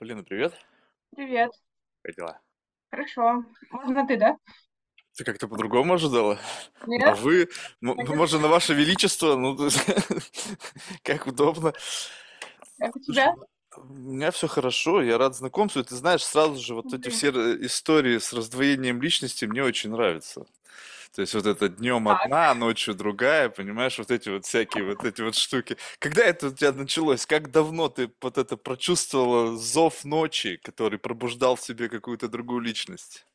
Полина, привет. Привет. Как дела? Хорошо. Можно ты, да? Ты как-то по-другому ожидала? Нет? вы? М- Как у Может, на ваше величество? Ну, как удобно. как у тебя? у меня все хорошо, я рад знакомству. И ты знаешь, сразу же вот эти все р- истории с раздвоением личности мне очень нравятся. То есть вот это днем Так. одна, ночью другая, понимаешь, вот эти вот всякие вот эти вот штуки. Когда это у тебя началось? Как давно ты вот это прочувствовала зов ночи, который пробуждал в себе какую-то другую личность?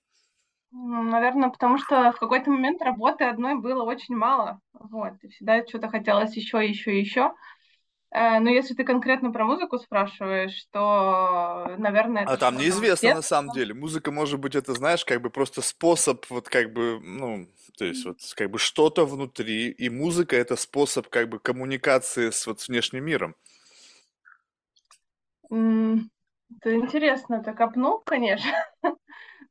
М, Наверное, потому что в какой-то момент работы одной было очень мало. Вот. И всегда что-то хотелось еще, еще, еще. Э, Но если ты конкретно про музыку спрашиваешь, то, наверное, А там неизвестно на самом деле. Музыка может быть, это знаешь, как бы просто способ, вот как бы, ну, то есть вот как бы что-то внутри, и музыка это способ как бы коммуникации с вот с внешним миром. Это интересно, ты копнул, конечно.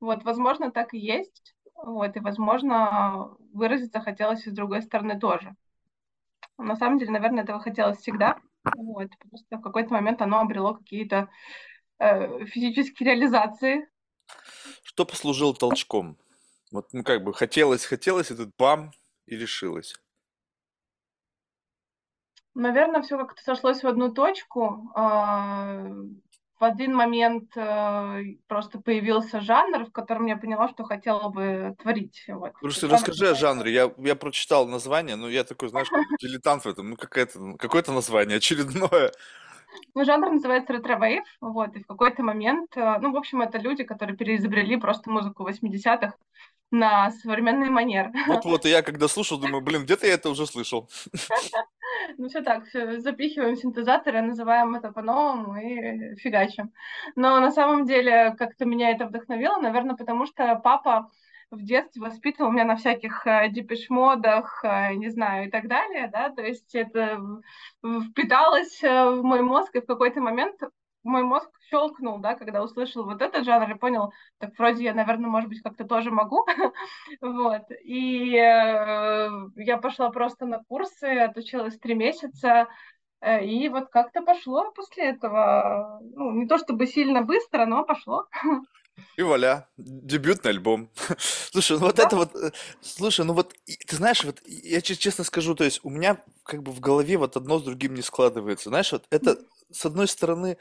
Вот, возможно, так и есть. Вот, и, возможно, выразиться хотелось и с другой стороны тоже. На самом деле, наверное, этого хотелось всегда. Вот, просто в какой-то момент оно обрело какие-то э, физические реализации. Что послужило толчком? Вот, ну как бы хотелось, хотелось, и тут бам, и решилось. Наверное, все как-то сошлось в одну точку. А, В один момент э, просто появился жанр, в котором я поняла, что хотела бы творить. Вот. Жанр расскажи о жанре. Я, я прочитал название, но я такой, знаешь, дилетант в этом. Ну, какое-то, какое-то название очередное. Ну, жанр называется ретро-вейв, вот, и в какой-то момент, э, ну, в общем, это люди, которые переизобрели просто музыку 80-х на современный манер. Вот-вот, и я когда слушал, думаю, блин, где-то я это уже слышал. Ну, все так, всё, запихиваем синтезаторы, называем это по-новому и фигачим. Но на самом деле как-то меня это вдохновило, наверное, потому что папа в детстве воспитывал меня на всяких э, депеш-модах, э, не знаю, и так далее, да, то есть это впиталось э, в мой мозг, и в какой-то момент мой мозг щелкнул, да, когда услышал вот этот жанр и понял, так вроде я, наверное, может быть, как-то тоже могу, вот, и э, я пошла просто на курсы, отучилась три месяца, э, и вот как-то пошло после этого, ну, не то чтобы сильно быстро, но пошло. И вуаля, дебютный альбом. Слушай, ну вот Да, это вот, э, слушай, ну вот, ты знаешь, вот я че- честно скажу, то есть у меня как бы в голове вот одно с другим не складывается. Знаешь, вот это, с одной стороны,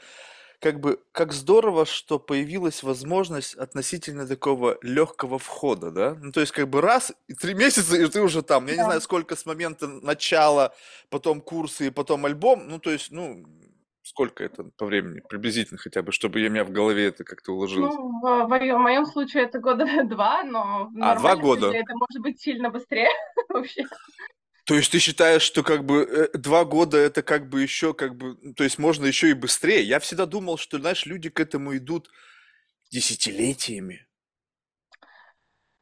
как бы, как здорово, что появилась возможность относительно такого легкого входа, да? Ну, то есть, как бы раз, и три месяца, и ты уже там. Я не да. знаю, сколько с момента начала, потом курсы, и потом альбом. Ну, то есть, ну, сколько это по времени приблизительно хотя бы, чтобы я, у меня в голове это как-то уложилось. Ну, в, в моем случае это года два, но в А, два года. это может быть сильно быстрее вообще. То есть ты считаешь, что как бы э, два года это как бы еще как бы, то есть можно еще и быстрее? Я всегда думал, что, знаешь, люди к этому идут десятилетиями.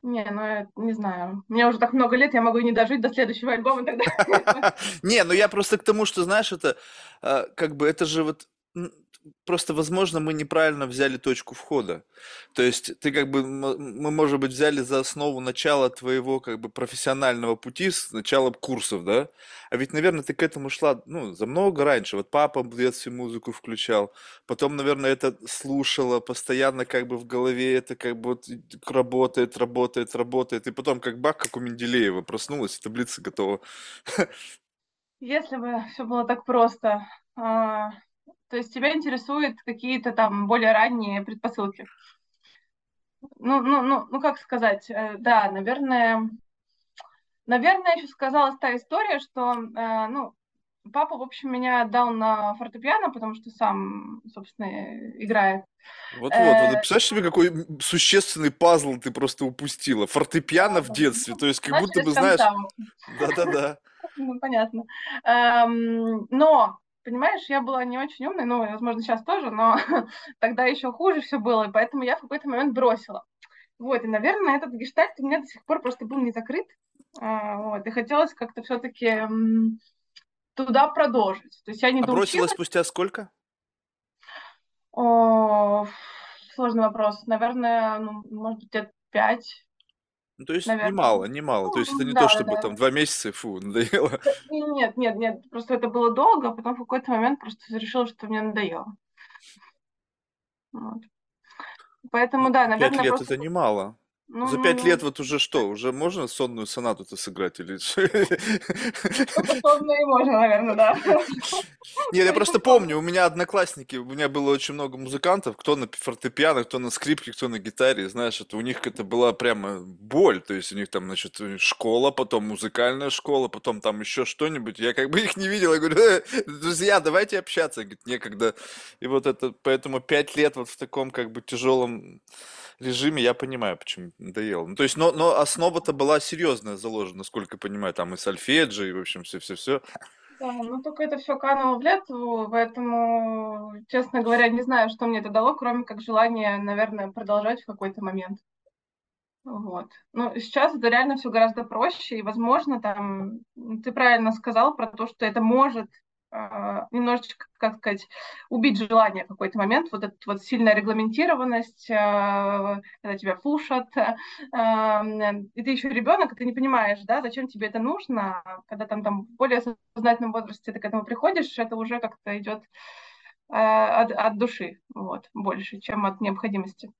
Не, ну, я не знаю. Мне уже так много лет, я могу и не дожить до следующего альбома тогда. Не, ну я просто к тому, что, знаешь, это а, как бы это же вот просто, возможно, мы неправильно взяли точку входа. То есть ты как бы, мы, может быть, взяли за основу начала твоего как бы профессионального пути с начала курсов, да? А ведь, наверное, ты к этому шла, ну, за много раньше. Вот папа в детстве музыку включал, потом, наверное, это слушала, постоянно как бы в голове это как бы вот работает, работает, работает, и потом как бах, как у Менделеева проснулась, таблица готова. Если бы все было так просто. А, То есть тебя интересуют какие-то там более ранние предпосылки. Ну, ну, ну, ну, как сказать, э, да, наверное, наверное, еще сказалась та история, что, э, ну, папа, в общем, меня отдал на фортепиано, потому что сам, собственно, играет. Вот-вот, вот, Э, представляешь себе, какой существенный пазл ты просто упустила. Фортепиано в детстве, то есть как будто бы, знаешь, да-да-да. Ну, понятно. Эм, но, понимаешь, я была не очень умной, ну, возможно, сейчас тоже, но тогда еще хуже все было, и поэтому я в какой-то момент бросила. Вот, и, наверное, этот гештальт у меня до сих пор просто был не закрыт. А, вот, и хотелось как-то все-таки туда продолжить. То есть я не А бросила спустя сколько? О, сложный вопрос. Наверное, ну, может быть, лет пять, Ну, то есть наверное. немало, немало. То есть это Ну, не то, да, да, чтобы да. там два месяца, и фу, надоело. Нет, нет, нет, просто это было долго, а потом в какой-то момент просто решила, что мне надоело. Вот. Поэтому, да, Ну, Пять наверное, лет просто... это немало. Ну, За ну, пять лет ну, вот уже что? Уже можно сонную сонату-то сыграть или и можно, наверное, да. Нет, я Только просто помню, у меня одноклассники, у меня было очень много музыкантов, кто на фортепиано, кто на скрипке, кто на гитаре, знаешь, это у них это была прямо боль, то есть у них там, значит, э, школа, потом музыкальная школа, потом там еще что-нибудь, я как бы их не видел, я говорю, «Э, друзья, давайте общаться, говорит, некогда, и вот это, поэтому пять лет вот в таком как бы тяжелом режиме, я понимаю, почему надоело. Ну, то есть, но, но основа-то была серьезная заложена, насколько я понимаю, там и сольфеджи, и, в общем, все-все-все. Да, ну только это все кануло в лету, поэтому, честно говоря, не знаю, что мне это дало, кроме как желания, наверное, продолжать в какой-то момент. Вот. Ну, сейчас это реально все гораздо проще, и, возможно, там, ты правильно сказал про то, что это может немножечко, как сказать, убить желание в какой-то момент, вот эта вот сильная регламентированность, а, когда тебя пушат, а, и ты еще ребенок, ты не понимаешь, да, зачем тебе это нужно, а когда там, там в более сознательном возрасте ты к этому приходишь, это уже как-то идет а, от, от души, вот, больше, чем от необходимости.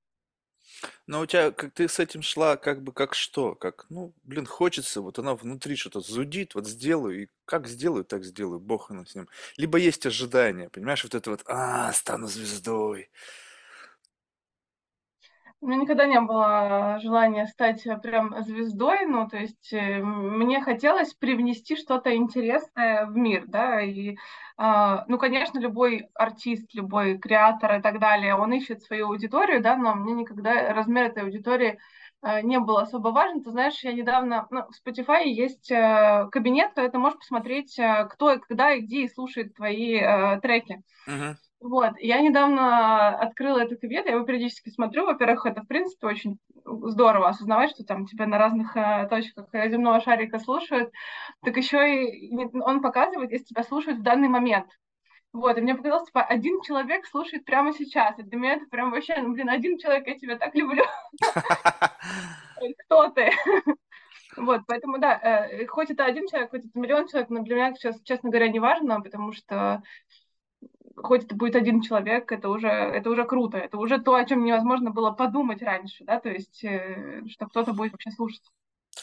Но у тебя, как ты с этим шла, как бы, как что? Как, ну, блин, хочется, вот она внутри что-то зудит, вот сделаю, и как сделаю, так сделаю, бог она с ним. Либо есть ожидание, понимаешь, вот это вот, а, стану звездой. У меня никогда не было желания стать э, прям звездой, ну, то есть э, мне хотелось привнести что-то интересное в мир, да, и, а, ну, конечно, любой артист, любой креатор и так далее, он ищет свою аудиторию, да, но мне никогда размер этой аудитории э, не был особо важен. Ты знаешь, я недавно, ну, в Spotify есть э, кабинет, когда ты можешь посмотреть, кто и когда и где и слушает твои треки. Мгм. Вот, я недавно открыла этот кабинет, я его периодически смотрю. Во-первых, это, в принципе, очень здорово осознавать, что там тебя на разных э, точках земного шарика слушают. Так еще и он показывает, если тебя слушают в данный момент. Вот, и мне показалось, типа, один человек слушает прямо сейчас. И для меня это прям вообще, ну, блин, один человек, я тебя так люблю. Кто ты? Вот, поэтому, да, э, хоть это один человек, хоть это миллион человек, но для меня сейчас, честно говоря, не важно, потому что хоть это будет один человек, это уже, это уже круто, это уже то, о чем невозможно было подумать раньше, да, то есть, э, что кто-то будет вообще слушать.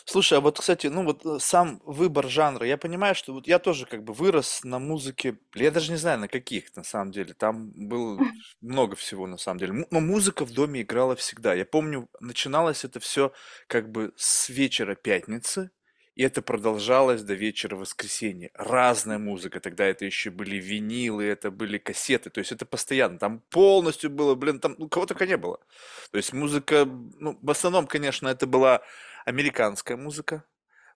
Слушай, а вот, кстати, ну вот э, сам выбор жанра, я понимаю, что вот я тоже как бы вырос на музыке, я даже не знаю на каких, на самом деле, там было много всего, на самом деле, но музыка в доме играла всегда. Я помню, начиналось это все как бы с вечера пятницы, и это продолжалось до вечера воскресенья. Разная музыка, тогда это еще были винилы, это были кассеты, то есть это постоянно, там полностью было, блин, там ну, кого только не было. То есть музыка, ну, в основном, конечно, это была американская музыка,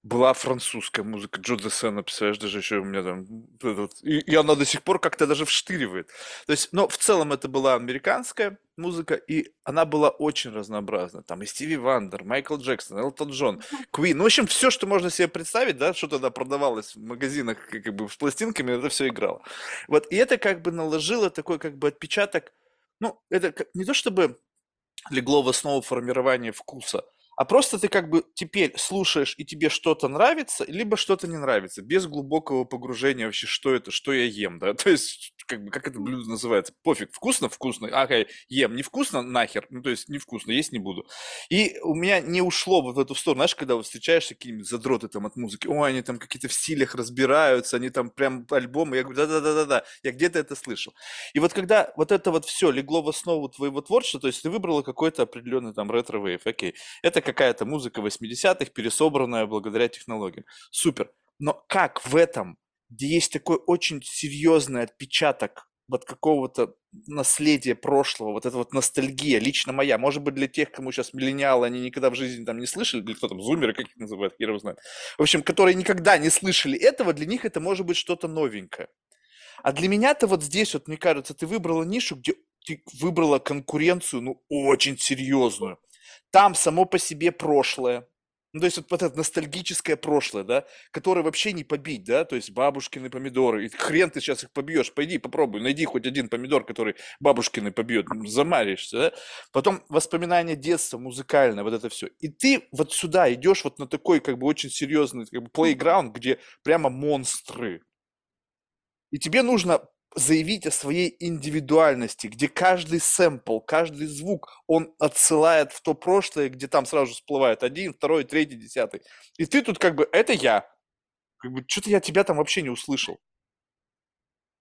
была французская музыка, Джо Дассена, представляешь, даже еще у меня там, и, и она до сих пор как-то даже вштыривает. То есть, но в целом это была американская музыка, и она была очень разнообразна. Там и Стиви Уандер, Майкл Джексон, Элтон Джон, Куин. Ну, в общем, все, что можно себе представить, да, что тогда продавалось в магазинах как бы с пластинками, это все играло. Вот, и это как бы наложило такой как бы отпечаток, ну, это не то чтобы легло в основу формирования вкуса, а просто ты как бы теперь слушаешь, и тебе что-то нравится, либо что-то не нравится, без глубокого погружения вообще, что это, что я ем, да, то есть, как бы, как это блюдо называется, пофиг, вкусно, вкусно, ага, ем, невкусно, нахер, ну, то есть, невкусно, есть не буду. И у меня не ушло вот в эту сторону, знаешь, когда вот встречаешься какие-нибудь задроты там от музыки, ой, они там какие-то в стилях разбираются, они там прям альбомы, я говорю, да-да-да-да-да, я где-то это слышал. И вот когда вот это вот все легло в основу твоего творчества, то есть ты выбрала какой-то определенный там ретро-вейв, окей, это какая-то музыка 80-х, пересобранная благодаря технологиям. Супер. Но как в этом, где есть такой очень серьезный отпечаток вот какого-то наследия прошлого, вот эта вот ностальгия, лично моя, может быть, для тех, кому сейчас миллениалы, они никогда в жизни там не слышали, или кто там, зумеры, как их называют, хер его знает. В общем, которые никогда не слышали этого, для них это может быть что-то новенькое. А для меня-то вот здесь вот, мне кажется, ты выбрала нишу, где ты выбрала конкуренцию, ну, очень серьезную. Там само по себе прошлое. Ну, то есть вот, вот это ностальгическое прошлое, да, которое вообще не побить, да, то есть бабушкины помидоры. И хрен ты сейчас их побьешь, пойди попробуй, найди хоть один помидор, который бабушкины побьет, замаришься, да. Потом воспоминания детства, музыкальное, вот это все. И ты вот сюда идешь вот на такой как бы очень серьезный как бы плейграунд, где прямо монстры. И тебе нужно заявить о своей индивидуальности, где каждый сэмпл, каждый звук, он отсылает в то прошлое, где там сразу же всплывает один, второй, третий, десятый. И ты тут как бы, это я. Как бы, что-то я тебя там вообще не услышал.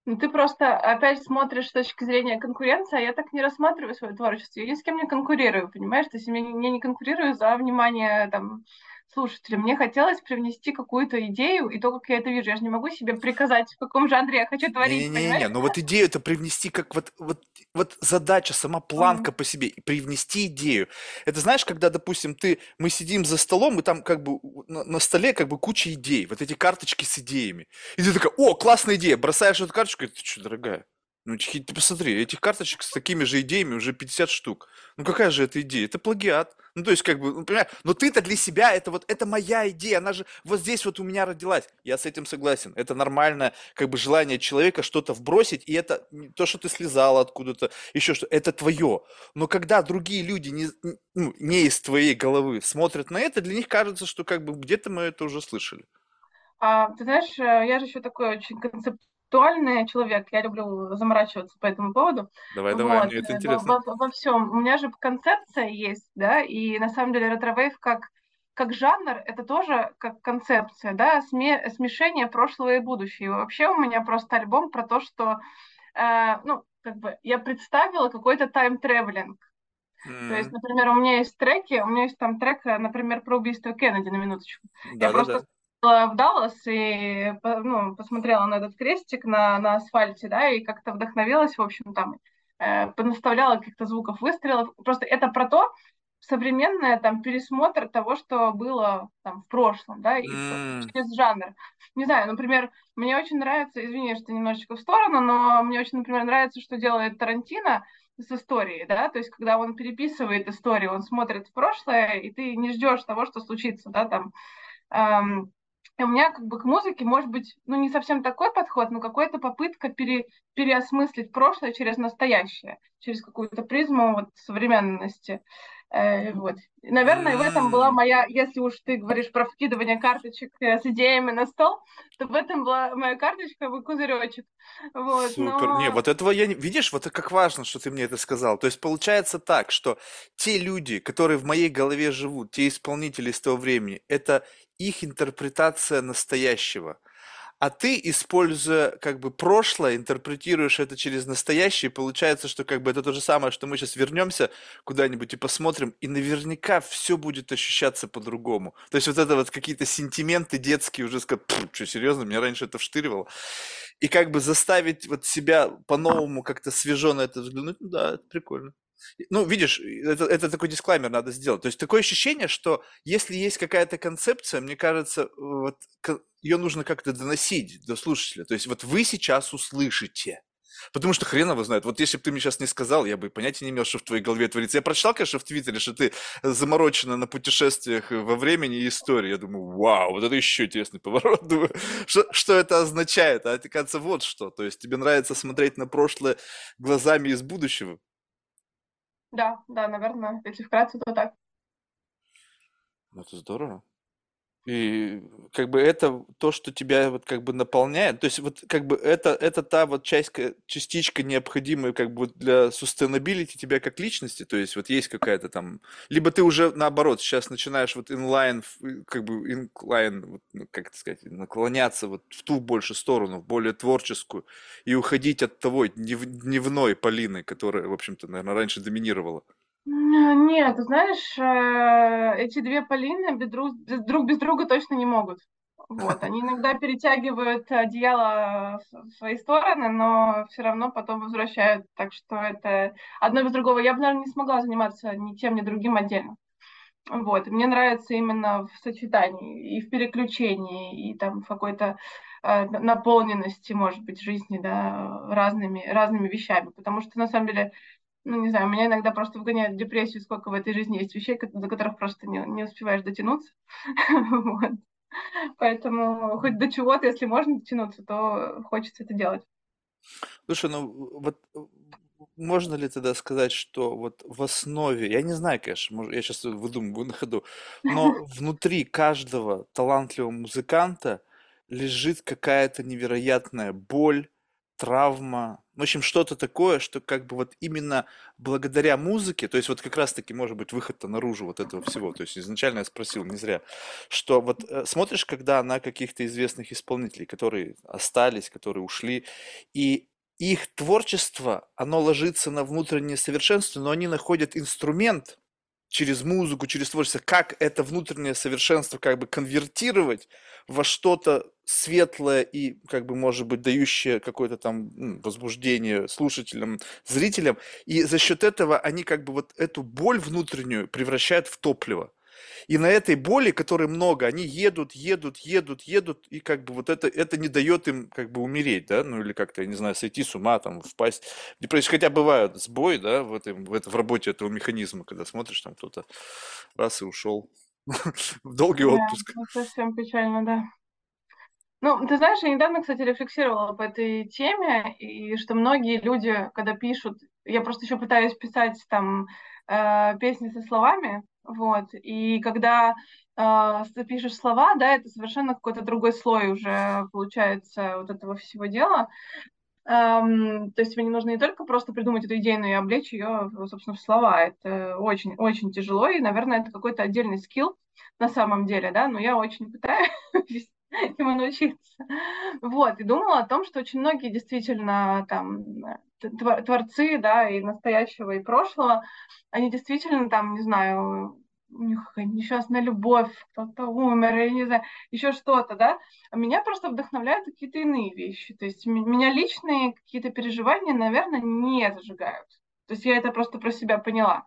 Ну, ты просто опять смотришь с точки зрения конкуренции, а я так не рассматриваю свое творчество. Я ни с кем не конкурирую, понимаешь? То есть я не, не конкурирую за внимание там, слушателя. Мне хотелось привнести какую-то идею, и то, как я это вижу, я же не могу себе приказать, в каком жанре я хочу творить, Не-не-не, но вот идею это привнести как вот, вот, вот задача, сама планка Мгм. по себе, и привнести идею. Это знаешь, когда, допустим, ты, мы сидим за столом, и там как бы на, на столе как бы куча идей, вот эти карточки с идеями. И ты такая, о, классная идея, бросаешь эту карточку, и ты что, дорогая? Ну, ты посмотри, этих карточек с такими же идеями уже 50 штук. Ну, какая же это идея? Это плагиат. Ну, то есть, как бы, ну, понимаешь, но ты-то для себя, это вот, это моя идея, она же вот здесь вот у меня родилась. Я с этим согласен. Это нормальное, как бы, желание человека что-то вбросить, и это то, что ты слезала откуда-то, еще что, это твое. Но когда другие люди не, ну, не из твоей головы смотрят на это, для них кажется, что как бы где-то мы это уже слышали. А, ты знаешь, э, я же еще такой очень концептуальный человек, я люблю заморачиваться по этому поводу. Давай, давай, Вот, мне это э, во, интересно. во, во всем. У меня же концепция есть, да, и на самом деле ретро-вейв как, как жанр, это тоже как концепция, да, сме- смешение прошлого и будущего. И вообще у меня просто альбом про то, что, э, ну, как бы я представила какой-то time traveling. То есть, например, у меня есть треки, у меня есть там трек, э, например, про убийство Кеннеди на минуточку. Я просто Да-да-да. В Даллас и ну, посмотрела на этот крестик на, на асфальте, да, и как-то вдохновилась, в общем, там, э, понаставляла каких-то звуков выстрелов. Просто это про то, современное там пересмотр того, что было там в прошлом, да, и М, через жанр. Не знаю, например, мне очень нравится, извини, что немножечко в сторону, но мне очень, например, нравится, что делает Тарантино, с историей, да, то есть когда он переписывает историю, он смотрит в прошлое, и ты не ждешь того, что случится, да, там. Эм, и у меня как бы к музыке может быть, ну, не совсем такой подход, но какая-то попытка пере, переосмыслить прошлое через настоящее, через какую-то призму вот современности. Э, вот. И, наверное, в этом была моя, если уж ты говоришь про вкидывание карточек э, с идеями на стол, то в этом была моя карточка, мой козыречек. Вот, Супер. Не, но вот этого я не... Видишь, вот как важно, что ты мне это сказал. То есть получается так, что те люди, которые в моей голове живут, те исполнители из того времени, это их интерпретация настоящего. А ты, используя как бы прошлое, интерпретируешь это через настоящее, и получается, что как бы это то же самое, что мы сейчас вернемся куда-нибудь и посмотрим, и наверняка все будет ощущаться по-другому. То есть вот это вот какие-то сентименты детские уже сказать, что, серьезно, меня раньше это вштыривало. И как бы заставить вот себя по-новому как-то свежо на это взглянуть, ну да, это прикольно. Ну, видишь, это, это такой дисклаймер надо сделать. То есть такое ощущение, что если есть какая-то концепция, мне кажется, вот ее нужно как-то доносить до слушателя. То есть вот вы сейчас услышите. Потому что хрен его знает. Вот если бы ты мне сейчас не сказал, я бы понятия не имел, что в твоей голове творится. Я прочитал, конечно, в Твиттере, что ты заморочена на путешествиях во времени и истории. Я думаю, вау, вот это еще интересный поворот. Думаю, что, что это означает? А это, кажется, вот что. То есть тебе нравится смотреть на прошлое глазами из будущего. Да, да, наверное, если вкратце, то так. Ну, это здорово. И как бы это то, что тебя вот как бы наполняет. То есть вот как бы это, это та вот часть, ка- частичка необходимая как бы для sustainability тебя как личности. То есть вот есть какая-то там... Либо ты уже наоборот сейчас начинаешь вот inline, в- и как бы вот, ну, как это сказать, наклоняться вот в ту больше сторону, в более творческую, и уходить от того днев- дневной Полины, которая, в общем-то, наверное, раньше доминировала. Нет, знаешь, э, эти две Полины друг, без- друг без друга точно не могут. Вот, они иногда перетягивают одеяло в свои стороны, но все равно потом возвращают. Так что это одно без другого. Я бы, наверное, не смогла заниматься ни тем, ни другим отдельно. Вот, мне нравится именно в сочетании и в переключении, и там в какой-то э, наполненности, может быть, жизни, да, разными, разными вещами. Потому что, на самом деле, ну, не знаю, меня иногда просто вгоняет в депрессию, сколько в этой жизни есть вещей, до которых просто не, не успеваешь дотянуться. Вот. Поэтому хоть до чего-то, если можно дотянуться, то хочется это делать. Слушай, ну вот э, можно ли тогда сказать, что вот в основе, я не знаю, конечно, может, я сейчас выдумываю на ходу, но внутри каждого талантливого музыканта лежит какая-то невероятная боль, травма, в общем, что-то такое, что как бы вот именно благодаря музыке, то есть вот как раз-таки может быть выход-то наружу вот этого всего, то есть изначально я спросил, не зря, что вот э, смотришь, когда на каких-то известных исполнителей, которые остались, которые ушли, и их творчество, оно ложится на внутреннее совершенство, но они находят инструмент, через музыку, через творчество, как это внутреннее совершенство как бы конвертировать во что-то светлое и, как бы, может быть, дающее какое-то там возбуждение слушателям, зрителям. И за счет этого они как бы вот эту боль внутреннюю превращают в топливо. И на этой боли, которой много, они едут, едут, едут, едут, и как бы вот это, это не дает им как бы умереть, да, ну или как-то, я не знаю, сойти с ума, там, впасть в депрессию. Хотя бывают сбои, да, в, этом, в, этом, в работе этого механизма, когда смотришь, там кто-то раз и ушел в долгий отпуск. совсем печально, да. Ну, ты знаешь, я недавно, кстати, рефлексировала по этой теме, и что многие люди, когда пишут, я просто еще пытаюсь писать там э, песни со словами, вот, и когда э, ты пишешь слова, да, это совершенно какой-то другой слой уже получается вот этого всего дела. Эм, то есть мне нужно не только просто придумать эту идею, но и облечь ее, собственно, в слова. Это очень-очень тяжело, и, наверное, это какой-то отдельный скилл на самом деле, да, но я очень пытаюсь ему научиться. Вот, и думала о том, что очень многие действительно там творцы, да, и настоящего, и прошлого, они действительно там, не знаю, у них несчастная любовь, кто-то умер, я не знаю, еще что-то, да, а меня просто вдохновляют какие-то иные вещи, то есть меня личные какие-то переживания, наверное, не зажигают, то есть я это просто про себя поняла.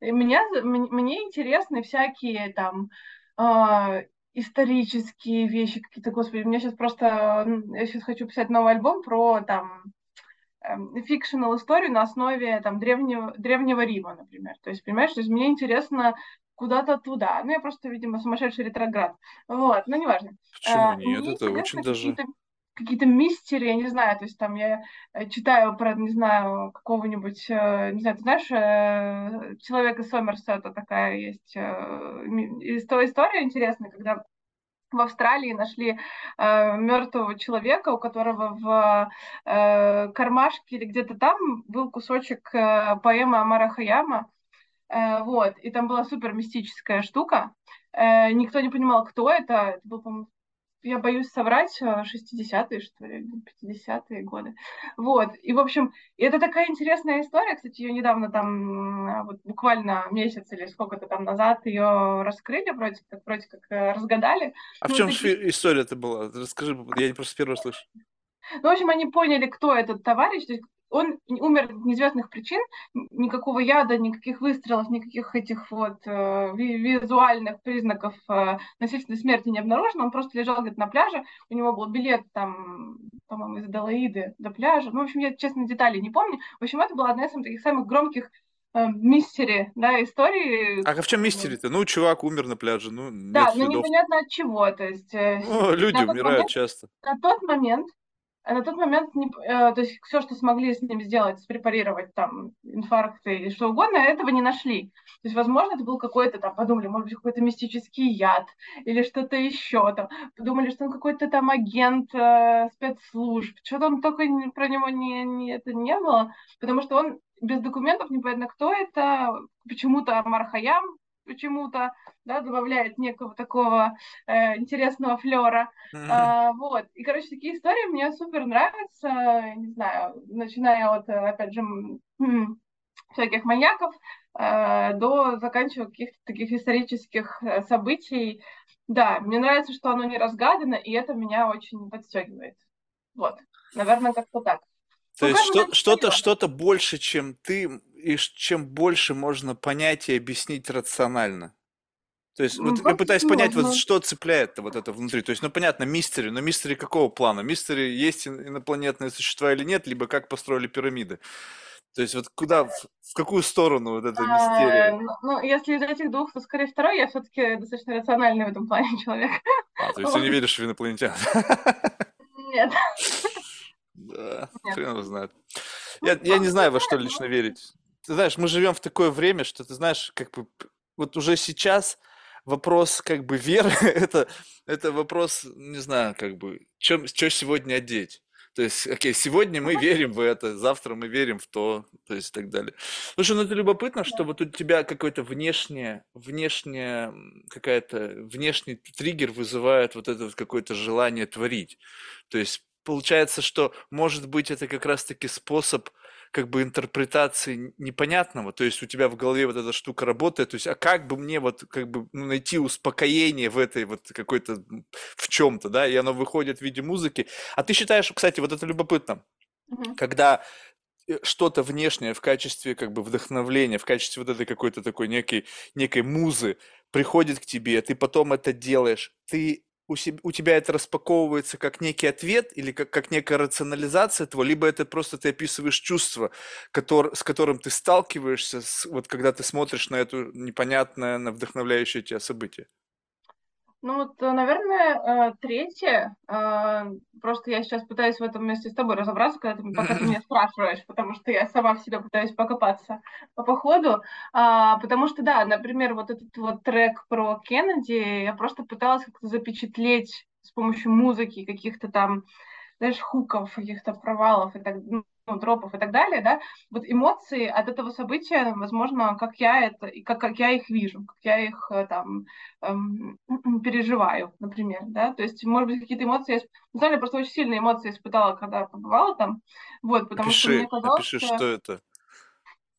И меня, мне интересны всякие там э, исторические вещи какие-то, господи, у меня сейчас просто, я сейчас хочу писать новый альбом про там фикшнл эм, историю на основе там древнего, древнего Рима, например. То есть, понимаешь, то есть мне интересно куда-то туда. Ну, я просто, видимо, сумасшедший ретроград. Вот, ну, неважно. Почему а, нет? Это очень даже... Какие-то мистери, я не знаю, то есть там я э, читаю про, не знаю, какого-нибудь, э, не знаю, ты знаешь, э, человек из Сомерсета такая есть история интересная, когда в Австралии нашли э, мертвого человека, у которого в э, кармашке или где-то там был кусочек э, поэмы Амара Хаяма. Э, вот, и там была супер мистическая штука. Э, никто не понимал, кто это. Это был, по-моему, я боюсь соврать, 60-е, что ли, 50-е годы. Вот, и, в общем, это такая интересная история, кстати, ее недавно там, вот буквально месяц или сколько-то там назад ее раскрыли, вроде как, вроде как э, разгадали. А ну, в чем такие... история это была? Расскажи, я просто первый слышу. Ну, в общем, они поняли, кто этот товарищ, то есть он умер от неизвестных причин, никакого яда, никаких выстрелов, никаких этих вот э, визуальных признаков э, насильственной смерти не обнаружено, он просто лежал где-то на пляже, у него был билет там, по-моему, из Далаиды до пляжа, ну, в общем, я, честно, деталей не помню, в общем, это была одна из таких самых громких э, да, истории. А в чем мистери-то? Ну, чувак умер на пляже, ну, Да, ну непонятно от чего, то есть... Э, ну, люди умирают момент, часто. На тот момент на тот момент, не, э, то есть все, что смогли с ним сделать, препарировать там инфаркты и что угодно, этого не нашли. То есть, возможно, это был какой-то там, подумали, может быть, какой-то мистический яд или что-то еще там. Подумали, что он какой-то там агент э, спецслужб. Что-то он только про него не, не, это не было, потому что он без документов, непонятно кто это, почему-то Мархаям, почему-то, да, добавляет некого такого э, интересного флера. Mm-hmm. А, вот. И, короче, такие истории мне супер нравятся, не знаю, начиная от, опять же, всяких маньяков э, до заканчивая каких-то таких исторических э, событий. Да, мне нравится, что оно не разгадано, и это меня очень подстегивает. Вот, наверное, как-то так. То ну, есть что, что-то, что-то больше, чем ты, и чем больше можно понять и объяснить рационально. То есть, ну, вот я пытаюсь понять, вот что цепляет вот это внутри. То есть, ну, понятно, мистери, но мистери какого плана? Мистери есть инопланетные существа или нет, либо как построили пирамиды? То есть, вот куда, в, в какую сторону вот эта мистерия? А, ну, если из этих двух, то скорее второй, я все-таки достаточно рациональный в этом плане человек. А, то есть ты не веришь в инопланетян? Нет. Да, хрен его знает. Я, я не знаю, во что лично верить. Ты знаешь, мы живем в такое время, что ты знаешь, как бы вот уже сейчас вопрос как бы веры, это, это вопрос, не знаю, как бы, чем, что сегодня одеть. То есть, окей, сегодня мы верим в это, завтра мы верим в то, то есть и так далее. Слушай, ну это любопытно, что вот у тебя какой-то внешнее, внешняя какая-то, внешний триггер вызывает вот это вот какое-то желание творить. То есть получается, что, может быть, это как раз-таки способ как бы интерпретации непонятного, то есть у тебя в голове вот эта штука работает, то есть, а как бы мне вот как бы ну, найти успокоение в этой вот какой-то, в чем-то, да, и оно выходит в виде музыки. А ты считаешь, кстати, вот это любопытно, Мгм. когда э, что-то внешнее в качестве как бы вдохновления, в качестве вот этой какой-то такой некой, некой музы приходит к тебе, ты потом это делаешь, ты у, себ- у тебя это распаковывается как некий ответ или как, как некая рационализация этого, либо это просто ты описываешь чувство, котор- с которым ты сталкиваешься, с- вот когда ты смотришь на это непонятное, на вдохновляющее тебя событие. Ну вот, э, наверное, э, третье, э, просто я сейчас пытаюсь в этом вместе с тобой разобраться, когда ты, пока ты меня спрашиваешь, потому что я сама в себя пытаюсь покопаться по походу, А, потому что, да, например, вот этот вот трек про Кеннеди, я просто пыталась как-то запечатлеть с помощью музыки каких-то там знаешь, хуков, каких-то провалов и так, ну, тропов и так далее, да, вот эмоции от этого события, возможно, как я это, как, как я их вижу, как я их э, там эм, переживаю, например, да, то есть, может быть, какие-то эмоции, я, на самом деле, просто очень сильные эмоции испытала, когда побывала там, вот, потому что мне казалось, опиши, что что это.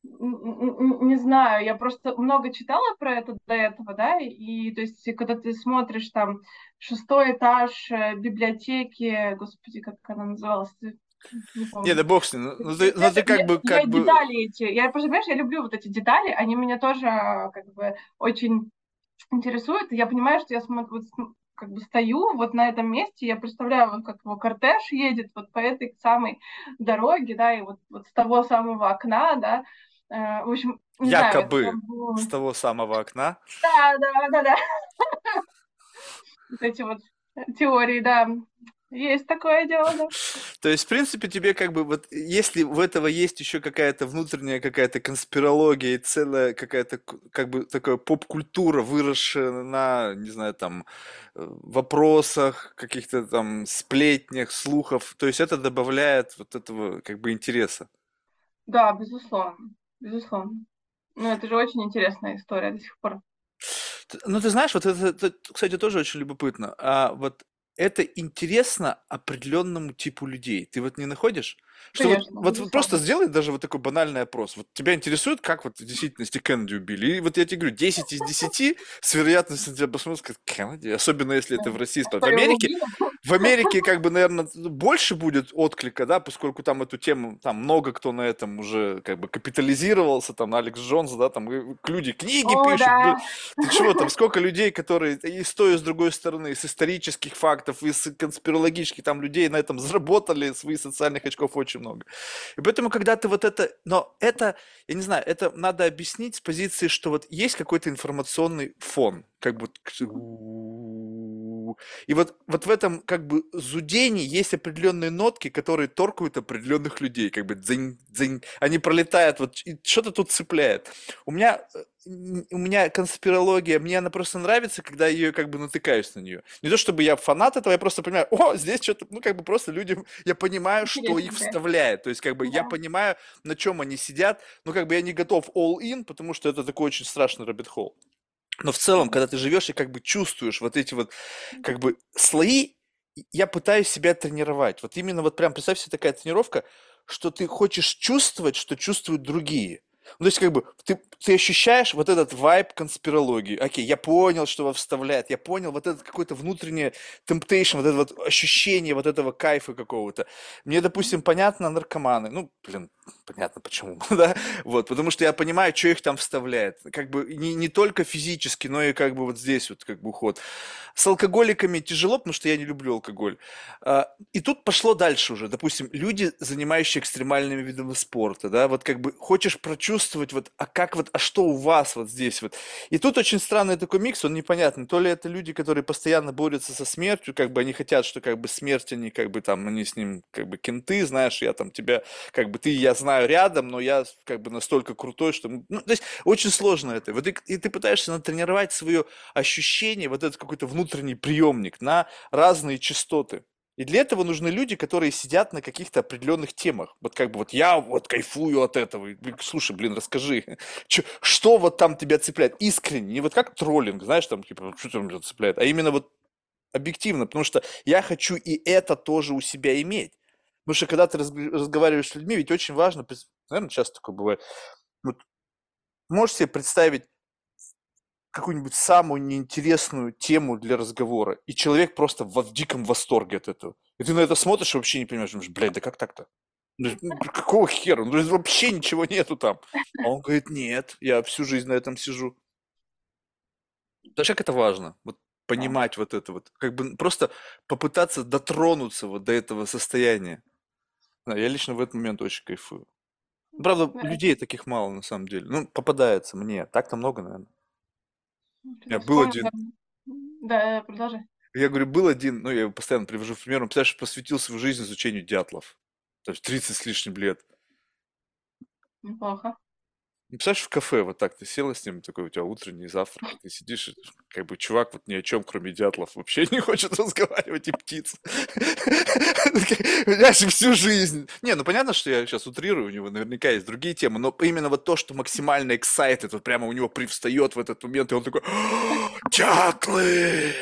Не знаю, я просто много читала про это до этого, да, и то есть, когда ты смотришь там шестой этаж э, библиотеки, господи, как она называлась, не да бог с ним, ну ну ты, ну Я, ты как я- бы, я как бы, детали эти, я просто, понимаешь, я люблю вот эти детали, они меня тоже а, как бы очень интересуют, и я понимаю, что я смотрю, вот см- как бы стою вот на этом месте, я представляю, вот как его кортеж едет вот по этой самой дороге, да, и вот, вот с того самого окна, да, Э, в общем, не знаю, якобы было... с того самого окна. Да, да, да, да, вот эти вот теории, да, есть такое дело, да. То есть, в принципе, тебе как бы вот, если в этого есть еще какая-то внутренняя какая-то конспирология и целая какая-то как бы такая поп-культура, выросшая на, не знаю, там, э, вопросах, каких-то там сплетнях, слухов, то есть это добавляет вот этого как бы интереса. Да, безусловно, безусловно. Ну, это же очень интересная история до сих пор. Ну, ты знаешь, вот это, это, кстати, тоже очень любопытно. А вот это интересно определенному типу людей. Ты вот не находишь? Что вот, Конечно, вот, вот просто безусловно. сделай даже вот такой банальный опрос. Вот тебя интересует, как вот в действительности Кеннеди убили? И вот я тебе говорю, 10 из 10 с вероятностью тебя посмотрят, скажут, Кеннеди, особенно если это в России. В Америке, в Америке, как бы, наверное, больше будет отклика, да, поскольку там эту тему, там много кто на этом уже как бы капитализировался, там Алекс Джонс, да, там люди книги О, пишут, да. ты чего, там сколько людей, которые и с той, и с другой стороны, с исторических фактов, и с конспирологических, там людей на этом заработали, свои социальных очков очень много. И поэтому, когда ты вот это, но это, я не знаю, это надо объяснить с позиции, что вот есть какой-то информационный фон, как бы и вот, вот в этом как бы зудении есть определенные нотки, которые торкают определенных людей, как бы дзынь, дзынь, они пролетают, вот что-то тут цепляет. У меня, э, у меня конспирология, мне она просто нравится, когда я ее как бы натыкаюсь на нее. Не то чтобы я фанат этого, я просто понимаю, о, здесь что-то, ну как бы просто людям, я понимаю, что их вставляет, то есть как бы я Да. понимаю, на чем они сидят, но как бы я не готов all in, потому что это такой очень страшный rabbit hole. Но в целом, когда ты живешь и как бы чувствуешь вот эти вот как бы слои, я пытаюсь себя тренировать. Вот именно вот прям представь себе такая тренировка, что ты хочешь чувствовать, что чувствуют другие. Ну, то есть, как бы, ты, ты ощущаешь вот этот вайб конспирологии. Окей, я понял, что его вставляет, я понял вот это какое-то внутреннее temptation, вот это вот ощущение вот этого кайфа какого-то. Мне, допустим, понятно наркоманы. Ну, блин, понятно почему, да? Вот, потому что я понимаю, что их там вставляет. Как бы не, не только физически, но и как бы вот здесь вот как бы уход. С алкоголиками тяжело, потому что я не люблю алкоголь. А, И тут пошло дальше уже. Допустим, люди, занимающие экстремальными видами спорта, да, вот как бы хочешь прочувствовать, вот, а как вот, а что у вас вот здесь вот. И тут очень странный такой микс, он непонятный. То ли это люди, которые постоянно борются со смертью, как бы они хотят, что как бы смерть, они как бы там, они с ним как бы кенты, знаешь, я там тебя, как бы ты, я знаю рядом, но я как бы настолько крутой, что... Ну, то есть очень сложно это. Вот и, и ты пытаешься натренировать свое ощущение, вот этот какой-то внутренний приемник на разные частоты. И для этого нужны люди, которые сидят на каких-то определенных темах. Вот как бы вот я вот кайфую от этого. Слушай, блин, расскажи, чё, что вот там тебя цепляет искренне, не вот как троллинг, знаешь, там типа, что там тебя цепляет, а именно вот объективно, потому что я хочу и это тоже у себя иметь. Потому что когда ты разговариваешь с людьми, ведь очень важно, наверное, часто такое бывает, вот, можешь себе представить какую-нибудь самую неинтересную тему для разговора, и человек просто в, в диком восторге от этого. И ты на это смотришь и вообще не понимаешь, думаешь, блядь, да как так-то? Ну, какого хера? Ну, вообще ничего нету там. А он говорит, нет, я всю жизнь на этом сижу. Даже как это важно, вот понимать вот это вот, как бы просто попытаться дотронуться вот до этого состояния. Да, я лично в этот момент очень кайфую. Правда, людей таких мало на самом деле. Ну, попадается мне. Так-то много, наверное. Я был один. Да, продолжай. Я говорю, был один, ну, я его постоянно привожу в пример, он, представляешь, посвятил свою жизнь изучению дятлов. То есть 30 с лишним лет. Неплохо. Ну, представляешь, в кафе вот так ты села с ним, такой у тебя утренний завтрак, ты сидишь, как бы чувак вот ни о чем, кроме дятлов, вообще не хочет разговаривать и птиц. Понимаешь, всю жизнь. Не, ну понятно, что я сейчас утрирую, у него наверняка есть другие темы, но именно вот то, что максимально excited, вот прямо у него привстает в этот момент, и он такой, дятлы!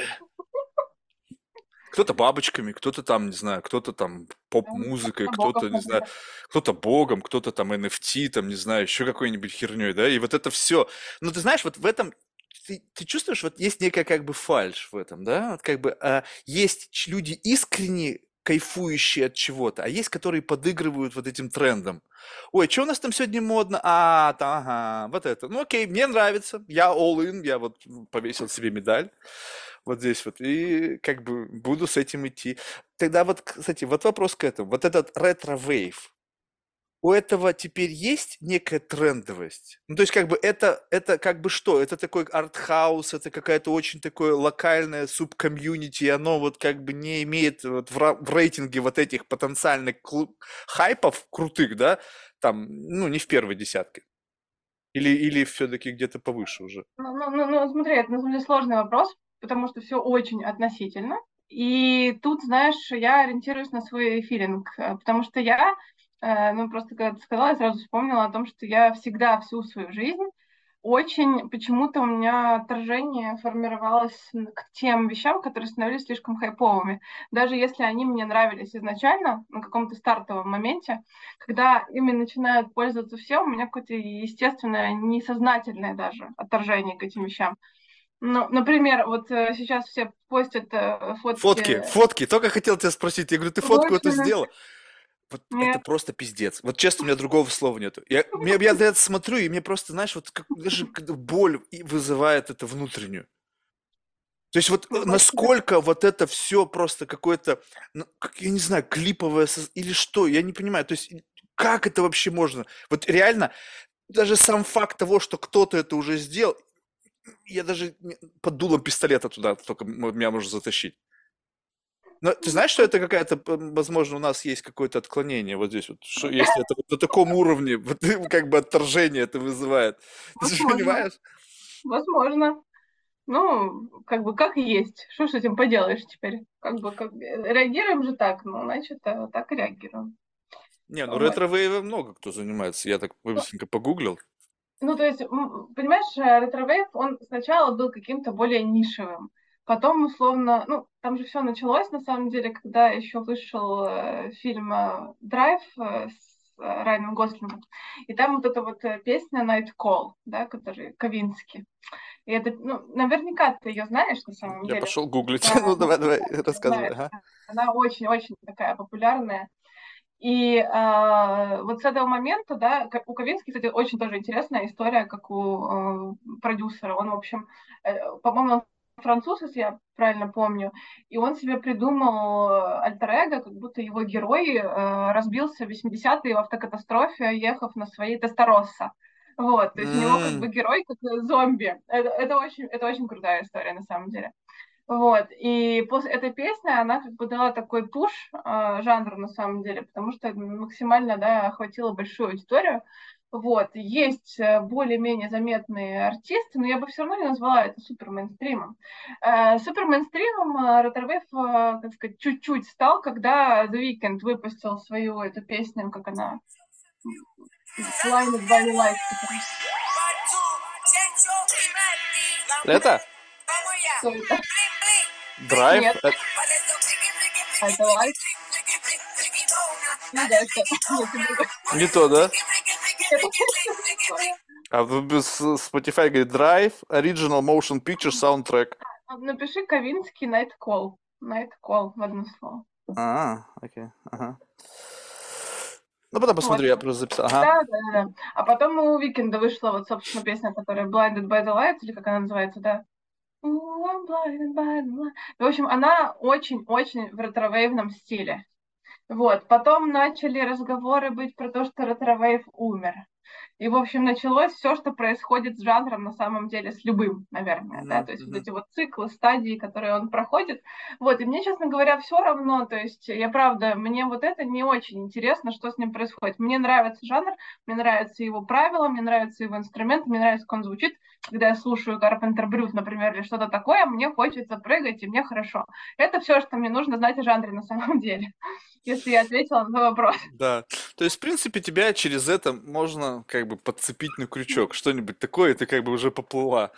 Кто-то бабочками, кто-то там, не знаю, кто-то там поп-музыкой, кто-то, не знаю, кто-то богом, кто-то там NFT, там, не знаю, еще какой-нибудь херней, да, и вот это все. Ну, ты знаешь, вот в этом ты, ты чувствуешь, вот есть некая как бы фальш в этом, да, вот как бы а, есть люди искренне кайфующие от чего-то, а есть, которые подыгрывают вот этим трендом. Ой, что у нас там сегодня модно? А, та, ага, вот это. Ну окей, мне нравится, я all in, я вот повесил себе медаль вот здесь вот, и как бы буду с этим идти. Тогда вот, кстати, вот вопрос к этому. Вот этот ретро-вейв, у этого теперь есть некая трендовость? Ну, то есть, как бы, это, это как бы что? Это такой артхаус, это какая-то очень такое локальное суб community, оно вот как бы не имеет вот в, в рейтинге вот этих потенциальных хайпов крутых, да, там, ну, не в первой десятке. Или, или все-таки где-то повыше уже? Ну, ну, ну, ну, смотри, это на самом деле сложный вопрос, потому что все очень относительно. И тут, знаешь, я ориентируюсь на свой филинг, э, потому что я, э, ну, просто когда ты сказала, я сразу вспомнила о том, что я всегда всю свою жизнь очень почему-то у меня отторжение формировалось к тем вещам, которые становились слишком хайповыми. Даже если они мне нравились изначально, на каком-то стартовом моменте, когда ими начинают пользоваться все, у меня какое-то естественное, несознательное даже отторжение к этим вещам. Ну, например, вот э, сейчас все постят э, фотки. Фотки, фотки. Только хотел тебя спросить. Я говорю, ты фотку эту сделала? Вот это просто пиздец. Вот честно, у меня другого слова нету. Я, я, я на это смотрю, и мне просто, знаешь, вот как, даже боль вызывает это внутреннюю. То есть вот ну, насколько вот это все просто какое-то, ну, я не знаю, клиповое или что, я не понимаю. То есть как это вообще можно? Вот реально, даже сам факт того, что кто-то это уже сделал, я даже под дулом пистолета туда только меня можно затащить. Но ты знаешь, что это какая-то, возможно, у нас есть какое-то отклонение вот здесь вот, что если это вот на таком уровне, вот, как бы отторжение это вызывает. Ты же понимаешь? Возможно. Ну, как бы как есть. Что с этим поделаешь теперь? Как бы как... реагируем же так, ну, значит, э, так и реагируем. Не, ну ретро-вейвом много кто занимается. Я так ну быстренько погуглил. Ну, то есть, понимаешь, э, ретро-вейв, он сначала был каким-то более нишевым. Потом, условно, ну, там же все началось, на самом деле, когда еще вышел э, фильм э, «Драйв» э, с э, Райаном Гослингом. И там вот эта вот песня «Night Call», да, который Ковинский. И это, ну, наверняка ты ее знаешь на самом Я деле. Я пошел гуглить. Да, ну, давай, давай, рассказывай. Она очень-очень такая популярная. И э, вот с этого момента, да, у Ковински, кстати, очень тоже интересная история, как у э, продюсера. Он, в общем, э, по-моему, он француз, если я правильно помню, и он себе придумал альтер как будто его герой э, разбился в 80-е в автокатастрофе, ехав на своей Тесторосса. Вот, то есть mm. у него как бы герой как зомби. Это, это, очень, это очень крутая история на самом деле. Вот, и после этой песни она как бы дала такой пуш э, жанру на самом деле, потому что максимально, да, охватила большую аудиторию. Вот, есть э, более-менее заметные артисты, но я бы все равно не назвала это супер мейнстримом. Э, супер мейнстримом э, Роттервейв, так сказать, чуть-чуть стал, когда The Weeknd выпустил свою эту песню, как она, Blinded by the Light. Это? Что это? Драйв? Нет. Это- А это Light? Ну да, это нет, это другое. Не то, да? А в Spotify говорит Drive, Original Motion Picture Soundtrack. Напиши Ковинский Night Call. Night Call в одно слово. А, окей, ага. Ну, потом посмотрю, я просто записал. Ага. Да, да, да. А потом у Уикенда вышла вот, собственно, песня, которая Blinding Lights, или как она называется, да? В общем, она очень-очень в ретро-вейвном стиле. Вот. Потом начали разговоры быть про то, что ретро-вейв умер. И, в общем, началось все, что происходит с жанром на самом деле, с любым, наверное, да, Мгм, то есть вот мгм. эти вот циклы, стадии, которые он проходит. Вот, и мне, честно говоря, все равно, то есть я правда, мне вот это не очень интересно, что с ним происходит. Мне нравится жанр, мне нравятся его правила, мне нравится его инструмент, мне нравится, как он звучит. Когда я слушаю Carpenter Brut, например, или что-то такое, мне хочется прыгать, и мне хорошо. Это все, что мне нужно знать о жанре на самом деле, если я ответила на твой вопрос. Да. То есть, в принципе, тебя через это можно как бы подцепить на крючок. Что-нибудь такое, и ты как бы уже поплыла.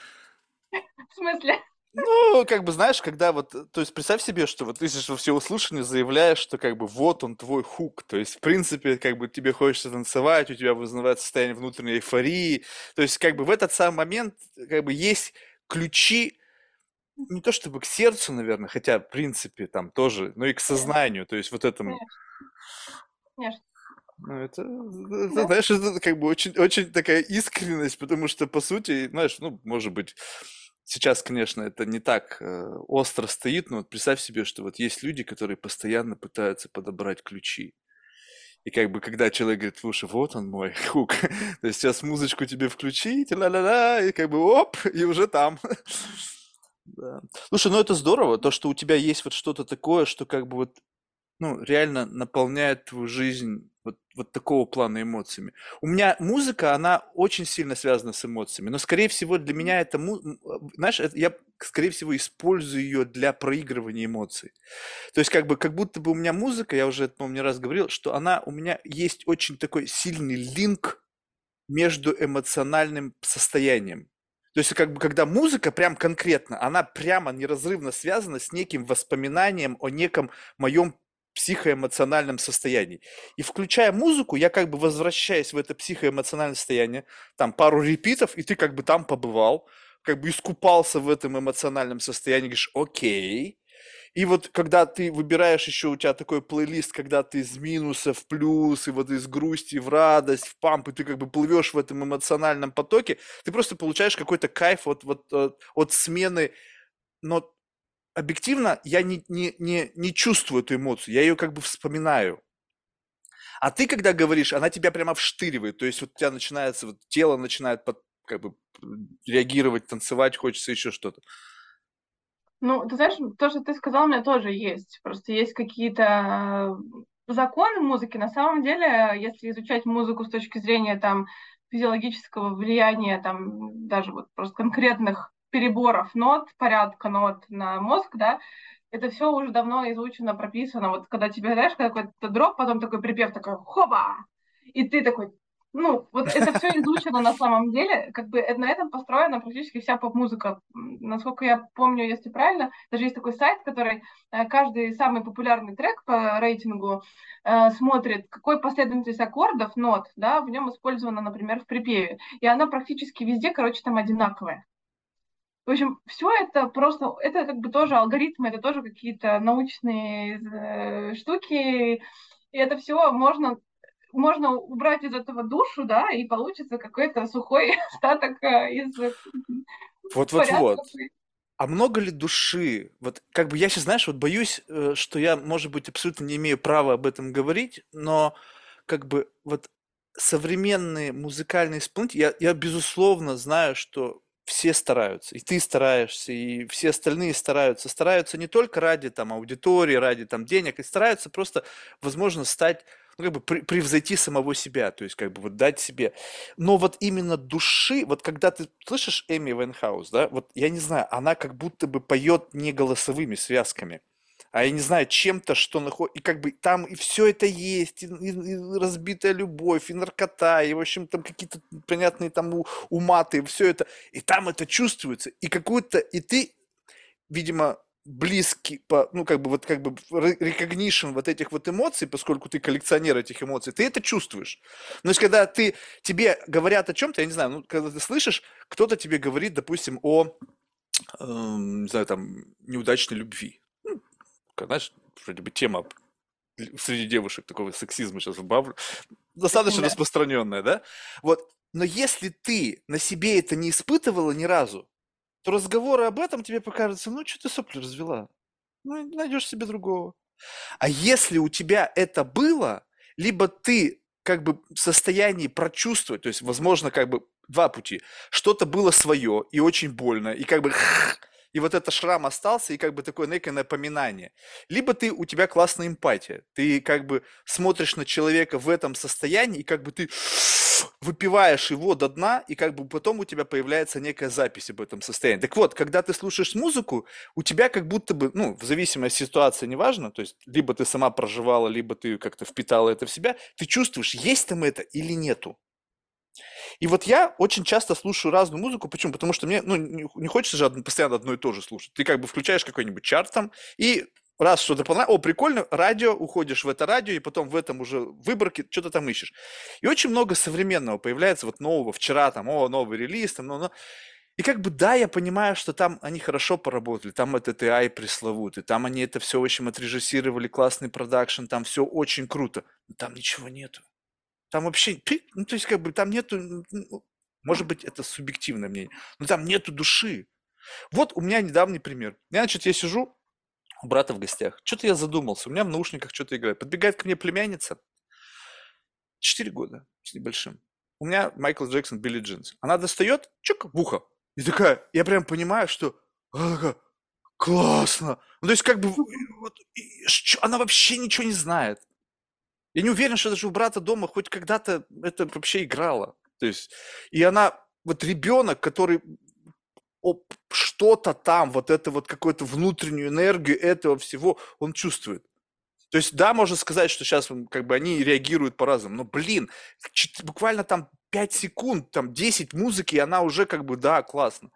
В смысле? Ну, как бы, знаешь, когда вот, то есть представь себе, что вот ты же во всеуслышание заявляешь, что как бы вот он твой хук, то есть, в принципе, как бы тебе хочется танцевать, у тебя вызывает состояние внутренней эйфории, то есть, как бы в этот самый момент, как бы есть ключи, не то чтобы к сердцу, наверное, хотя, в принципе, там тоже, но и к сознанию, то есть вот этому, Конечно. ну, это, это, знаешь, это как бы очень, очень такая искренность, потому что, по сути, знаешь, ну, может быть, сейчас, конечно, это не так э, остро стоит, но вот представь себе, что вот есть люди, которые постоянно пытаются подобрать ключи. И как бы, когда человек говорит, слушай, вот он мой хук, то есть сейчас музычку тебе включить, ла-ла-ла, и как бы оп, и уже там. Да. Слушай, ну это здорово, то, что у тебя есть вот что-то такое, что как бы вот, ну, реально наполняет твою жизнь вот, вот такого плана эмоциями. У меня музыка, она очень сильно связана с эмоциями, но, скорее всего, для меня это, э, знаешь, это я, скорее всего, использую ее для проигрывания эмоций. То есть, как бы, как будто бы у меня музыка, я уже, по-моему, не раз говорил, что она, у меня есть очень такой сильный линк между эмоциональным состоянием. То есть, как бы, когда музыка прям конкретно, она прямо неразрывно связана с неким воспоминанием о неком моем психоэмоциональном состоянии. И включая музыку, я как бы возвращаюсь в это психоэмоциональное состояние, там пару репитов, и ты как бы там побывал, как бы искупался в этом эмоциональном состоянии, говоришь, окей. И вот когда ты выбираешь еще, у тебя такой плейлист, когда ты из минуса в плюс, и вот из грусти в радость, в памп, и ты как бы плывешь в этом эмоциональном потоке, ты просто получаешь какой-то кайф от, вот, от, от смены, но объективно я не, не, не, не чувствую эту эмоцию, я ее как бы вспоминаю. А ты, когда говоришь, она тебя прямо вштыривает, то есть вот у тебя начинается, вот тело начинает под, как бы реагировать, танцевать, хочется еще что-то. Ну, ты знаешь, то, что ты сказал, у меня тоже есть. Просто есть какие-то э, законы музыки. На самом деле, если изучать музыку с точки зрения там физиологического влияния, там даже вот просто конкретных переборов нот, порядка нот на мозг, да, это все уже давно изучено, прописано. Вот когда тебе, знаешь, какой-то дроп, потом такой припев такой хоба, и ты такой, ну, вот это все изучено на самом деле, как бы на этом построена практически вся поп-музыка. Насколько я помню, если правильно, даже есть такой сайт, который э, каждый самый популярный трек по рейтингу э, смотрит, какой последовательность аккордов, нот, да, в нем использована, например, в припеве. И она практически везде, короче, там одинаковая. В общем, все это просто, это как бы тоже алгоритмы, это тоже какие-то научные э, штуки, и это все можно можно убрать из этого душу, да, и получится какой-то сухой остаток э, из Вот-вот-вот. А много ли души? Вот как бы я сейчас, знаешь, вот боюсь, э, что я, может быть, абсолютно не имею права об этом говорить, но как бы вот современные музыкальные исполнители, я, я безусловно знаю, что все стараются, и ты стараешься, и все остальные стараются. Стараются не только ради там аудитории, ради там денег, и стараются просто, возможно, стать ну, как бы превзойти самого себя, то есть как бы вот дать себе. Но вот именно души, вот когда ты слышишь Эми Уайнхаус, да, вот я не знаю, она как будто бы поет не голосовыми связками, а я не знаю, чем-то, что находит, и как бы там и все это есть, и, и- и разбитая любовь, и наркота, и, в общем, там какие-то понятные там у- уматы, и все это, и там это чувствуется, и какой-то, и ты, видимо, близкий по, ну, как бы вот как бы recognition вот этих вот эмоций, поскольку ты коллекционер этих эмоций, ты это чувствуешь. Но есть когда ты, тебе говорят о чем-то, я не знаю, ну, когда ты слышишь, кто-то тебе говорит, допустим, о, эм, не знаю, там, неудачной любви. Знаешь, вроде бы тема среди девушек такого сексизма сейчас вбавлю, достаточно Да. распространенная, да? Вот, но если ты на себе это не испытывала ни разу, то разговоры об этом тебе покажутся, ну, что ты сопли развела? Ну, найдешь себе другого. А если у тебя это было, либо ты как бы в состоянии прочувствовать, то есть, возможно, как бы два пути. Что-то было свое и очень больно, и как бы и вот этот шрам остался, и как бы такое некое напоминание. Либо ты, у тебя классная эмпатия, ты как бы смотришь на человека в этом состоянии, и как бы ты выпиваешь его до дна, и как бы потом у тебя появляется некая запись об этом состоянии. Так вот, когда ты слушаешь музыку, у тебя как будто бы, ну, в зависимости от ситуации, неважно, то есть либо ты сама проживала, либо ты как-то впитала это в себя, ты чувствуешь, есть там это или нету. И вот я очень часто слушаю разную музыку. Почему? Потому что мне, ну, не хочется же постоянно одно и то же слушать. Ты как бы включаешь какой-нибудь чарт там, и раз что-то понравилось, о, прикольно, радио, уходишь в это радио, и потом в этом уже выборке что-то там ищешь. И очень много современного появляется, вот нового, вчера там, о, новый релиз, там, ну, ну. И как бы да, я понимаю, что там они хорошо поработали, там этот AI пресловутый, там они это все, в общем, отрежиссировали, классный продакшн, там все очень круто, но там ничего нету. Там вообще, ну, то есть, как бы, там нету, ну, может быть, это субъективное мнение, но там нету души. Вот у меня недавний пример. Я, значит, я сижу у брата в гостях, что-то я задумался, у меня в наушниках что-то играет. Подбегает ко мне племянница, 4 года с небольшим. У меня Майкл Джексон, Билли Джинс. Она достает, чук, в ухо. И такая, я прям понимаю, что она такая, классно. Ну, то есть, как бы, вот, она вообще ничего не знает. Я не уверен, что даже у брата дома хоть когда-то это вообще играло. То есть, и она, вот ребенок, который что-то там, вот это вот какую-то внутреннюю энергию этого всего, он чувствует. То есть, да, можно сказать, что сейчас как бы они реагируют по-разному, но, блин, буквально там 5 секунд, там 10 музыки, и она уже как бы, да, классно.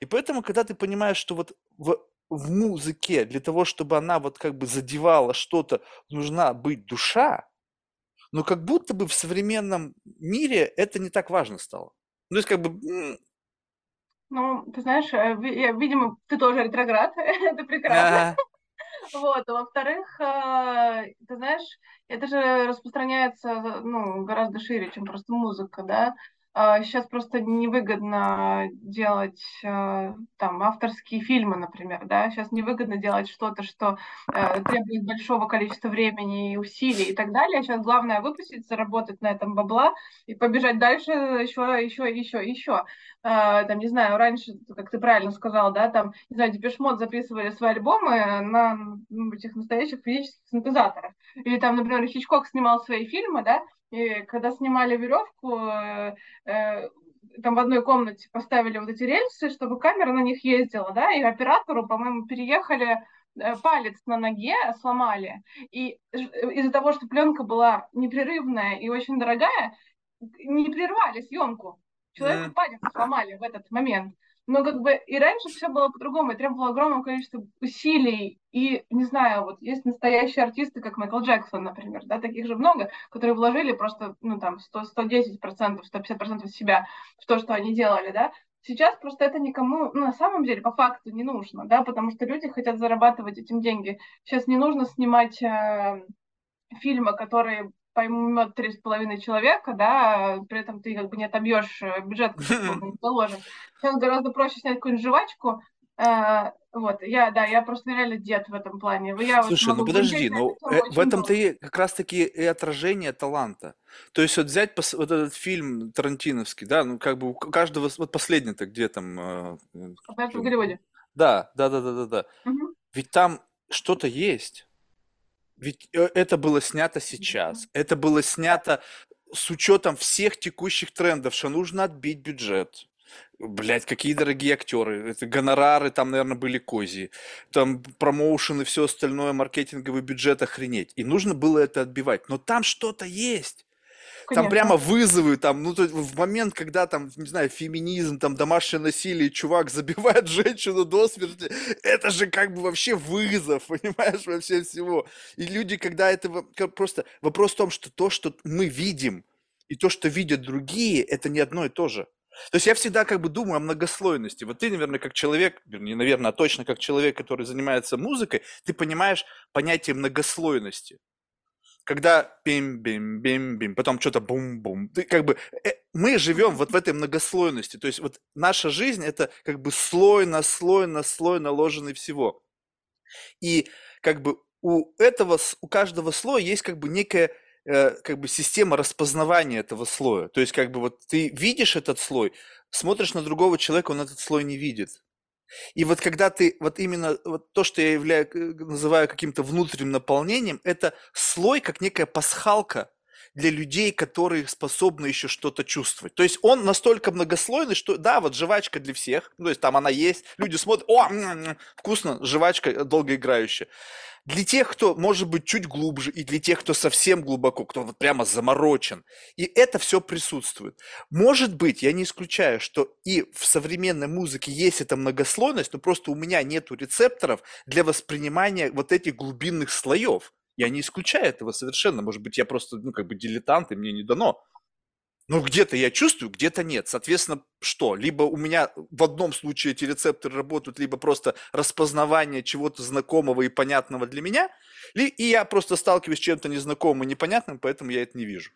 И поэтому, когда ты понимаешь, что вот в, в музыке для того, чтобы она вот как бы задевала что-то, нужна быть душа, но как будто бы в современном мире это не так важно стало. Ну, то есть, как бы, Ну, ты знаешь, э, видимо, ты тоже ретроград, это прекрасно. Вот, а во-вторых, а, ты знаешь, это же распространяется, ну, гораздо шире, чем просто музыка, да. Сейчас просто невыгодно делать а, там авторские фильмы, например, да. Сейчас невыгодно делать что-то, что э, требует большого количества времени и усилий и так далее. Сейчас главное выпустить, заработать на этом бабла и побежать дальше еще, еще, еще, еще. А, там, не знаю, раньше, как ты правильно сказал, да, там, не знаю, Депеш Мод записывали свои альбомы на этих настоящих физических синтезаторах. Или там, например, Хичкок снимал свои фильмы, да, и когда снимали веревку, э, э, там в одной комнате поставили вот эти рельсы, чтобы камера на них ездила, да, и оператору, по-моему, переехали э, палец на ноге сломали. И из-за того, что пленка была непрерывная и очень дорогая, не прервали съемку. Человеку м, палец сломали в этот момент. Но как бы и раньше все было по-другому, и требовало огромное количество усилий. И, не знаю, вот есть настоящие артисты, как Майкл Джексон, например, да, таких же много, которые вложили просто, ну, там, 100, 110%, 150% себя в то, что они делали, да. Сейчас просто это никому, ну, на самом деле, по факту не нужно, да, потому что люди хотят зарабатывать этим деньги. Сейчас не нужно снимать э, фильмы, которые поймет три с половиной человека, да, при этом ты как бы не отобьешь э, бюджет, который заложен. Сейчас гораздо проще снять какую-нибудь жвачку. Э, вот, я, да, я просто реально дед в этом плане. Я вот Слушай, ну могу подожди, глядеть ну э, в этом-то и как раз-таки и отражение таланта. То есть вот взять пос- вот этот фильм Тарантиновский, да, ну как бы у каждого, вот последний-то где там, э, в Голливуде. да, да, да, да, да, да. Мгм. Ведь там что-то есть. Ведь э, это было снято сейчас. Это было снято с учетом всех текущих трендов, что нужно отбить бюджет. Блять, какие дорогие актеры. Это гонорары там, наверное, были кози. Там промоушен и все остальное, маркетинговый бюджет охренеть. И нужно было это отбивать. Но там что-то есть. Там прямо вызовы, там, ну, то есть в момент, когда там, не знаю, феминизм, там, домашнее насилие, чувак забивает женщину до смерти, это же как бы вообще вызов, понимаешь, вообще всего. И люди, когда это просто... Вопрос в том, что то, что мы видим, и то, что видят другие, это не одно и то же. То есть я всегда как бы думаю о многослойности. Вот ты, наверное, как человек, не наверное, а точно как человек, который занимается музыкой, ты понимаешь понятие многослойности когда бим-бим-бим-бим, потом что-то бум-бум. Ты как бы э, мы живем вот в этой многослойности. То есть вот наша жизнь это как бы слой на слой на слой наложенный всего. И как бы у этого, у каждого слоя есть как бы некая э, как бы система распознавания этого слоя. То есть как бы вот ты видишь этот слой, смотришь на другого человека, он этот слой не видит. И вот когда ты, вот именно вот то, что я являю, называю каким-то внутренним наполнением, это слой, как некая пасхалка для людей, которые способны еще что-то чувствовать. То есть он настолько многослойный, что да, вот жвачка для всех, ну, то есть там она есть, люди смотрят, о, вкусно, жвачка долгоиграющая. Для тех, кто может быть чуть глубже, и для тех, кто совсем глубоко, кто вот прямо заморочен. И это все присутствует. Может быть, я не исключаю, что и в современной музыке есть эта многослойность, но просто у меня нету рецепторов для воспринимания вот этих глубинных слоев. Я не исключаю этого совершенно. Может быть, я просто, ну, как бы дилетант, и мне не дано. Ну, где-то я чувствую, где-то нет. Соответственно, что? Либо у меня в одном случае эти рецепторы работают, либо просто распознавание чего-то знакомого и понятного для меня, и я просто сталкиваюсь с чем-то незнакомым и непонятным, поэтому я это не вижу.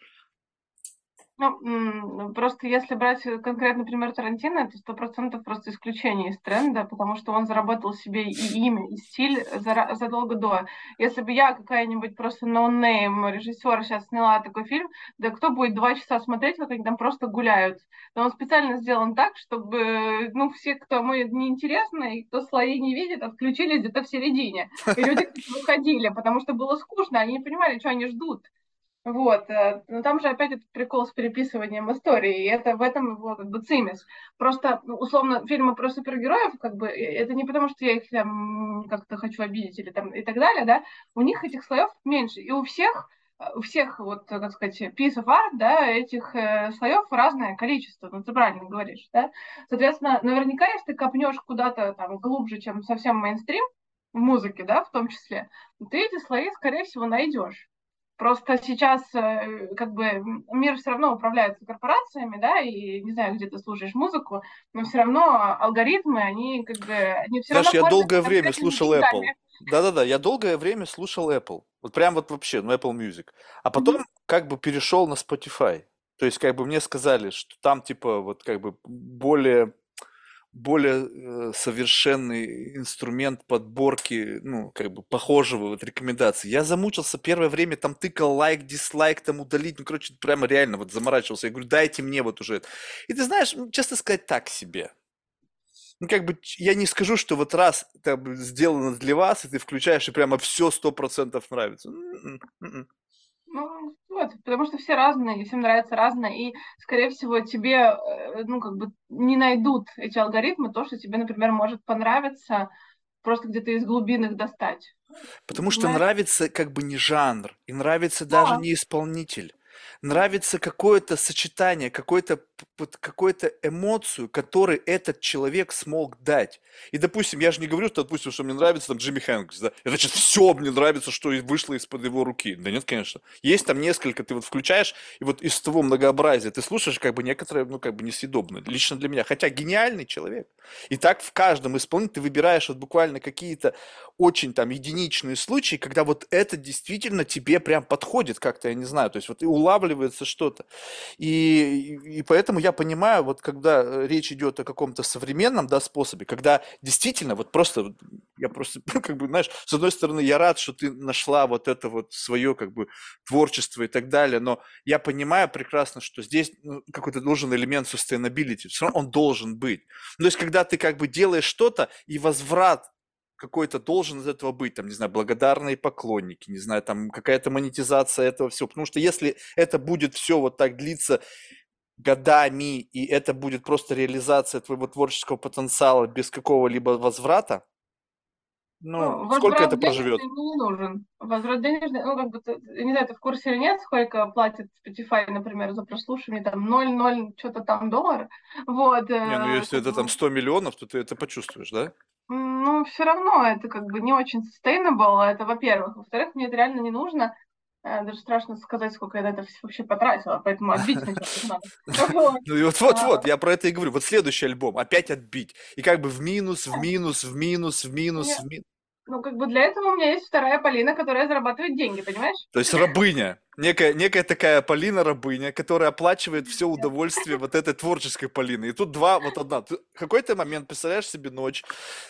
Ну, просто если брать конкретный пример Тарантино, это сто процентов просто исключение из тренда, потому что он заработал себе и имя, и стиль за, задолго до. Если бы я какая-нибудь просто no-name режиссер сейчас сняла такой фильм, да кто будет два часа смотреть, как они там просто гуляют? Но он специально сделан так, чтобы, ну, все, кто ему неинтересно, и кто слои не видит, отключились где-то в середине. И люди выходили, потому что было скучно, они не понимали, что они ждут. Вот, э, но там же опять этот прикол с переписыванием истории, и это в этом его как бы цимис. Просто, ну, условно, фильмы про супергероев, как бы, это не потому, что я их там как-то хочу обидеть или там и так далее, да, у них этих слоев меньше, и у всех э, у всех, вот, так сказать, piece of art, да, этих э, слоев разное количество, ну, ты правильно говоришь, да. Соответственно, наверняка, если ты копнешь куда-то там глубже, чем совсем мейнстрим, в музыке, да, в том числе, ты эти слои, скорее всего, найдешь. Просто сейчас э, как бы мир все равно управляется корпорациями, да, и не знаю, где ты слушаешь музыку, но все равно алгоритмы, они как бы, они все Знаешь, равно... я долгое время слушал Apple. Да-да-да, я долгое время слушал Apple. Вот прям вот вообще, ну, Apple Music. А потом mm-hmm. как бы перешел на Spotify. То есть как бы мне сказали, что там типа вот как бы более более э, совершенный инструмент подборки, ну, как бы похожего вот рекомендаций. Я замучился первое время, там тыкал лайк, дизлайк, там удалить, ну, короче, прямо реально вот заморачивался. Я говорю, дайте мне вот уже. И ты знаешь, честно сказать, так себе. Ну, как бы, я не скажу, что вот раз это сделано для вас, и ты включаешь, и прямо все сто процентов нравится. М-м, м-м. Ну, вот, потому что все разные, всем нравится разное, и, скорее всего, тебе, э, ну, как бы не найдут эти алгоритмы то, что тебе, например, может понравиться, просто где-то из глубин их достать. Потому что нравится как бы не жанр, и нравится даже не исполнитель нравится какое-то сочетание, какое-то вот какую-то эмоцию, которую этот человек смог дать. И, допустим, я же не говорю, что, допустим, что мне нравится там Джимми Хэнкс, да, и, значит, все мне нравится, что вышло из-под его руки. Да нет, конечно. Есть там несколько, ты вот включаешь, и вот из того многообразия ты слушаешь, как бы некоторые, ну, как бы несъедобно, лично для меня. Хотя гениальный человек. И так в каждом исполнении ты выбираешь вот буквально какие-то очень там единичные случаи, когда вот это действительно тебе прям подходит как-то, я не знаю, то есть вот и улавливается что-то. И, и поэтому я понимаю, вот когда э, речь идет о каком-то современном, да, способе, когда действительно вот просто, я просто, как бы, знаешь, с одной стороны, я рад, что ты нашла вот это вот свое, как бы, творчество и так далее, но я понимаю прекрасно, что здесь ну, какой-то должен элемент sustainability, все равно он должен быть. Ну, то есть, когда ты как бы делаешь что-то, и возврат какой-то должен из этого быть, там, не знаю, благодарные поклонники, не знаю, там какая-то монетизация этого всего. Потому что если это будет все вот так длиться годами, и это будет просто реализация твоего творческого потенциала без какого-либо возврата, ну, Ну, сколько это проживет? не нужен. Возврат денежный, ну, как бы, ты- не знаю, ты в курсе или нет, сколько платит Spotify, например, за прослушивание, там, 0,0, что-то там доллар. Вот, Не, ну э, если это там бы, 100 миллионов, то ты это почувствуешь, да? ну, все равно это как бы не очень sustainable, это во-первых. Во-вторых, мне это реально не нужно. Э, Даже страшно сказать, сколько я на это вообще потратила, поэтому отбить сначала надо. Ну и вот, вот, вот, я про это и говорю. Вот следующий альбом, опять отбить. И как бы в минус, в минус, в минус, в минус, в минус. Ну, как бы для этого у меня есть вторая Полина, которая зарабатывает деньги, понимаешь? То есть рабыня. Некая, некая такая Полина рабыня, которая оплачивает все удовольствие вот этой творческой Полины. И тут два, вот одна. Ты какой-то момент представляешь себе ночь,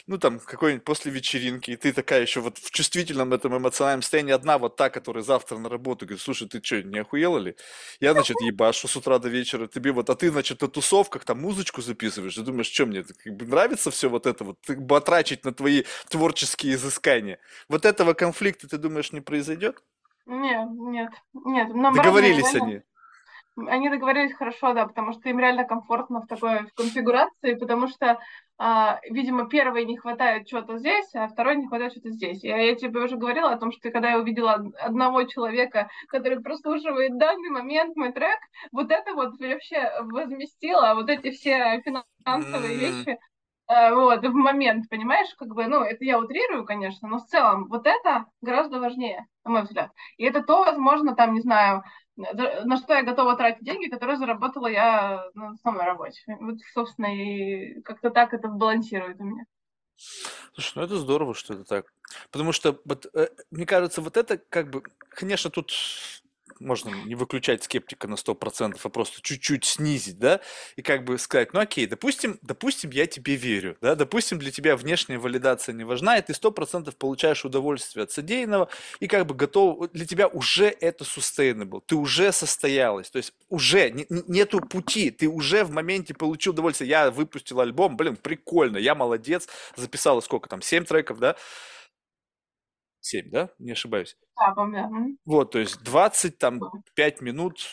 ну там какой-нибудь после вечеринки, и ты такая еще вот в чувствительном этом эмоциональном состоянии одна вот та, которая завтра на работу говорит, слушай, ты что, не охуела ли? Я, значит, ебашу с утра до вечера, тебе вот, а ты, значит, на тусовках там музычку записываешь, ты думаешь, что мне, как бы нравится все вот это вот, батрачить на твои творческие изыскания. Вот этого конфликта, ты думаешь, не произойдет? Нет, нет, нет. Мне Договорились реально они. Они договорились хорошо, да, потому что им реально комфортно в такой в конфигурации, потому что, а, видимо, первой не хватает чего-то здесь, а второй не хватает что-то здесь. Я, я тебе уже говорила о том, что когда я увидела од- одного человека, который прослушивает данный момент мой трек, вот это вот вообще возместило вот эти все финансовые М, вещи, вот, в момент, понимаешь, как бы, ну, это я утрирую, конечно, но в целом вот это гораздо важнее, на мой взгляд. И это то, возможно, там, не знаю, на что я готова тратить деньги, которые заработала я на основной работе. Вот, собственно, и как-то так это балансирует у меня. Слушай, ну это здорово, что это так. Потому что, вот, э, мне кажется, вот это как бы, конечно, тут можно не выключать скептика на 100%, а просто чуть-чуть снизить, да, и как бы сказать, ну окей, допустим, допустим, я тебе верю, да, допустим, для тебя внешняя валидация не важна, и ты 100% получаешь удовольствие от содеянного, и как бы готов, для тебя уже это sustainable, ты уже состоялась, то есть уже не- не- нету пути, ты уже в моменте получил удовольствие, я выпустил альбом, блин, прикольно, я молодец, записала сколько там, 7 треков, да, 7, да, не ошибаюсь. Да, помню. М. Вот, то есть 20 там 5 минут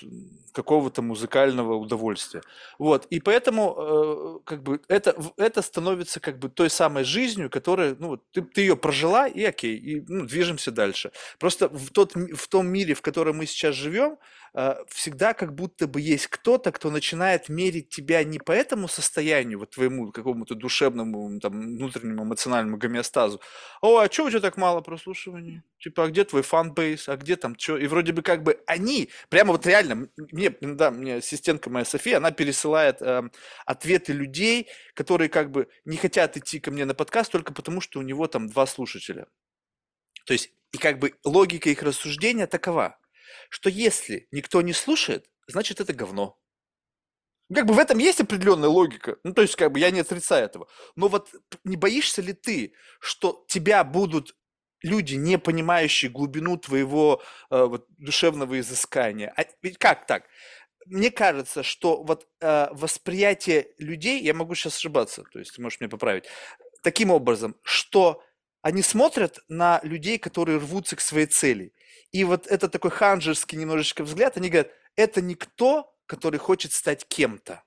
какого-то музыкального удовольствия. Вот, и поэтому э, как бы это, это становится как бы той самой жизнью, которая, ну, ты, ты ее прожила, и окей, и ну, движемся дальше. Просто в, тот, в том мире, в котором мы сейчас живем, э, всегда как будто бы есть кто-то, кто начинает мерить тебя не по этому состоянию, вот твоему какому-то душевному, там, внутреннему эмоциональному гомеостазу, о, а что у тебя так мало прослушиваний? Типа, а где твой фанбейс, а где там что? И вроде бы как бы они, прямо вот реально, мне, да, мне ассистентка моя София, она пересылает эм, ответы людей, которые как бы не хотят идти ко мне на подкаст только потому, что у него там два слушателя. То есть, и как бы логика их рассуждения такова, что если никто не слушает, значит это говно. Как бы в этом есть определенная логика. Ну, то есть, как бы я не отрицаю этого. Но вот не боишься ли ты, что тебя будут люди, не понимающие глубину твоего э, вот, душевного изыскания? А ведь как так? Мне кажется, что вот э, восприятие людей, я могу сейчас ошибаться, то есть можешь меня поправить, таким образом, что они смотрят на людей, которые рвутся к своей цели. И вот это такой ханжерский немножечко взгляд, они говорят, это никто, который хочет стать кем-то.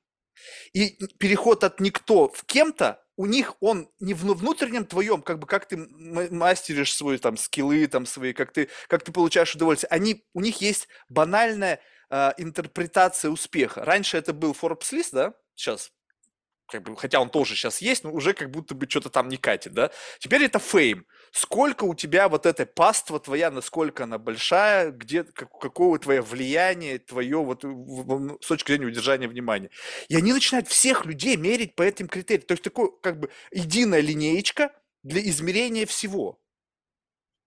И переход от никто в кем-то, у них он не в внутреннем твоем, как бы как ты мастеришь свои там скиллы, там свои, как ты, как ты получаешь удовольствие. Они, у них есть банальная а, интерпретация успеха. Раньше это был Forbes лист, да, сейчас как бы, хотя он тоже сейчас есть, но уже как будто бы что-то там не катит, да. Теперь это фейм. Сколько у тебя вот этой паства твоя, насколько она большая, где, как, какого твое влияние, твое вот с точки зрения удержания внимания. И они начинают всех людей мерить по этим критериям. То есть такой как бы единая линеечка для измерения всего.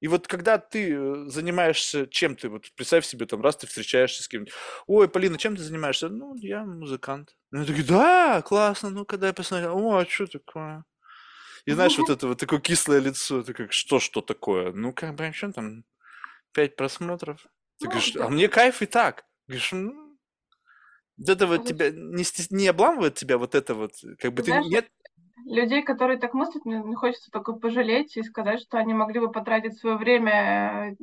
И вот когда ты э, занимаешься чем ты, вот представь себе, там, раз ты встречаешься с кем-нибудь, ой, Полина, чем ты занимаешься? Ну, я музыкант. Ну, они такие, да, классно, ну, когда я посмотрел, о, а что такое? И знаешь, вот это вот такое кислое лицо, ты как, что, что такое? Ну, как бы, что там, пять просмотров? Ты Ну, говоришь, да. а мне кайф и так. Говоришь, ну, вот это вот Ну, тебя не, стес- не обламывает тебя вот это вот, как бы Ты нет, людей, которые так мыслят, мне, хочется только пожалеть и сказать, что они могли бы потратить свое время э,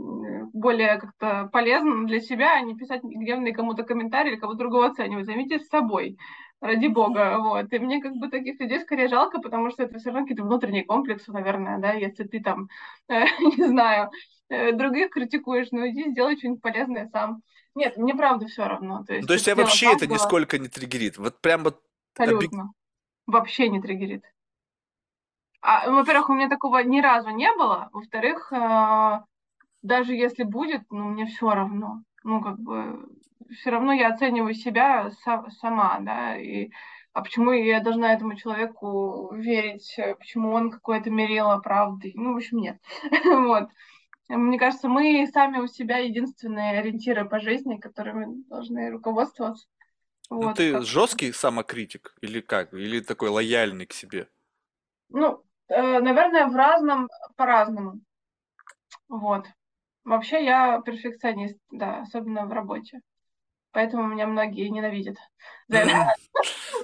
более как-то полезно для себя, а не писать гневные кому-то комментарии или кого-то другого оценивать. Займитесь собой, ради бога, вот. И мне как бы таких людей скорее жалко, потому что это все равно какие-то внутренние комплексы, наверное, да, если ты там, э, не знаю, э, других критикуешь, ну иди сделай что-нибудь полезное сам. Нет, мне правда все равно. То есть, то есть тебя вообще это нисколько не триггерит? Вот прям вот... Абсолютно вообще не триггерит. А, во-первых, у меня такого ни разу не было. Во-вторых, э, даже если будет, ну, мне все равно. Ну, как бы, все равно я оцениваю себя са- сама, да, и а почему я должна этому человеку верить, почему он какое-то мерило правды? Ну, в общем, нет. вот. Мне кажется, мы сами у себя единственные ориентиры по жизни, которыми должны руководствоваться. Ну, вот, ты как... жесткий самокритик или как? Или такой лояльный к себе? Ну, э, наверное, в разном, по-разному. Вот. Вообще я перфекционист, да, особенно в работе. Поэтому меня многие ненавидят.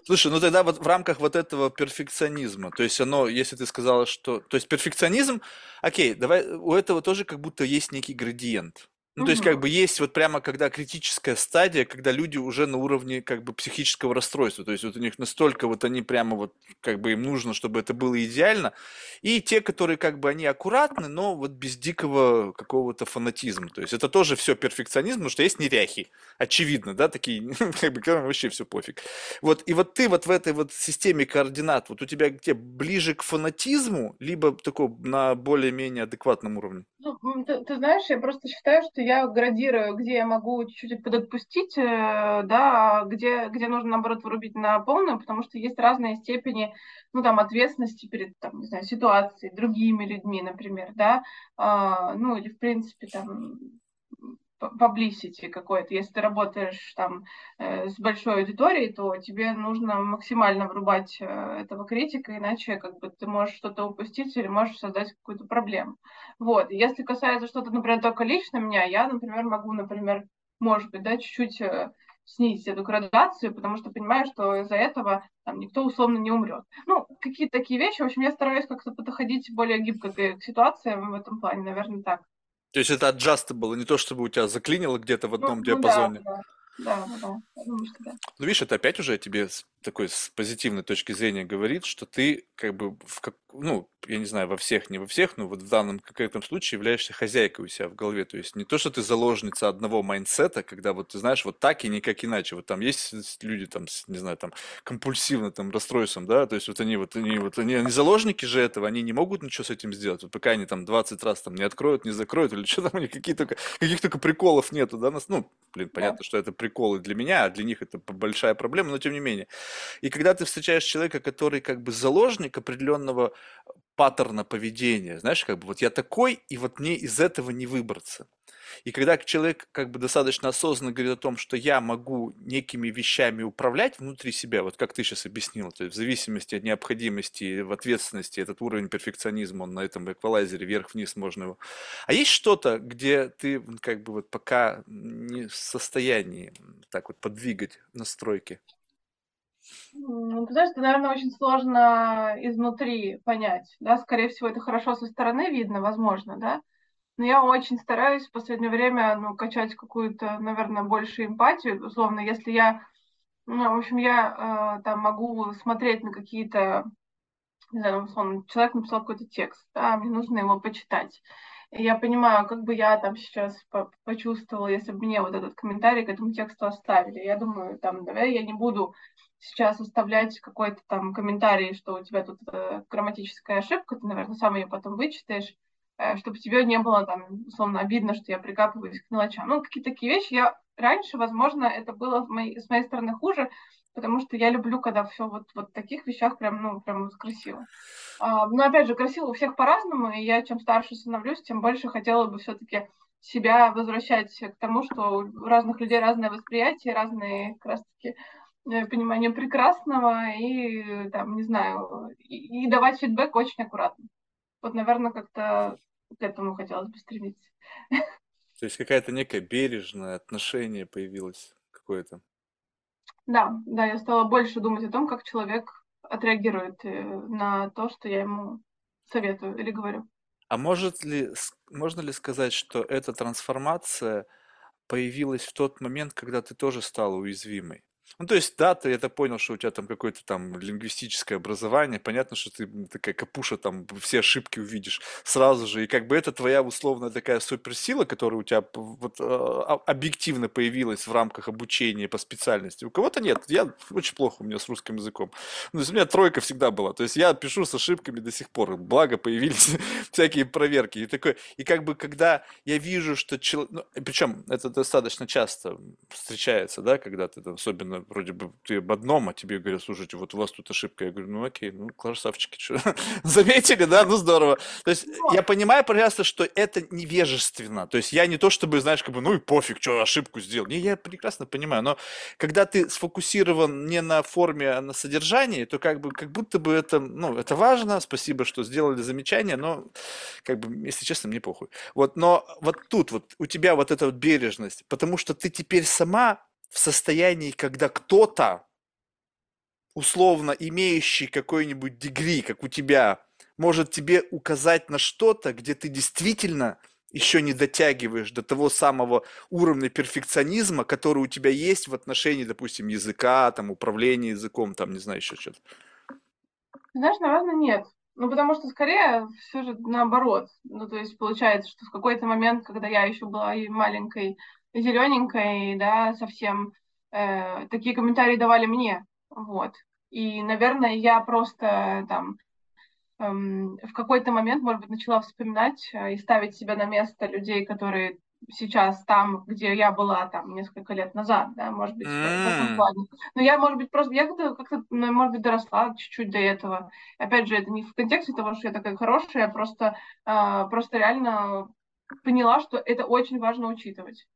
Слушай, ну тогда вот в рамках вот этого перфекционизма, то есть оно, если ты сказала, что... То есть перфекционизм, окей, давай, у этого тоже как будто есть некий градиент. Ну, то есть, как бы есть вот прямо когда критическая стадия, когда люди уже на уровне как бы психического расстройства. То есть, вот у них настолько вот они прямо вот как бы им нужно, чтобы это было идеально. И те, которые как бы они аккуратны, но вот без дикого какого-то фанатизма. То есть, это тоже все перфекционизм, потому что есть неряхи. Очевидно, да, такие, как бы, вообще все пофиг. Вот, и вот ты вот в этой вот системе координат, вот у тебя где ближе к фанатизму, либо такой на более-менее адекватном уровне? Ну, ты, ты знаешь, я просто считаю, что я градирую, где я могу чуть-чуть подотпустить, э, да, где, где нужно, наоборот, вырубить на полную, потому что есть разные степени, ну, там, ответственности перед, там, не знаю, ситуацией, другими людьми, например, да, а, ну, или, в принципе, там, publicity какой-то. Если ты работаешь там э, с большой аудиторией, то тебе нужно максимально врубать э, этого критика, иначе как бы ты можешь что-то упустить или можешь создать какую-то проблему. Вот. Если касается что-то, например, только лично меня, я, например, могу, например, может быть, да, чуть-чуть э, снизить эту градацию, потому что понимаю, что из-за этого там никто условно не умрет. Ну, какие-то такие вещи. В общем, я стараюсь как-то подходить более гибко к ситуациям в этом плане, наверное, так. То есть это adjustable, не то чтобы у тебя заклинило где-то в ну, одном ну, диапазоне. Да, да, да, да. Я думаю, что да. Ну, видишь, это опять уже тебе такой с позитивной точки зрения говорит, что ты как бы в как, ну, я не знаю, во всех, не во всех, но вот в данном конкретном случае являешься хозяйкой у себя в голове. То есть не то, что ты заложница одного mindset а, когда вот ты знаешь, вот так и никак иначе. Вот там есть люди там, с, не знаю, там компульсивно там расстройством, да, то есть вот они вот они вот они, они заложники же этого, они не могут ничего с этим сделать. Вот пока они там 20 раз там не откроют, не закроют или что там у них какие только каких только приколов нету, да, нас, ну, блин, понятно, да. что это приколы для меня, а для них это большая проблема, но тем не менее. И когда ты встречаешь человека, который как бы заложник определенного паттерна поведения, знаешь, как бы вот я такой, и вот мне из этого не выбраться. И когда человек как бы достаточно осознанно говорит о том, что я могу некими вещами управлять внутри себя, вот как ты сейчас объяснил, то есть в зависимости от необходимости, в ответственности, этот уровень перфекционизма, он на этом эквалайзере вверх-вниз можно его. А есть что-то, где ты как бы вот пока не в состоянии так вот подвигать настройки? Ну, ты знаешь, это, наверное, очень сложно изнутри понять, да, скорее всего, это хорошо со стороны видно, возможно, да, но я очень стараюсь в последнее время, ну, качать какую-то, наверное, большую эмпатию, условно, если я, ну, в общем, я э, там могу смотреть на какие-то, не знаю, условно, человек написал какой-то текст, да, мне нужно его почитать, и я понимаю, как бы я там сейчас по почувствовала, если бы мне вот этот комментарий к этому тексту оставили. Я думаю, там, давай я не буду сейчас оставлять какой-то там комментарий, что у тебя тут э, грамматическая ошибка, ты, наверное, сам ее потом вычитаешь, э, чтобы тебе не было там, условно, обидно, что я прикапываюсь к мелочам. Ну, какие-то такие вещи. Я раньше, возможно, это было с моей, с моей стороны хуже, потому что я люблю, когда все вот, вот в таких вещах прям, ну, прям красиво. А, но, опять же, красиво у всех по-разному, и я чем старше становлюсь, тем больше хотела бы все-таки себя возвращать к тому, что у разных людей разное восприятие, разные как раз-таки понимание прекрасного и, там, не знаю, и, и давать фидбэк очень аккуратно. Вот, наверное, как-то к этому хотелось бы стремиться. То есть какая-то некое бережное отношение появилось какое-то. Да, да, я стала больше думать о том, как человек отреагирует э, на то, что я ему советую или говорю. А может ли, можно ли сказать, что эта трансформация появилась в тот момент, когда ты тоже стала уязвимой? Ну, то есть, да, ты это понял, что у тебя там какое-то там лингвистическое образование, понятно, что ты такая капуша, там все ошибки увидишь сразу же, и как бы это твоя условная такая суперсила, которая у тебя вот а, объективно появилась в рамках обучения по специальности. У кого-то нет, я очень плохо у меня с русским языком. Ну, то есть у меня тройка всегда была, то есть я пишу с ошибками до сих пор, благо появились всякие проверки. И такой, и как бы когда я вижу, что человек, ну, причем это достаточно часто встречается, да, когда ты там, особенно вроде бы ты об одном, а тебе говорят, слушайте, вот у вас тут ошибка. Я говорю, ну окей, ну красавчики, что, заметили, да, ну здорово. То есть я понимаю прекрасно, что это невежественно. То есть я не то чтобы, знаешь, как бы, ну и пофиг, что ошибку сделал. Не, я прекрасно понимаю, но когда ты сфокусирован не на форме, а на содержании, то как бы, как будто бы это, ну, это важно, спасибо, что сделали замечание, но, как бы, если честно, мне похуй. Вот, но вот тут вот у тебя вот эта вот бережность, потому что ты теперь сама в состоянии, когда кто-то, условно имеющий какой-нибудь дегри, как у тебя, может тебе указать на что-то, где ты действительно еще не дотягиваешь до того самого уровня перфекционизма, который у тебя есть в отношении, допустим, языка, там, управления языком, там, не знаю, еще что-то. Знаешь, наверное, нет. Ну, потому что скорее все же наоборот. Ну, то есть получается, что в какой-то момент, когда я еще была и маленькой зелененькой, да, совсем э, такие комментарии давали мне, вот. И, наверное, я просто там эм, в какой-то момент, может быть, начала вспоминать э, и ставить себя на место людей, которые сейчас там, где я была там несколько лет назад, да, может быть, mm. в этом плане. Но я, может быть, просто, я как-то, как ну, может быть, доросла чуть-чуть до этого. Опять же, это не в контексте того, что я такая хорошая, я просто, э, просто реально поняла, что это очень важно учитывать.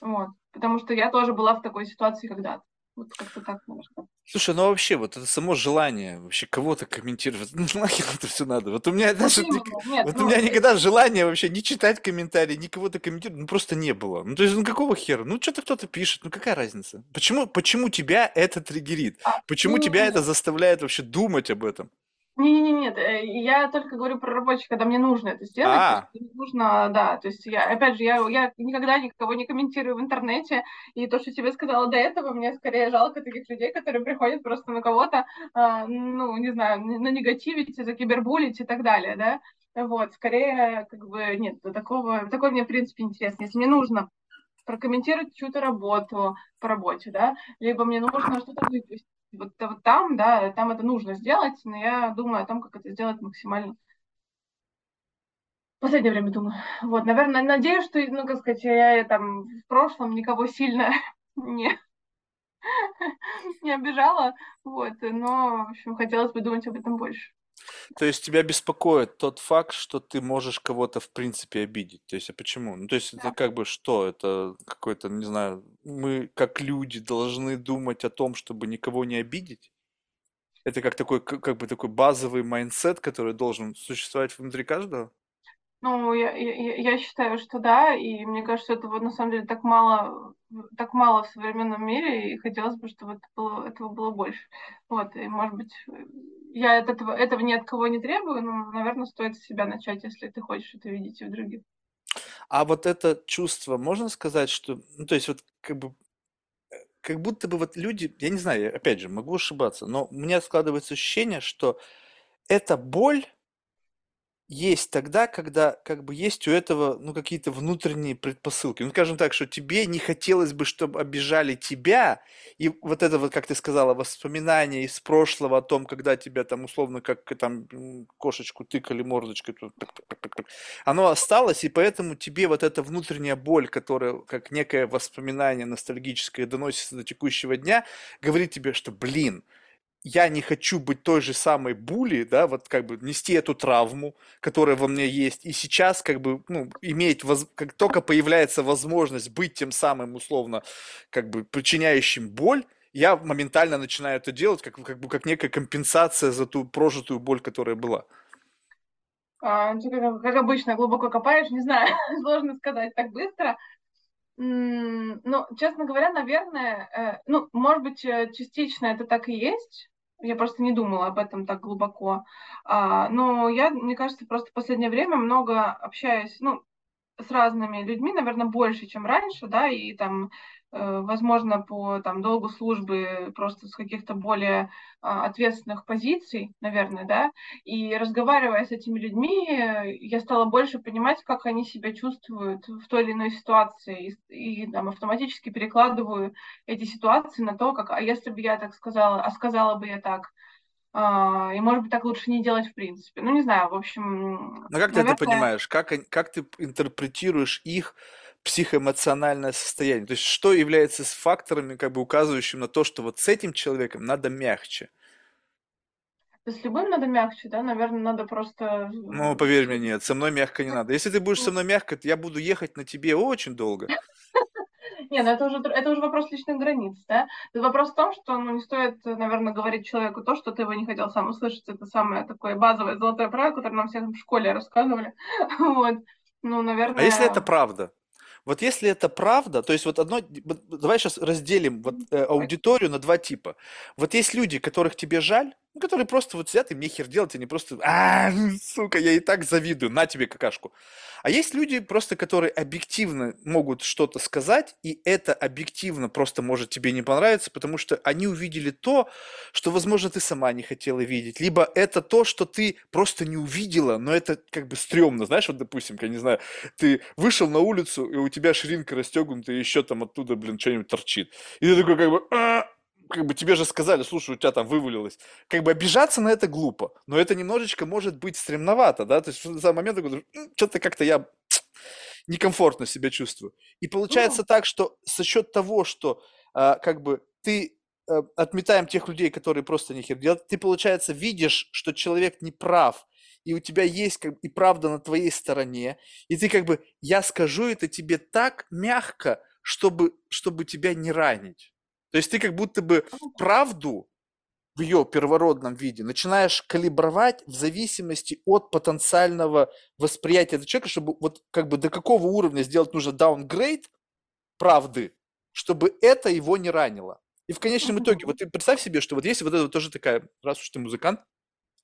Вот. Потому что я тоже была в такой ситуации когда-то. Вот как-то так, наверное. Слушай, ну вообще, вот это само желание вообще кого-то комментировать, ну нахер это все надо. Вот у меня даже, Нет, вот ну, у меня никогда желания вообще не читать комментарии, ни кого-то комментировать, ну просто не было. Ну то есть, ну какого хера? Ну что-то кто-то пишет, ну какая разница? Почему, почему тебя это триггерит? А, почему ну, тебя это заставляет вообще думать об этом? Не-не-не, нет, э, я только говорю про рабочих, когда мне нужно это сделать. А. Есть, нужно, да, то есть я, опять же, я, я никогда никого не комментирую в интернете, и то, что тебе сказала до этого, мне скорее жалко таких людей, которые приходят просто на кого-то, э, ну, не знаю, на негативить, закибербулить и так далее, да, вот, скорее, как бы, нет, такого, такой мне, в принципе, интересно. Если мне нужно прокомментировать чью-то работу по работе, да, либо мне нужно что-то выпустить, вот, вот там, да, там это нужно сделать, но я думаю о том, как это сделать максимально. Последнее время думаю. Вот, наверное, надеюсь, что, ну, как сказать, я там в прошлом никого сильно не, не обижала, вот, но, в общем, хотелось бы думать об этом больше. То есть тебя беспокоит тот факт, что ты можешь кого-то в принципе обидеть. То есть, а почему? Ну, то есть это как бы что? Это какой-то, не знаю, мы как люди должны думать о том, чтобы никого не обидеть? Это как такой, как бы такой базовый mindset, который должен существовать внутри каждого? Ну, я, я, я считаю, что да, и мне кажется, этого на самом деле так мало, так мало в современном мире, и хотелось бы, чтобы это было, этого было больше. Вот, и может быть, я от этого, этого ни от кого не требую, но, наверное, стоит с себя начать, если ты хочешь это видеть и в других. А вот это чувство, можно сказать, что, ну, то есть вот как бы, э, как будто бы вот люди, я не знаю, опять же, могу ошибаться, но у меня складывается ощущение, что эта боль, есть тогда, когда как бы есть у этого, ну, какие-то внутренние предпосылки. Ну, скажем так, что тебе не хотелось бы, чтобы обижали тебя, и вот это вот, как ты сказала, воспоминание из прошлого о том, когда тебя там условно как там кошечку тыкали мордочкой, оно осталось, и поэтому тебе вот эта внутренняя боль, которая как некое воспоминание ностальгическое доносится до текущего дня, говорит тебе, что, блин, я не хочу быть той же самой були, да, вот как бы нести эту травму, которая во мне есть, и сейчас как бы, ну, иметь, воз... как только появляется возможность быть тем самым, условно, как бы причиняющим боль, я моментально начинаю это делать, как, как бы как некая компенсация за ту прожитую боль, которая была. А, как, обычно, глубоко копаешь, не знаю, сложно сказать так быстро. Ну, честно говоря, наверное, э, ну, может быть, э, частично это так и есть, Я просто не думала об этом так глубоко. А, но я, мне кажется, просто в последнее время много общаюсь, ну, с разными людьми, наверное, больше, чем раньше, да, и там, возможно, по там долгу службы просто с каких-то более а, ответственных позиций, наверное, да, и разговаривая с этими людьми, я стала больше понимать, как они себя чувствуют в той или иной ситуации, и, и там автоматически перекладываю эти ситуации на то, как, а если бы я так сказала, а сказала бы я так, а, и, может быть, так лучше не делать в принципе. Ну, не знаю, в общем, Но как ты это наверное, понимаешь? Как, как ты интерпретируешь их психоэмоциональное состояние? То есть что является факторами, как бы указывающими на то, что вот с этим человеком надо мягче? с любым надо мягче, да, наверное, надо просто... Ну, поверь мне, нет, со мной мягко не надо. Если ты будешь со мной мягко, то я буду ехать на тебе очень долго. Не, ну это уже, это уже вопрос личных границ, да. Это вопрос в том, что ну, не стоит, наверное, говорить человеку то, что ты его не хотел сам услышать. Это самое такое базовое золотое правило, которое нам всем в школе рассказывали. Вот. Ну, А если это наверное... правда? Вот если это правда, то есть вот одно, давай сейчас разделим вот э, аудиторию на два типа. Вот есть люди, которых тебе жаль, ну, которые просто вот сидят, им нехер делать, они просто, а, сука, я и так завидую, на тебе какашку. А есть люди просто, которые объективно могут что-то сказать, и это объективно просто может тебе не понравиться, потому что они увидели то, что, возможно, ты сама не хотела видеть, либо это то, что ты просто не увидела, но это как бы стрёмно, знаешь, вот, допустим, я не знаю, ты вышел на улицу, и у тебя ширинка расстегнута, и еще там оттуда, блин, что-нибудь торчит. И ты такой как бы, «А!» Как бы тебе же сказали, слушай, у тебя там вывалилось. Как бы обижаться на это глупо, но это немножечко может быть стремновато, да, то есть этот момент что-то как-то я некомфортно себя чувствую. И Ну, получается так, что за счет того, что а, как бы ты а, отметаем тех людей, которые просто нехер делают, ты, получается, видишь, что человек не прав, и у тебя есть как, бы и правда на твоей стороне, и ты как бы, я скажу это тебе так мягко, чтобы, чтобы тебя не ранить. То есть ты как будто бы правду в ее первородном виде начинаешь калибровать в зависимости от потенциального восприятия этого человека, чтобы вот как бы до какого уровня сделать нужно даунгрейд правды, чтобы это его не ранило. И в конечном итоге, вот ты представь себе, что вот есть вот это вот тоже такая, раз уж ты музыкант,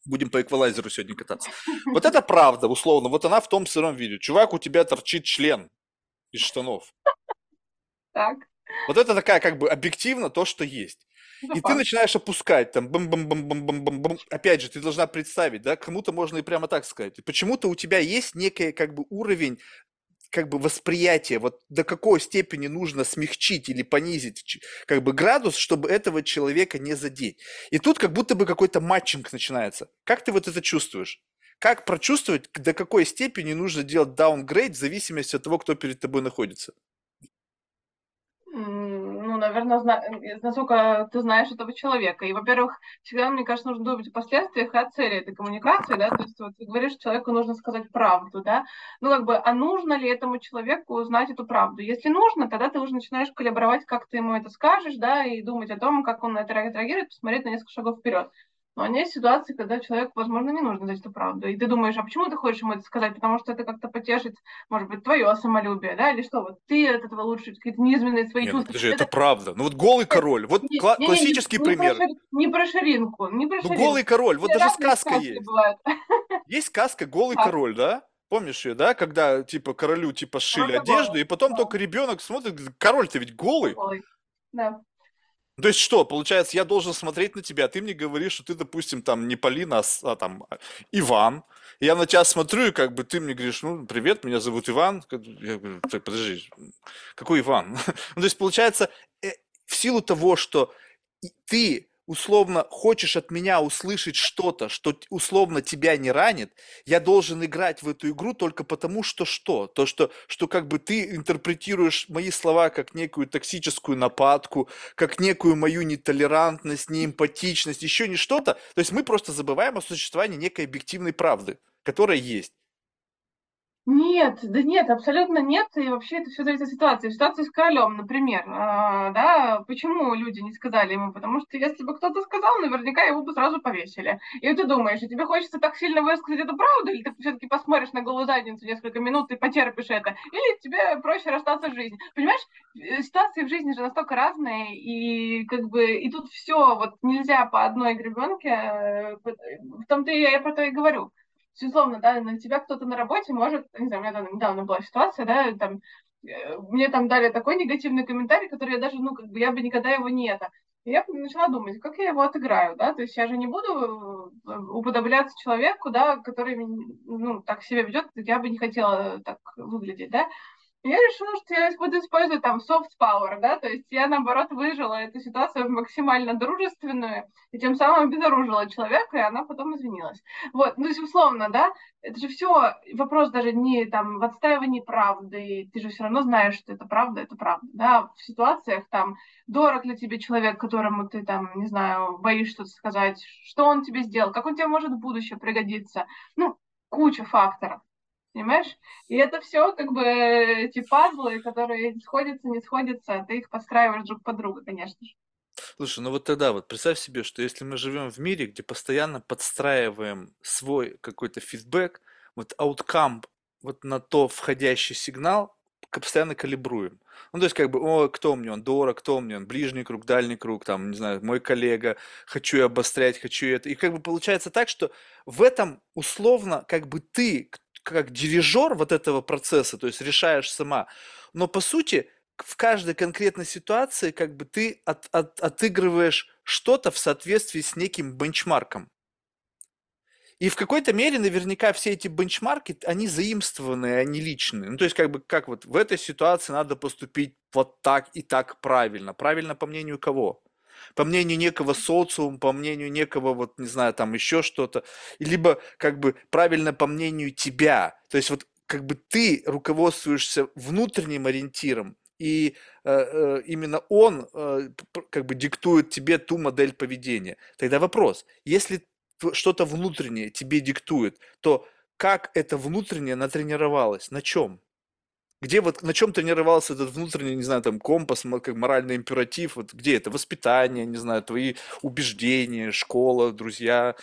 будем по эквалайзеру сегодня кататься. Вот это правда, условно, вот она в том сыром виде. Чувак, у тебя торчит член из штанов. так, Вот это такая как бы объективно то, что есть. это И ты начинаешь опускать там бам бам бам бам бам бам бам Опять же, ты должна представить, да, кому-то можно и прямо так сказать. Почему-то у тебя есть некий как бы уровень как бы восприятия, вот до какой степени нужно смягчить или понизить как бы градус, чтобы этого человека не задеть. И тут как будто бы какой-то матчинг начинается. Как ты вот это чувствуешь? Как прочувствовать, до какой степени нужно делать даунгрейд в зависимости от того, кто перед тобой находится? Наверное, зна- э, насколько ты знаешь этого человека. И, во-первых, всегда, мне кажется, нужно думать о последствиях и о цели этой коммуникации, да, то есть вот ты говоришь, человеку нужно сказать правду, да, ну, как бы, а нужно ли этому человеку узнать эту правду? Если нужно, тогда ты уже начинаешь калибровать, как ты ему это скажешь, да, и думать о том, как он на это реагирует, посмотреть на несколько шагов вперед. Но есть ситуации, когда человеку, возможно, не нужно знать эту правду. И ты думаешь, а почему ты хочешь ему это сказать? Потому что это как-то потешит, может быть, твое самолюбие, да, или что? Вот ты от этого лучше какие-то низменные свои Не, ну чувства. подожди, это Это правда. Ну вот голый король, вот не, кла- не, не, не, классический не про, пример. шир- не про ширинку, не про Ну ширинку. голый король, вот Все даже сказка есть. бывают. Есть сказка «Голый Так, король», да? Помнишь ее, да? Когда, типа, королю, типа, сшили одежду, и потом Да, только ребенок смотрит, король-то ведь голый. голый. Да. То есть что, получается, я должен смотреть на тебя, а ты мне говоришь, что ты, допустим, там не Полина, а, а там а, Иван. Я на тебя смотрю, и как бы ты мне говоришь, ну, привет, меня зовут Иван. Я говорю, так, подожди, какой Иван? Ну, то есть, получается, э, в силу того, что ты условно хочешь от меня услышать что-то, что условно тебя не ранит, я должен играть в эту игру только потому, что что? То, что, что как бы ты интерпретируешь мои слова как некую токсическую нападку, как некую мою нетолерантность, неэмпатичность, еще не что-то. То есть мы просто забываем о существовании некой объективной правды, которая есть. Нет, да нет, абсолютно нет, и вообще это все зависит от ситуации. Ситуация с королем, например, а, да, почему люди не сказали ему? Потому что если бы кто-то сказал, наверняка его бы сразу повесили. И ты думаешь, и тебе хочется так сильно высказать эту правду, или ты все-таки посмотришь на голую задницу несколько минут и потерпишь это, или тебе проще расстаться с жизнью. Понимаешь, э, ситуации в жизни же настолько разные, и как бы и тут все вот нельзя по одной гребенке, э, в том-то я про то и говорю безусловно, да, на тебя кто-то на работе может, не знаю, у меня там недавно была ситуация, да, там, э, мне там дали такой негативный комментарий, который я даже, ну, как бы, я бы никогда его не это. И я начала думать, как я его отыграю, да, то есть я же не буду э, уподобляться человеку, да, который, ну, так себя ведет, я бы не хотела так выглядеть, да, я решила, что я буду использовать там soft power, да, то есть я, наоборот, выжила эту ситуацию максимально дружественную, и тем самым обезоружила человека, и она потом извинилась. Вот, ну, то есть, условно, да, это же все вопрос даже не там в отстаивании правды, ты же все равно знаешь, что это правда, это правда, да, в ситуациях там, дорог ли тебе человек, которому ты там, не знаю, боишься что-то сказать, что он тебе сделал, как он тебе может в будущем пригодиться, ну, куча факторов понимаешь? И это все как бы эти пазлы, которые сходятся, не сходятся, ты их подстраиваешь друг под друга, конечно же. Слушай, ну вот тогда вот представь себе, что если мы живем в мире, где постоянно подстраиваем свой какой-то фидбэк, вот outcome вот на то входящий сигнал постоянно калибруем. Ну, то есть, как бы, о, кто мне он, дорог, кто мне он, ближний круг, дальний круг, там, не знаю, мой коллега, хочу я обострять, хочу это. И как бы получается так, что в этом условно, как бы ты, как дирижер вот этого процесса, то есть решаешь сама. Но по сути, в каждой конкретной ситуации как бы ты от, от, отыгрываешь что-то в соответствии с неким бенчмарком. И в какой-то мере наверняка все эти бенчмарки, они заимствованные, они личные. Ну, то есть, как бы, как вот в этой ситуации надо поступить вот так и так правильно. Правильно по мнению кого? По мнению некого социума, по мнению некого, вот, не знаю, там еще что-то, либо как бы правильно по мнению тебя. То есть вот как бы ты руководствуешься внутренним ориентиром, и э, э, именно он э, как бы диктует тебе ту модель поведения. Тогда вопрос, если что-то внутреннее тебе диктует, то как это внутреннее натренировалось, на чем? Где вот, на чем тренировался этот внутренний, не знаю, там, компас, как моральный императив, вот где это? Воспитание, не знаю, твои убеждения, школа, друзья,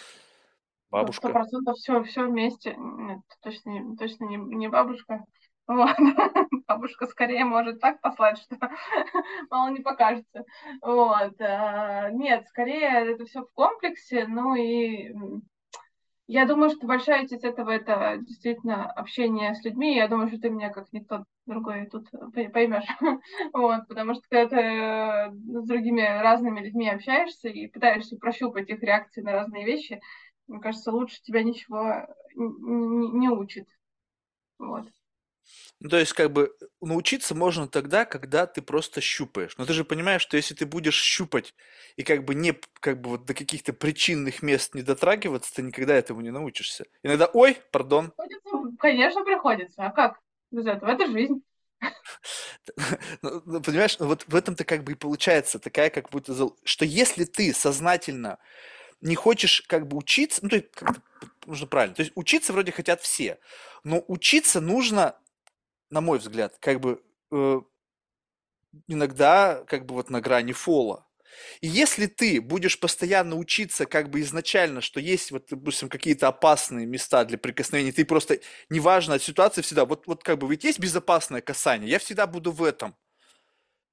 бабушка? Сто процентов все, все вместе. Нет, точно, точно не, не бабушка. Вот. Бабушка скорее может так послать, что мало не покажется. Вот. А, нет, скорее это все в комплексе. Ну и я думаю, что большая часть этого это действительно общение с людьми. Я думаю, что ты меня как никто другой тут поймешь. вот, потому что когда ты э, с другими разными людьми общаешься и пытаешься прощупать их реакции на разные вещи, мне кажется, лучше тебя ничего не, не учит. Вот. Ну, то есть, как бы, научиться можно тогда, когда ты просто щупаешь. Но ты же понимаешь, что если ты будешь щупать и как бы не, как бы вот до каких-то причинных мест не дотрагиваться, ты никогда этому не научишься. Иногда, ой, пардон. Приходится, конечно, приходится. А как без этого? Это жизнь. Ну, ну, понимаешь, ну, вот в этом-то как бы и получается такая как будто, что если ты сознательно не хочешь как бы учиться, ну, то есть, нужно правильно, то есть учиться вроде хотят все, но учиться нужно на мой взгляд, как бы э, иногда как бы вот на грани фола. И если ты будешь постоянно учиться как бы изначально, что есть вот, допустим, какие-то опасные места для прикосновения, ты просто, неважно от ситуации всегда, вот, вот как бы ведь есть безопасное касание, я всегда буду в этом.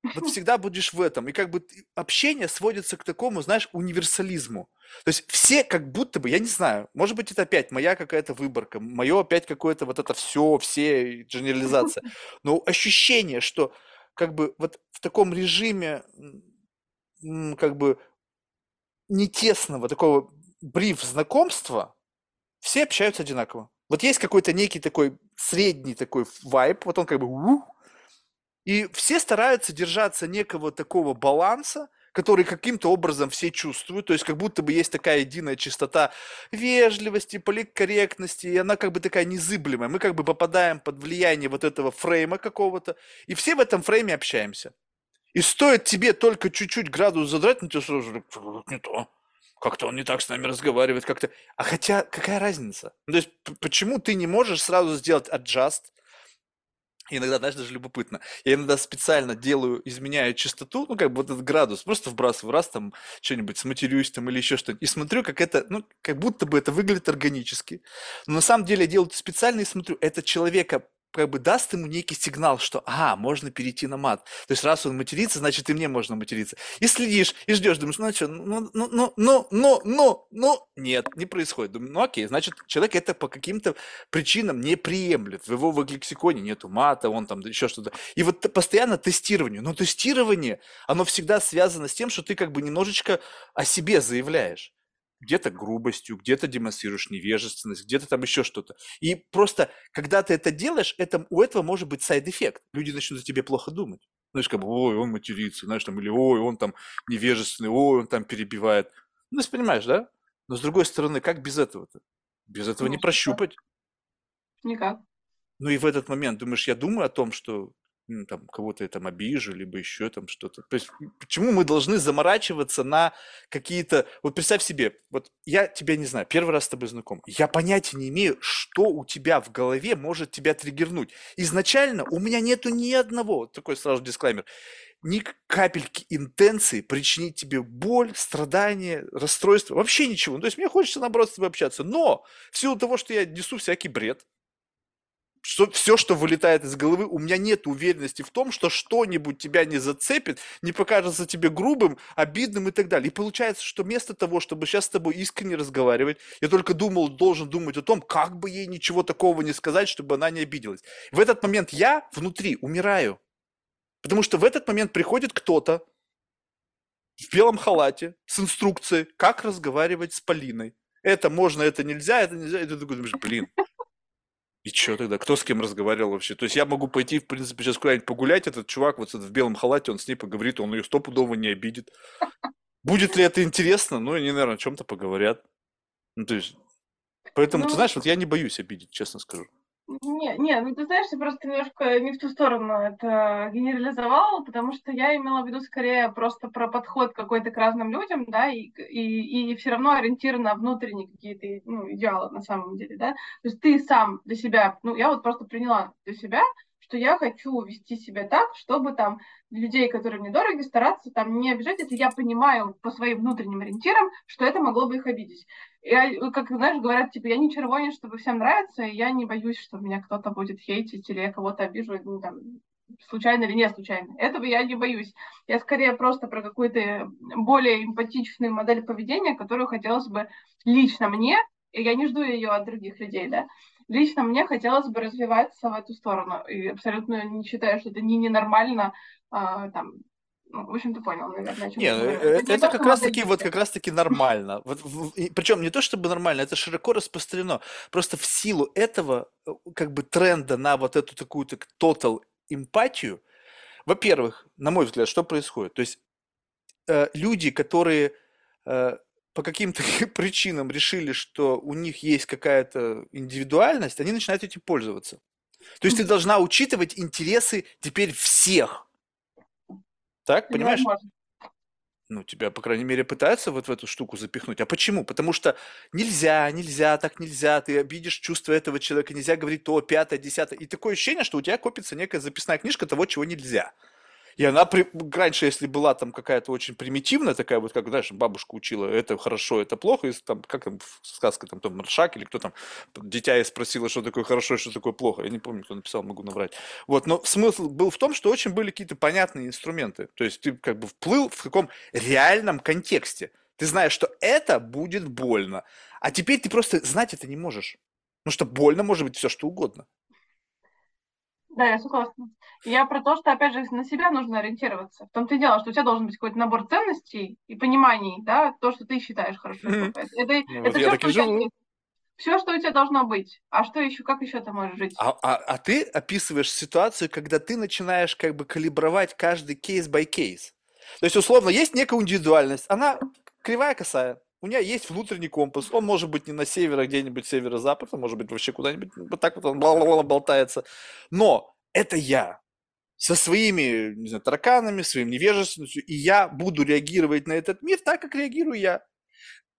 Вот всегда будешь в этом. И как бы общение сводится к такому, знаешь, универсализму. То есть все как будто бы, я не знаю, может быть, это опять моя какая-то выборка, мое опять какое-то вот это все, все генерализация. Но ощущение, что как бы вот в таком режиме как бы не тесного такого бриф знакомства все общаются одинаково. Вот есть какой-то некий такой средний такой вайп, вот он как бы и все стараются держаться некого такого баланса, который каким-то образом все чувствуют, то есть как будто бы есть такая единая чистота вежливости, политкорректности, и она как бы такая незыблемая. Мы как бы попадаем под влияние вот этого фрейма какого-то, и все в этом фрейме общаемся. И стоит тебе только чуть-чуть градус задрать, ну тебе сразу не то. как-то он не так с нами разговаривает, как-то... А хотя, какая разница? Ну, то есть, почему ты не можешь сразу сделать adjust, Иногда, знаешь, даже любопытно. Я иногда специально делаю, изменяю частоту, ну, как бы вот этот градус, просто вбрасываю раз там что-нибудь, сматерюсь там или еще что-нибудь, и смотрю, как это, ну, как будто бы это выглядит органически. Но на самом деле я делаю это специально и смотрю, это человека как бы даст ему некий сигнал, что, ага, можно перейти на мат. То есть, раз он матерится, значит, и мне можно материться. И следишь, и ждешь, думаешь, ну, что, ну, ну, ну, ну, ну, ну, ну, нет, не происходит. Думаю, ну, окей, значит, человек это по каким-то причинам не приемлет. В его в лексиконе нету мата, он там еще что-то. И вот постоянно тестирование. Но тестирование, оно всегда связано с тем, что ты как бы немножечко о себе заявляешь где-то грубостью, где-то демонстрируешь невежественность, где-то там еще что-то. И просто, когда ты это делаешь, это, у этого может быть side effect. Люди начнут за тебе плохо думать. Знаешь, как бы, ой, он матерится, знаешь, там, или ой, он там невежественный, ой, он там перебивает. Ну, ты понимаешь, да? Но с другой стороны, как без этого-то? Без этого не прощупать. Никак. Ну и в этот момент думаешь, я думаю о том, что ну, там, кого-то я там обижу, либо еще там что-то. То есть, почему мы должны заморачиваться на какие-то... Вот представь себе, вот я тебя не знаю, первый раз с тобой знаком, я понятия не имею, что у тебя в голове может тебя триггернуть. Изначально у меня нету ни одного, такой сразу дисклаймер, ни капельки интенции причинить тебе боль, страдания, расстройство, вообще ничего. Ну, то есть мне хочется, наоборот, с тобой общаться. Но в силу того, что я несу всякий бред, что все, что вылетает из головы, у меня нет уверенности в том, что что-нибудь тебя не зацепит, не покажется тебе грубым, обидным и так далее. И получается, что вместо того, чтобы сейчас с тобой искренне разговаривать, я только думал, должен думать о том, как бы ей ничего такого не сказать, чтобы она не обиделась. В этот момент я внутри умираю. Потому что в этот момент приходит кто-то в белом халате с инструкцией, как разговаривать с Полиной. Это можно, это нельзя, это нельзя. И ты такой думаешь, блин, и что тогда? Кто с кем разговаривал вообще? То есть я могу пойти, в принципе, сейчас куда-нибудь погулять, этот чувак вот в белом халате, он с ней поговорит, он ее стопудово не обидит. Будет ли это интересно? Ну, они, наверное, о чем-то поговорят. Ну, то есть, поэтому, ну, ты знаешь, вот я не боюсь обидеть, честно скажу. Не, не, ну ты знаешь, ты просто немножко не в ту сторону это генерализовал, потому что я имела в виду скорее просто про подход какой-то к разным людям, да, и, и, и все равно ориентир внутренние какие-то ну, идеалы на самом деле, да. То есть ты сам для себя, ну я вот просто приняла для себя, что я хочу вести себя так, чтобы там людей, которые мне дороги, стараться там не обижать, если я понимаю по своим внутренним ориентирам, что это могло бы их обидеть я, как знаешь, говорят, типа, я не червонец, чтобы всем нравится, и я не боюсь, что меня кто-то будет хейтить, или я кого-то обижу, ну, там, случайно или не случайно. Этого я не боюсь. Я скорее просто про какую-то более эмпатичную модель поведения, которую хотелось бы лично мне, и я не жду ее от других людей, да, лично мне хотелось бы развиваться в эту сторону. И абсолютно не считаю, что это не ненормально а, там, ну, в общем, ты понял, наверное, о чем Не, ну, это, это, это как раз таки вот как раз таки нормально. Вот, причем не то чтобы нормально, это широко распространено. Просто в силу этого э, как бы тренда на вот эту такую так total эмпатию, во-первых, на мой взгляд, что происходит? То есть э, люди, которые э, по каким-то причинам решили, что у них есть какая-то индивидуальность, они начинают этим пользоваться. То есть ты должна учитывать интересы теперь всех так, понимаешь? Ну, тебя, по крайней мере, пытаются вот в эту штуку запихнуть. А почему? Потому что нельзя, нельзя, так нельзя, ты обидишь чувство этого человека, нельзя говорить то, пятое, десятое. И такое ощущение, что у тебя копится некая записная книжка того, чего нельзя. И она при... раньше, если была там какая-то очень примитивная такая, вот как, знаешь, бабушка учила, это хорошо, это плохо, и там, как там сказка, там, там, Маршак или кто там, дитя я спросила, что такое хорошо и что такое плохо. Я не помню, кто написал, могу набрать. Вот, но смысл был в том, что очень были какие-то понятные инструменты. То есть ты как бы вплыл в каком реальном контексте. Ты знаешь, что это будет больно. А теперь ты просто знать это не можешь. Потому что больно может быть все, что угодно. Да, я согласна. Я про то, что, опять же, на себя нужно ориентироваться. В том-то и дело, что у тебя должен быть какой-то набор ценностей и пониманий, да, то, что ты считаешь хорошо. Mm-hmm. Это, это, ну, это все, что живу. Тебя, все, что у тебя должно быть. А что еще, как еще ты можешь жить? А, а, а ты описываешь ситуацию, когда ты начинаешь как бы калибровать каждый кейс by кейс. То есть, условно, есть некая индивидуальность, она кривая, косая. У меня есть внутренний компас. Он может быть не на север, а где-нибудь северо-запад, а может быть вообще куда-нибудь. Вот так вот он болтается. Но это я со своими не знаю, тараканами, своим невежественностью, и я буду реагировать на этот мир так, как реагирую я.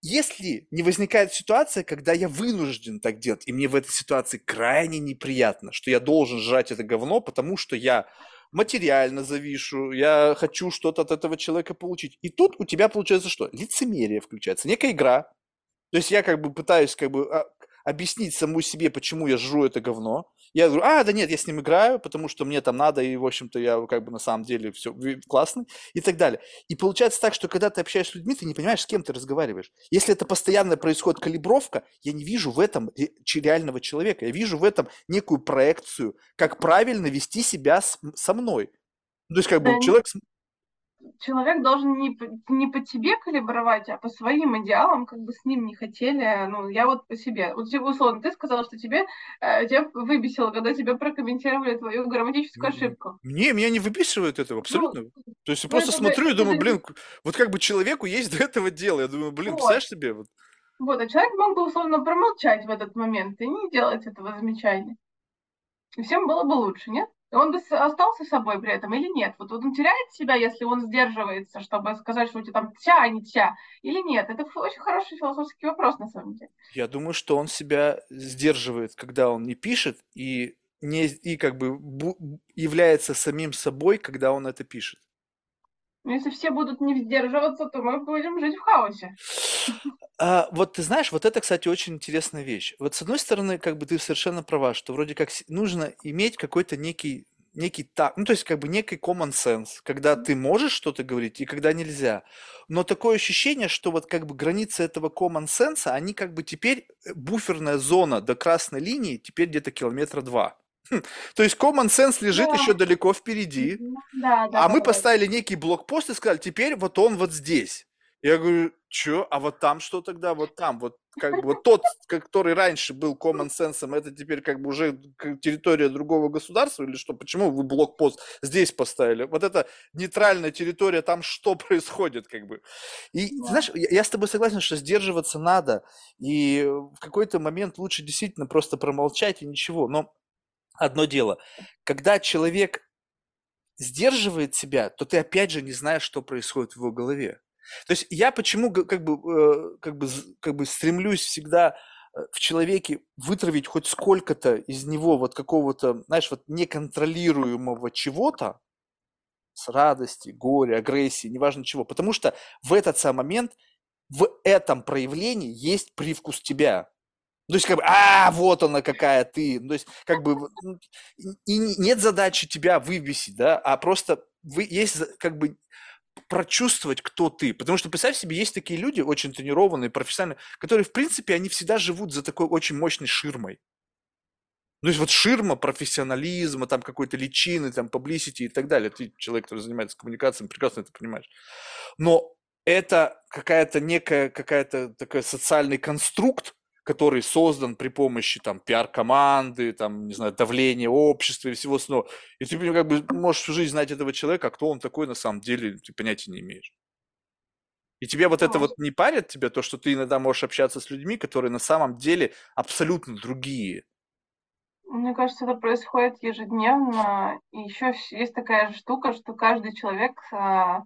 если не возникает ситуация, когда я вынужден так делать, и мне в этой ситуации крайне неприятно, что я должен жрать это говно, потому что я материально завишу, я хочу что-то от этого человека получить. И тут у тебя получается что? Лицемерие включается, некая игра. То есть я как бы пытаюсь как бы а, объяснить саму себе, почему я жру это говно. Я говорю, а, да нет, я с ним играю, потому что мне там надо, и, в общем-то, я как бы на самом деле все классный, и так далее. И получается так, что когда ты общаешься с людьми, ты не понимаешь, с кем ты разговариваешь. Если это постоянно происходит калибровка, я не вижу в этом реального человека, я вижу в этом некую проекцию, как правильно вести себя с, со мной. То есть как бы человек человек должен не, не по тебе калибровать, а по своим идеалам, как бы с ним не хотели. Ну, я вот по себе. Вот, типа, условно, ты сказала, что тебе, э, тебя выбесило, когда тебе прокомментировали твою грамматическую ошибку. Не, меня не выбесивает этого, ну, абсолютно. Ну, То есть я ну, просто смотрю и думаю, блин, вот как бы человеку есть до этого дела. Я думаю, блин, вот. представляешь себе? Вот. вот, а человек мог бы, условно, промолчать в этот момент и не делать этого замечания. И всем было бы лучше, нет? Он бы остался собой при этом или нет? Вот он теряет себя, если он сдерживается, чтобы сказать, что у тебя там тя, а не тя, или нет? Это очень хороший философский вопрос на самом деле. Я думаю, что он себя сдерживает, когда он не пишет, и, не, и как бы является самим собой, когда он это пишет. Но если все будут не сдерживаться, то мы будем жить в хаосе. А, вот ты знаешь, вот это, кстати, очень интересная вещь. Вот с одной стороны, как бы ты совершенно права, что вроде как нужно иметь какой-то некий некий так, ну то есть как бы некий common sense, когда ты можешь что-то говорить и когда нельзя. Но такое ощущение, что вот как бы границы этого common sense, они как бы теперь э, буферная зона до красной линии теперь где-то километра два. Хм, то есть common sense лежит да. еще далеко впереди, да, да, а да, мы да. поставили некий блокпост и сказали, теперь вот он вот здесь. Я говорю, что? А вот там что тогда? Вот там, вот как бы вот тот, который раньше был common sense, это теперь как бы уже территория другого государства или что? Почему вы блокпост здесь поставили? Вот это нейтральная территория, там что происходит как бы? И да. знаешь, я, я с тобой согласен, что сдерживаться надо, и в какой-то момент лучше действительно просто промолчать и ничего. Но одно дело, когда человек сдерживает себя, то ты опять же не знаешь, что происходит в его голове. То есть я почему как бы, э, как бы, как бы стремлюсь всегда э, в человеке вытравить хоть сколько-то из него вот какого-то, знаешь, вот неконтролируемого чего-то, с радости, горя, агрессии, неважно чего. Потому что в этот самый момент в этом проявлении есть привкус тебя. То есть, как бы, а, вот она какая ты. То есть, как бы, и нет задачи тебя вывесить, да, а просто вы, есть, как бы, прочувствовать, кто ты. Потому что, представь себе, есть такие люди, очень тренированные, профессиональные, которые, в принципе, они всегда живут за такой очень мощной ширмой. То есть вот ширма профессионализма, там какой-то личины, там publicity и так далее. Ты человек, который занимается коммуникацией, прекрасно это понимаешь. Но это какая-то некая, какая-то такой социальный конструкт, который создан при помощи там пиар-команды, там, не знаю, давления общества и всего остального. И ты как бы можешь всю жизнь знать этого человека, а кто он такой на самом деле, ты понятия не имеешь. И тебе вот это вот не парит тебя, то, что ты иногда можешь общаться с людьми, которые на самом деле абсолютно другие. Мне кажется, это происходит ежедневно. И еще есть такая штука, что каждый человек а,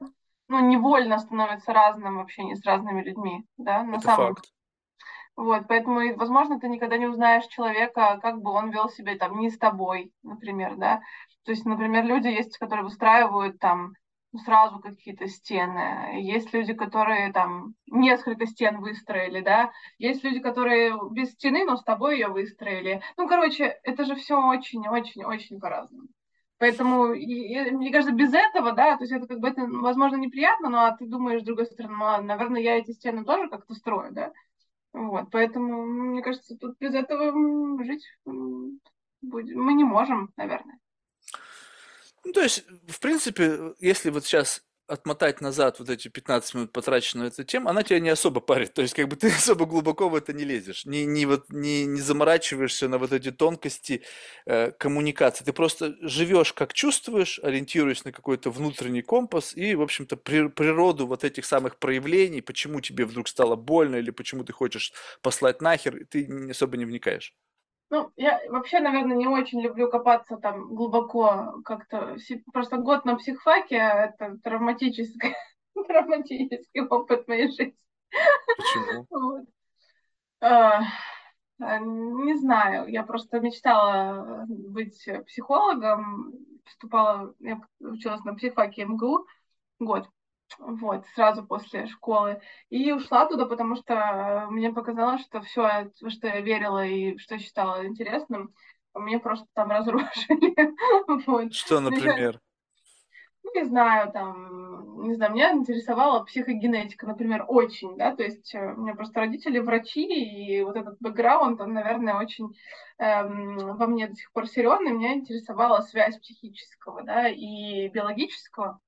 ну, невольно становится разным в общении с разными людьми. Да? На это самом... факт. Вот, поэтому, возможно, ты никогда не узнаешь человека, как бы он вел себя там не с тобой, например, да. То есть, например, люди есть, которые выстраивают там сразу какие-то стены. Есть люди, которые там несколько стен выстроили, да. Есть люди, которые без стены, но с тобой ее выстроили. Ну, короче, это же все очень-очень-очень по-разному. Поэтому, мне кажется, без этого, да, то есть это как бы, это, возможно, неприятно, но а ты думаешь, с другой стороны, ну, наверное, я эти стены тоже как-то строю, да. Вот, поэтому, мне кажется, тут без этого жить будем. мы не можем, наверное. Ну, то есть, в принципе, если вот сейчас отмотать назад вот эти 15 минут потраченные на эту тему, она тебя не особо парит. То есть, как бы ты особо глубоко в это не лезешь, не, не, вот, не, не заморачиваешься на вот эти тонкости э, коммуникации. Ты просто живешь как чувствуешь, ориентируясь на какой-то внутренний компас и, в общем-то, при, природу вот этих самых проявлений, почему тебе вдруг стало больно или почему ты хочешь послать нахер, ты особо не вникаешь. Ну, я вообще, наверное, не очень люблю копаться там глубоко как-то. Просто год на психфаке – это травматический, травматический опыт моей жизни. Почему? Вот. А, а, Не знаю, я просто мечтала быть психологом, поступала, я училась на психфаке МГУ год, вот, сразу после школы, и ушла туда, потому что мне показалось, что все, во что я верила и что считала интересным, мне просто там разрушили, вот. Что, Ну, например? ну, не знаю, там, не знаю, меня интересовала психогенетика, например, очень, да, то есть э, у меня просто родители врачи, и вот этот бэкграунд, он, наверное, очень эм, во мне до сих пор силен, и меня интересовала связь психического, да, и биологического,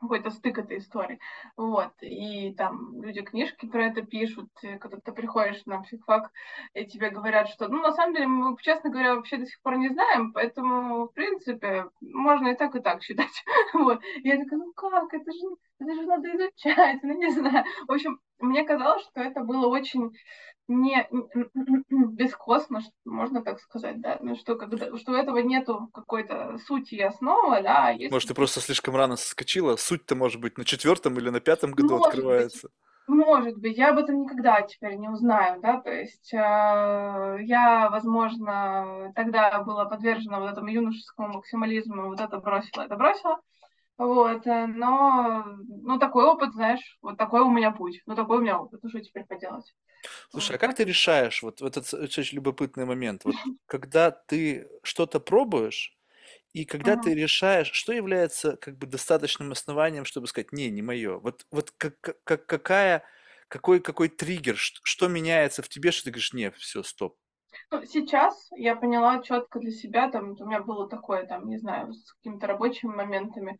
какой-то стык этой истории. Вот. И там люди книжки про это пишут, когда ты приходишь на психфак, и тебе говорят, что, ну, на самом деле, мы, честно говоря, вообще до сих пор не знаем, поэтому, в принципе, можно и так, и так считать. Вот. Я такая, ну как, это же, это же надо изучать, ну, не знаю. В общем, мне казалось, что это было очень не бескостно, можно так сказать, да, ну, что, когда, что этого нету какой-то сути и основы, да, есть Может, ты просто слишком рано соскочила? Суть-то, может быть, на четвертом или на пятом году Может быть, открывается. может быть, я об этом никогда теперь не узнаю, да, то есть э, я, возможно, тогда была подвержена вот этому юношескому максимализму, вот это бросила, это бросила, вот, э, но, ну, такой опыт, знаешь, вот такой у меня путь, ну, такой у меня опыт, ну, что теперь поделать? Слушай, а Вот, как ты решаешь вот в этот очень любопытный момент? Вот когда ты что-то пробуешь, и когда ты решаешь, что является как бы достаточным основанием, чтобы сказать, не, не мое. Вот, вот как, как- как- какая, какой, какой триггер, что, что меняется в тебе, что ты говоришь, не, все, стоп. Ну, сейчас я поняла четко для себя, там, у меня было такое, там, не знаю, с какими-то рабочими моментами,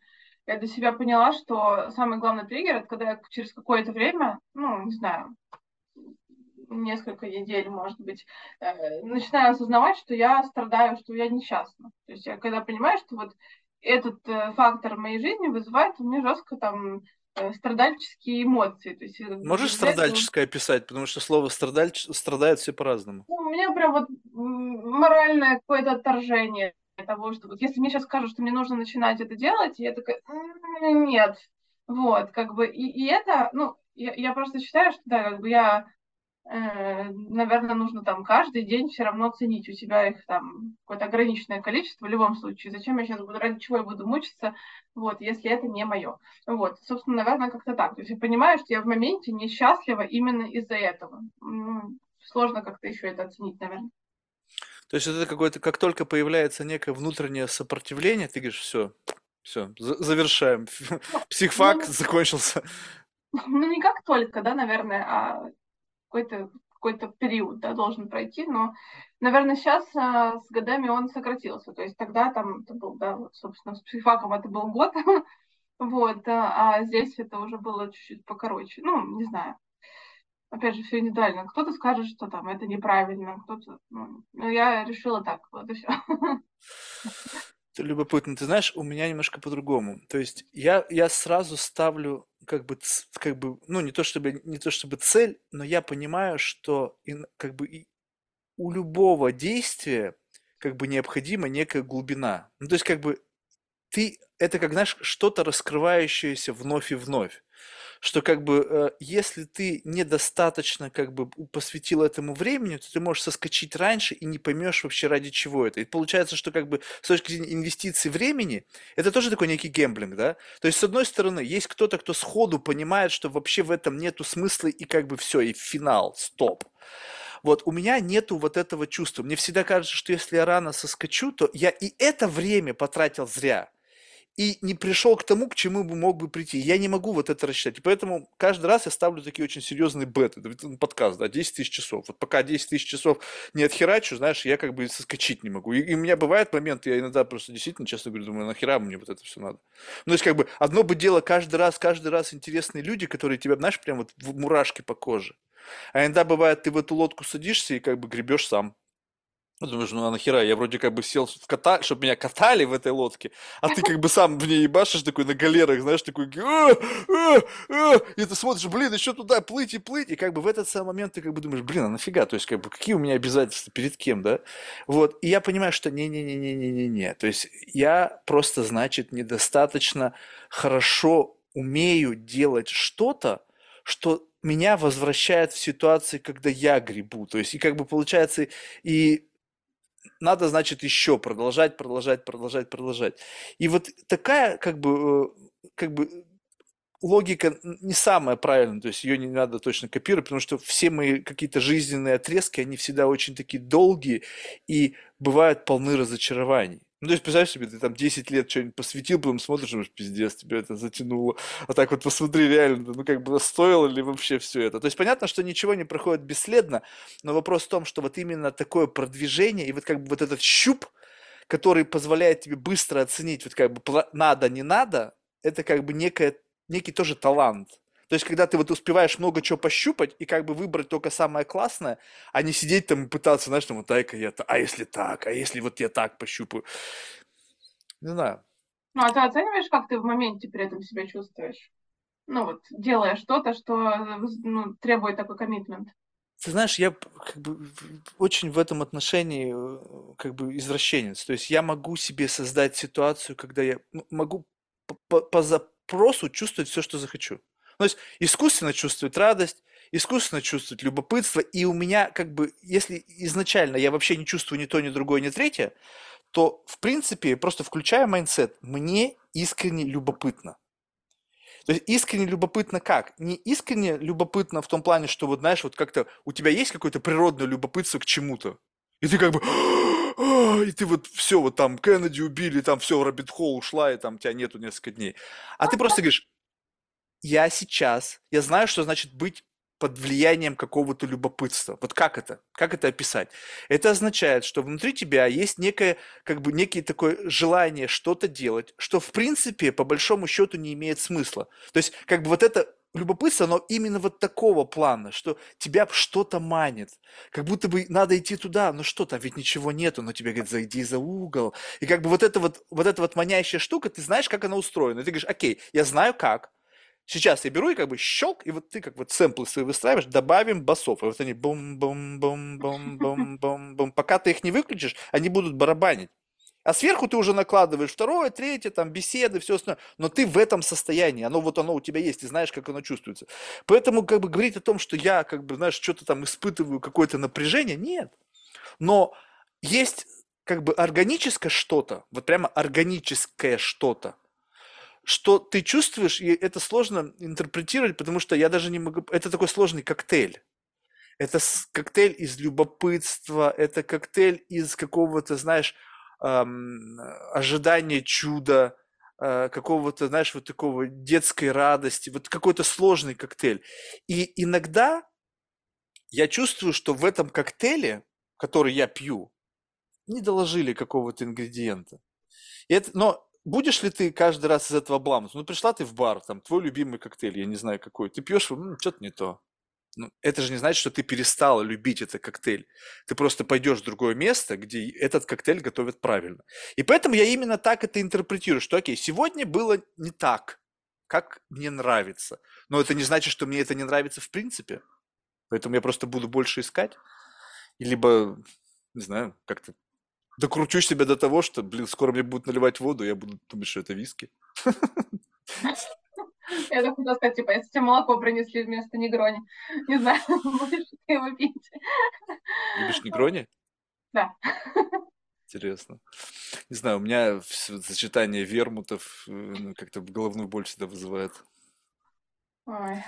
я для себя поняла, что самый главный триггер, это когда я через какое-то время, ну, не знаю, несколько недель, может быть, э, начинаю осознавать, что я страдаю, что я несчастна. То есть я когда понимаю, что вот этот э, фактор моей жизни вызывает у меня жестко там э, страдальческие эмоции. То есть Можешь для этого страдальческое описать, потому что слово страдальч... страдают все по-разному. ну, у меня прям вот моральное какое-то отторжение того, что вот если мне сейчас скажут, что мне нужно начинать это делать, я такая, «М, нет. Вот, как бы, и, и это, ну, я, я просто считаю, что, да, как бы я наверное, нужно там каждый день все равно ценить у себя их там какое-то ограниченное количество в любом случае. Зачем я сейчас буду, ради чего я буду мучиться, вот, если это не мое. Вот, собственно, наверное, как-то так. То есть я понимаю, что я в моменте несчастлива именно из-за этого. Ну, сложно как-то еще это оценить, наверное. То есть это какое-то, как только появляется некое внутреннее сопротивление, ты говоришь, все, все, завершаем. Психфак ну, закончился. ну, не как только, да, наверное, а какой-то какой-то период да, должен пройти, но, наверное, сейчас а, с годами он сократился. То есть тогда там это был, да, вот, собственно, с психфаком это был год, вот, а, а здесь это уже было чуть-чуть покороче. Ну, не знаю. Опять же, все индивидуально. Кто-то скажет, что там это неправильно, кто-то... Ну, ну, я решила так, вот и все. Это любопытно. Ты знаешь, у меня немножко по-другому. То есть я, я сразу ставлю как бы, как бы, ну не то чтобы, не то чтобы цель, но я понимаю, что ин- как бы и у любого действия как бы необходима некая глубина. Ну то есть как бы ты, это как, знаешь, что-то раскрывающееся вновь и вновь. Что как бы, э, если ты недостаточно как бы посвятил этому времени, то ты можешь соскочить раньше и не поймешь вообще ради чего это. И получается, что как бы с точки зрения инвестиций времени, это тоже такой некий гемблинг, да? То есть, с одной стороны, есть кто-то, кто сходу понимает, что вообще в этом нету смысла и как бы все, и финал, стоп. Вот у меня нету вот этого чувства. Мне всегда кажется, что если я рано соскочу, то я и это время потратил зря и не пришел к тому, к чему бы мог бы прийти. Я не могу вот это рассчитать. И поэтому каждый раз я ставлю такие очень серьезные беты. Вот подкаст, да, 10 тысяч часов. Вот пока 10 тысяч часов не отхерачу, знаешь, я как бы соскочить не могу. И, и у меня бывает момент, я иногда просто действительно, честно говорю, думаю, нахера мне вот это все надо. Ну, то есть, как бы, одно бы дело каждый раз, каждый раз интересные люди, которые тебя, знаешь, прям вот в мурашки по коже. А иногда бывает, ты в эту лодку садишься и как бы гребешь сам. Ну, думаешь, ну а нахера, я вроде как бы сел в ката, чтобы меня катали в этой лодке, а ты как бы сам в ней ебашишь такой на галерах, знаешь, такой, «А, а, а», и ты смотришь, блин, еще туда плыть и плыть, и как бы в этот самый момент ты как бы думаешь, блин, а нафига, то есть как бы какие у меня обязательства, перед кем, да? Вот, и я понимаю, что не-не-не-не-не-не-не, то есть я просто, значит, недостаточно хорошо умею делать что-то, что меня возвращает в ситуации, когда я грибу. То есть, и как бы получается, и надо, значит, еще продолжать, продолжать, продолжать, продолжать. И вот такая, как бы, э, как бы логика не самая правильная, то есть ее не надо точно копировать, потому что все мои какие-то жизненные отрезки, они всегда очень такие долгие и бывают полны разочарований. Ну, то есть, представляешь себе, ты там 10 лет что-нибудь посвятил, потом смотришь, думаешь, пиздец, тебя это затянуло. А так вот посмотри, реально, ну, как бы, стоило ли вообще все это? То есть, понятно, что ничего не проходит бесследно, но вопрос в том, что вот именно такое продвижение и вот как бы вот этот щуп, который позволяет тебе быстро оценить, вот как бы надо, не надо, это как бы некая некий тоже талант. То есть, когда ты вот успеваешь много чего пощупать и как бы выбрать только самое классное, а не сидеть там и пытаться, знаешь, там, вот дай-ка я, а если так, а если вот я так пощупаю. Не знаю. Ну, а ты оцениваешь, как ты в моменте при этом себя чувствуешь? Ну, вот, делая что-то, что ну, требует такой коммитмент. Ты знаешь, я как бы очень в этом отношении э, как бы извращенец. То есть я могу себе создать ситуацию, когда я могу по, по, запросу чувствовать все, что захочу. То есть искусственно чувствовать радость, искусственно чувствовать любопытство, и у меня как бы, если изначально я вообще не чувствую ни то, ни другое, ни третье, то в принципе, просто включая mindset, мне искренне любопытно. То есть искренне любопытно как? Не искренне любопытно в том плане, что вот знаешь, вот как-то у тебя есть какое-то природное любопытство к чему-то. И ты как бы, и ты вот все, вот там Кеннеди убили, там все, rabbit hole ушла, и там тебя нету несколько дней. А ты просто говоришь, я сейчас, я знаю, что значит быть под влиянием какого-то любопытства. Вот как это? Как это описать? Это означает, что внутри тебя есть некое, как бы некое такое желание что-то делать, что в принципе по большому счету не имеет смысла. То есть как бы вот это любопытство, но именно вот такого плана, что тебя что-то манит, как будто бы надо идти туда, но что-то, ведь ничего нету, но тебе говорят, зайди за угол. И как бы вот эта вот, вот эта вот манящая штука, ты знаешь, как она устроена. И ты говоришь, окей, я знаю как, Сейчас я беру и как бы щелк, и вот ты как вот сэмплы свои выстраиваешь, добавим басов. И вот они бум-бум-бум-бум-бум-бум-бум. Пока ты их не выключишь, они будут барабанить. А сверху ты уже накладываешь второе, третье, там, беседы, все остальное. Но ты в этом состоянии, оно вот оно у тебя есть, ты знаешь, как оно чувствуется. Поэтому как бы говорить о том, что я, как бы, знаешь, что-то там испытываю, какое-то напряжение, нет. Но есть как бы органическое что-то, вот прямо органическое что-то, что ты чувствуешь, и это сложно интерпретировать, потому что я даже не могу... Это такой сложный коктейль. Это коктейль из любопытства, это коктейль из какого-то, знаешь, эм, ожидания чуда, э, какого-то, знаешь, вот такого детской радости, вот какой-то сложный коктейль. И иногда я чувствую, что в этом коктейле, который я пью, не доложили какого-то ингредиента. И это, но будешь ли ты каждый раз из этого обламываться? Ну, пришла ты в бар, там, твой любимый коктейль, я не знаю какой, ты пьешь, ну, что-то не то. Ну, это же не значит, что ты перестала любить этот коктейль. Ты просто пойдешь в другое место, где этот коктейль готовят правильно. И поэтому я именно так это интерпретирую, что, окей, сегодня было не так, как мне нравится. Но это не значит, что мне это не нравится в принципе. Поэтому я просто буду больше искать. Либо, не знаю, как-то докручу себя до того, что, блин, скоро мне будут наливать воду, я буду думать, что это виски. Я так хотела сказать, типа, если тебе молоко принесли вместо негрони, не знаю, будешь ты его пить. Любишь негрони? Да. Интересно. Не знаю, у меня сочетание вермутов э, ну, как-то головную боль всегда вызывает. Ой.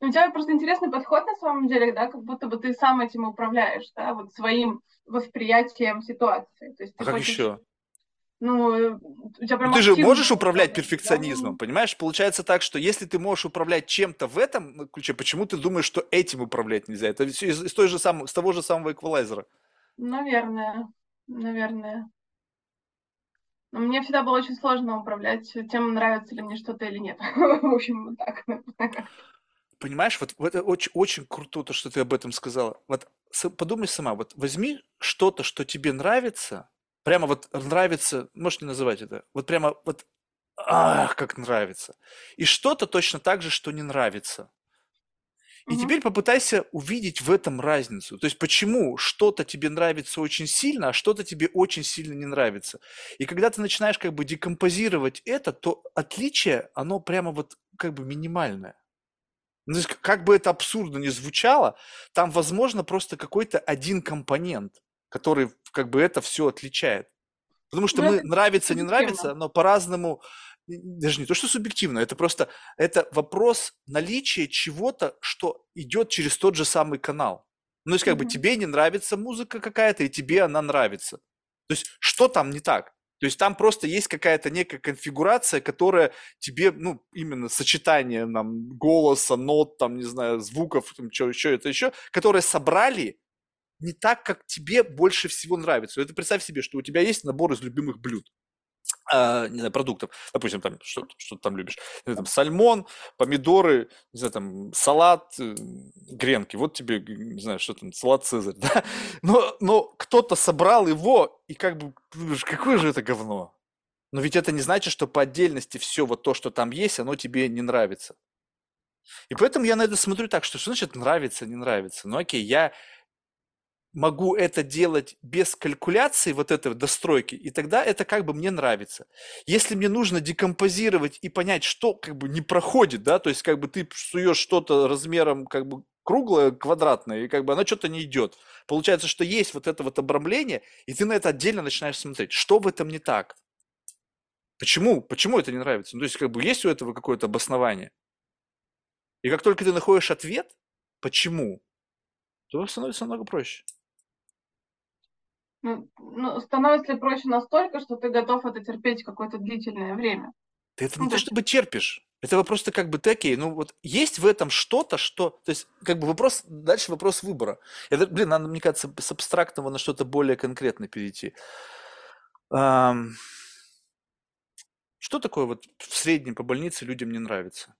Ну, у тебя просто интересный подход на самом деле, да, как будто бы ты сам этим управляешь, да, вот своим восприятием ситуации. То есть а как хочешь... еще? ну, у тебя прям ну, ты же можешь управлять перфекционизмом, понимаешь? Получается так, что если ты можешь управлять чем-то в этом ключе, почему ты думаешь, что этим управлять нельзя? Это все из, из той же самой, с того же самого эквалайзера. Наверное, наверное. Но мне всегда было очень сложно управлять тем, нравится ли мне что-то или нет. В общем, вот так. Понимаешь, вот, вот это очень, очень круто, то, что ты об этом сказала. Вот подумай сама, вот возьми что-то, что тебе нравится, Прямо вот нравится, можешь не называть это, вот прямо вот, ах, как нравится. И что-то точно так же, что не нравится. И угу. теперь попытайся увидеть в этом разницу. То есть почему что-то тебе нравится очень сильно, а что-то тебе очень сильно не нравится. И когда ты начинаешь как бы декомпозировать это, то отличие, оно прямо вот как бы минимальное. Ну, то есть, как бы это абсурдно ни звучало, там, возможно, просто какой-то один компонент, который как бы это все отличает. Потому что Ну, мы нравится, не нравится, но по-разному, даже не то, что субъективно, это просто, это вопрос наличия чего-то, что идет через тот же самый канал. Ну, то есть, как бы Мгм. тебе не нравится музыка какая-то, и тебе она нравится. То есть, что там не так? То есть, там просто есть какая-то некая конфигурация, которая тебе, ну, именно сочетание нам голоса, нот, там, не знаю, звуков, там, что еще, это еще, которые собрали не так, как тебе больше всего нравится. Это представь себе, что у тебя есть набор из любимых блюд, а, не знаю, продуктов. Допустим, там, что, что ты там любишь? Знаю, там, сальмон, помидоры, не знаю, там, салат, э, гренки. Вот тебе, не знаю, что там, салат Цезарь, да? Но, но кто-то собрал его, и как бы, какое же это говно? Но ведь это не значит, что по отдельности все вот то, что там есть, оно тебе не нравится. И поэтому я на это смотрю так, что что значит нравится, не нравится? Ну окей, я могу это делать без калькуляции вот этой достройки, и тогда это как бы мне нравится. Если мне нужно декомпозировать и понять, что как бы не проходит, да, то есть как бы ты суешь что-то размером как бы круглое, квадратное, и как бы оно что-то не идет. Получается, что есть вот это вот обрамление, и ты на это отдельно начинаешь смотреть, что в этом не так. Почему? Почему это не нравится? Ну, то есть, как бы есть у этого какое-то обоснование. И как только ты находишь ответ, почему, то становится намного проще. Ну, ну, становится ли проще настолько, что ты готов это терпеть какое-то длительное время? Ты это не Ну, то то чтобы терпишь. Это вопрос то как бы окей, ну вот есть в этом что-то, что... То есть как бы вопрос, дальше вопрос выбора. Это, блин, надо, мне кажется, с абстрактного на что-то более конкретное перейти. Ам, Что такое вот в среднем по больнице людям не нравится,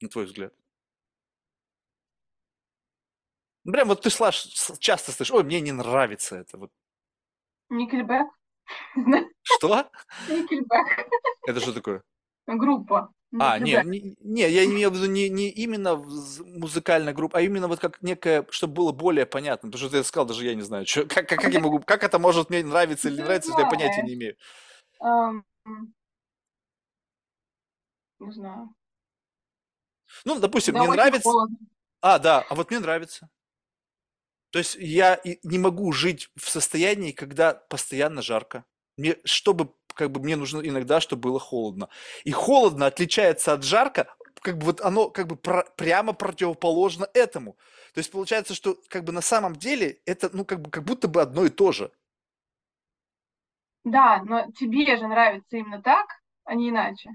на твой взгляд? Ну, Прям вот ты слышишь, часто слышишь, ой, мне не нравится это. Вот. Никельбэк? Что? Никельбэк. Это что такое? Группа. А, не, Никельбэк. не, не, я имею в виду не, не именно музыкальная группа, а именно вот как некая, чтобы было более понятно, потому что ты сказал, даже я не знаю, чё- как, как, как я могу, как это может мне нравиться или не нравиться, я понятия не имею. Ам, Не знаю. Ну, допустим, Да, мне нравится, холодно. а, да, а вот мне нравится. То есть я не могу жить в состоянии, когда постоянно жарко. Мне, чтобы, как бы, мне нужно иногда, чтобы было холодно. И холодно отличается от жарко, как бы вот оно как бы про- прямо противоположно этому. То есть получается, что как бы на самом деле это, ну, как бы, как будто бы одно и то же. Да, но тебе же нравится именно так, а не иначе.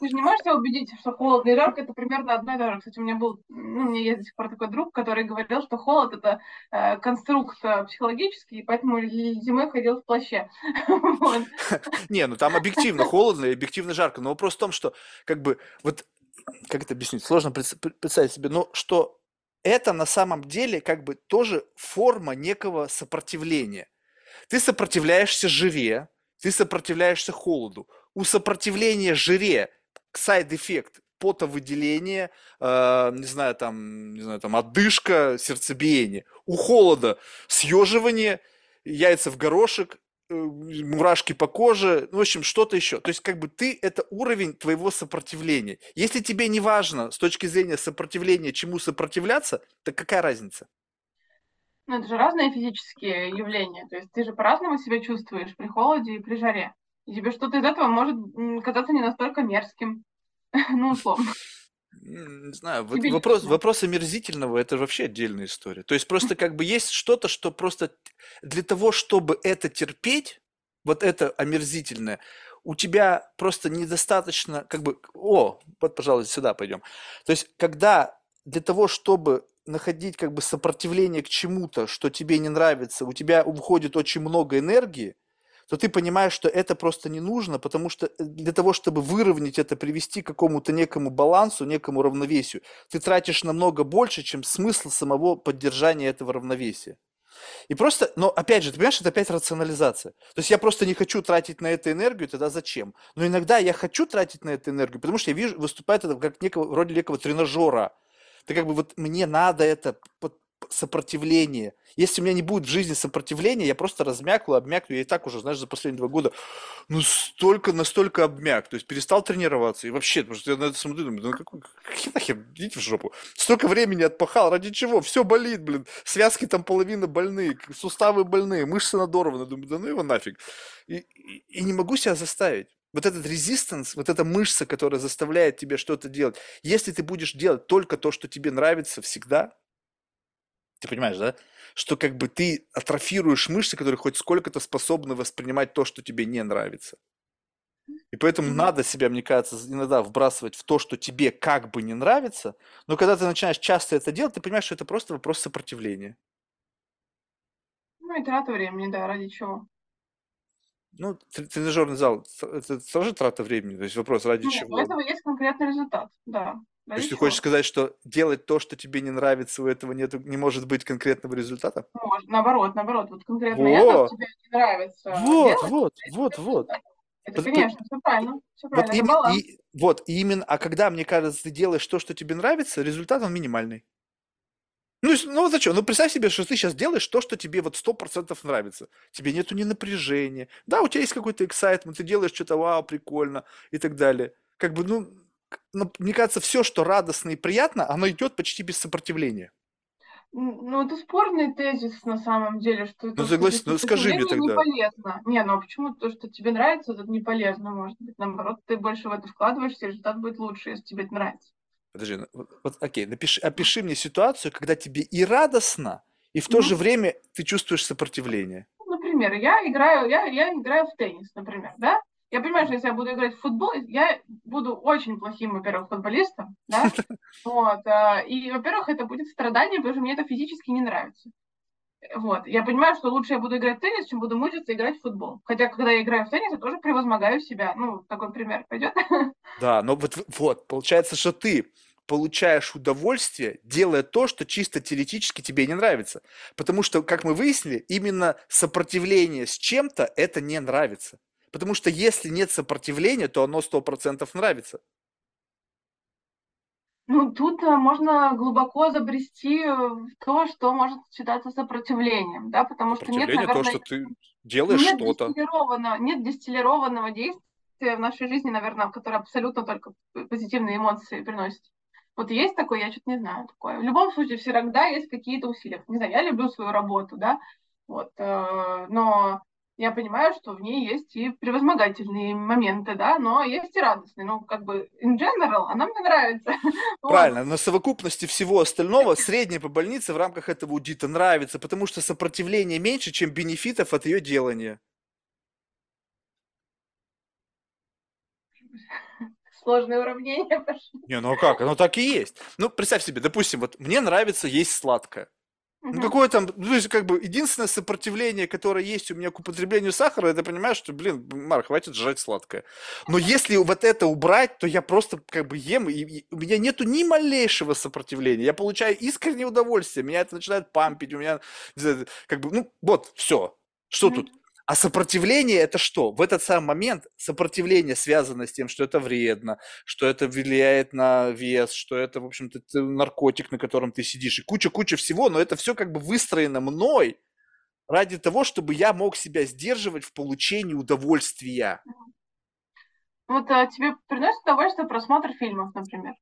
Ты же не можешь себя убедить, что холодно и жарко это примерно одно и то же. Кстати, у меня был, ну, у меня есть до сих пор такой друг, который говорил, что холод это э, конструкт э, психологический, и поэтому зимой ходил в плаще. Не, ну там объективно холодно и объективно жарко. Но вопрос в том, что как бы вот как это объяснить? Сложно пред- пред- представить себе, но что это на самом деле как бы тоже форма некого сопротивления. Ты сопротивляешься жаре, ты сопротивляешься холоду. У сопротивления жаре side effect потовыделение, э, не знаю, там, не знаю, там, отдышка, сердцебиение. У холода съеживание, яйца в горошек, э, мурашки по коже, ну, в общем, что-то еще. То есть, как бы ты, это уровень твоего сопротивления. Если тебе не важно с точки зрения сопротивления, чему сопротивляться, то какая разница? Ну, это же разные физические явления. То есть ты же по-разному себя чувствуешь при холоде и при жаре. И тебе что-то из этого может казаться не настолько мерзким. Ну, условно. Не знаю, Тебе вопрос, лично. вопрос омерзительного это вообще отдельная история. То есть просто как бы есть что-то, что просто для того, чтобы это терпеть, вот это омерзительное, у тебя просто недостаточно, как бы, о, вот, пожалуйста, сюда пойдем. То есть, когда для того, чтобы находить как бы сопротивление к чему-то, что тебе не нравится, у тебя уходит очень много энергии, то ты понимаешь, что это просто не нужно, потому что э, для того, чтобы выровнять это, привести к какому-то некому балансу, некому равновесию, ты тратишь намного больше, чем смысл самого поддержания этого равновесия. И просто, но опять же, ты понимаешь, это опять рационализация. То есть я просто не хочу тратить на это энергию, тогда зачем? Но иногда я хочу тратить на это энергию, потому что я вижу, выступает это как некого, вроде некого тренажера. Ты как бы вот мне надо это сопротивление. Если у меня не будет в жизни сопротивления, я просто размякну, обмякну. Я и так уже, знаешь, за последние два года, ну, столько, настолько обмяк. То есть перестал тренироваться. И вообще, потому что я на это смотрю, думаю, ну, какой, какие нахер, идите в жопу. Столько времени отпахал, ради чего? Все болит, блин. Связки там половина больные, суставы больные, мышцы надорваны. Думаю, да ну его нафиг. И, и, и не могу себя заставить. Вот этот резистанс, вот эта мышца, которая заставляет тебе что-то делать. Если ты будешь делать только то, что тебе нравится всегда, ты понимаешь, да? Что как бы ты атрофируешь мышцы, которые хоть сколько-то способны воспринимать то, что тебе не нравится. И поэтому Мгм. надо себя, мне кажется, иногда вбрасывать в то, что тебе как бы не нравится, но когда ты начинаешь часто это делать, ты понимаешь, что это просто вопрос сопротивления. Ну и трата времени, да, ради чего. Ну, тр- тренажерный зал, это тоже трата времени, то есть вопрос, ради Нет, у чего? этого есть конкретный результат, да. То Ради есть ты хочешь сказать, что делать то, что тебе не нравится, у этого нету, не может быть конкретного результата? Может, наоборот, наоборот, вот конкретно это Вот, тебе не нравится вот, делать, вот, вот, вот. Это, конечно, все правильно, все Вот, правильно, это им, баланс. и, вот, и именно, а когда, мне кажется, ты делаешь то, что тебе нравится, результат он минимальный. Ну, ну вот зачем? Ну, представь себе, что ты сейчас делаешь то, что тебе вот сто процентов нравится. Тебе нету ни напряжения. Да, у тебя есть какой-то эксайтмент, ты делаешь что-то, вау, прикольно и так далее. Как бы, ну, ну, мне кажется, все, что радостно и приятно, оно идет почти без сопротивления. Ну, это спорный тезис на самом деле, что Ну, согласен, ну скажи мне не тогда. полезно. Не, ну а почему то, что тебе нравится, это не полезно, может быть. Наоборот, ты больше в это вкладываешься, результат будет лучше, если тебе это нравится. Подожди, ну, вот, вот, окей, напиши, опиши мне ситуацию, когда тебе и радостно, и в то Мгм. же время ты чувствуешь сопротивление. Например, я играю, я, я играю в теннис, например, да? Я понимаю, что если я буду играть в футбол, я буду очень плохим, во-первых, футболистом, да? Вот. а, И, во-первых, это будет страдание, потому что мне это физически не нравится. Вот. Я понимаю, что лучше я буду играть в теннис, чем буду мучиться играть в футбол. Хотя, когда я играю в теннис, я тоже превозмогаю себя. Ну, такой пример пойдет. Да, но вот, вот, получается, что ты получаешь удовольствие, делая то, что чисто теоретически тебе не нравится. Потому что, как мы выяснили, именно сопротивление с чем-то это не нравится. Потому что если нет сопротивления, то оно 100% нравится. Ну, тут а, можно глубоко забрести э, в то, что может считаться сопротивлением, да, потому что нет, Сопротивление то, наверное, что ты делаешь нет что-то. дистиллированного, нет дистиллированного действия в нашей жизни, наверное, которое абсолютно только позитивные эмоции приносит. Вот есть такое, я что-то не знаю такое. В любом случае, всегда есть какие-то усилия. Не знаю, я люблю свою работу, да, вот, э, но я понимаю, что в ней есть и превозмогательные моменты, да, но есть и радостные. Ну, как бы, in general, она мне нравится. Правильно, на совокупности всего остального средняя по больнице в рамках этого аудита нравится, потому что сопротивление меньше, чем бенефитов от ее делания. Сложные уравнения пошли. Не, ну а как? Оно так и есть. Ну, представь себе, допустим, вот мне нравится есть сладкое. Ну, какое там, ну, то есть, как бы, единственное сопротивление, которое есть у меня к употреблению сахара, это понимаешь, что, блин, Марк, хватит жрать сладкое. Но если вот это убрать, то я просто, как бы, ем, и, и у меня нету ни малейшего сопротивления. Я получаю искреннее удовольствие, меня это начинает пампить, у меня, как бы, ну, вот, все. Что тут? А сопротивление это что? В этот самый момент сопротивление связано с тем, что это вредно, что это влияет на вес, что это, в общем-то, наркотик, на котором ты сидишь, и куча-куча всего, но это все как бы выстроено мной ради того, чтобы я мог себя сдерживать в получении удовольствия. Вот а, тебе приносит удовольствие просмотр фильмов, например.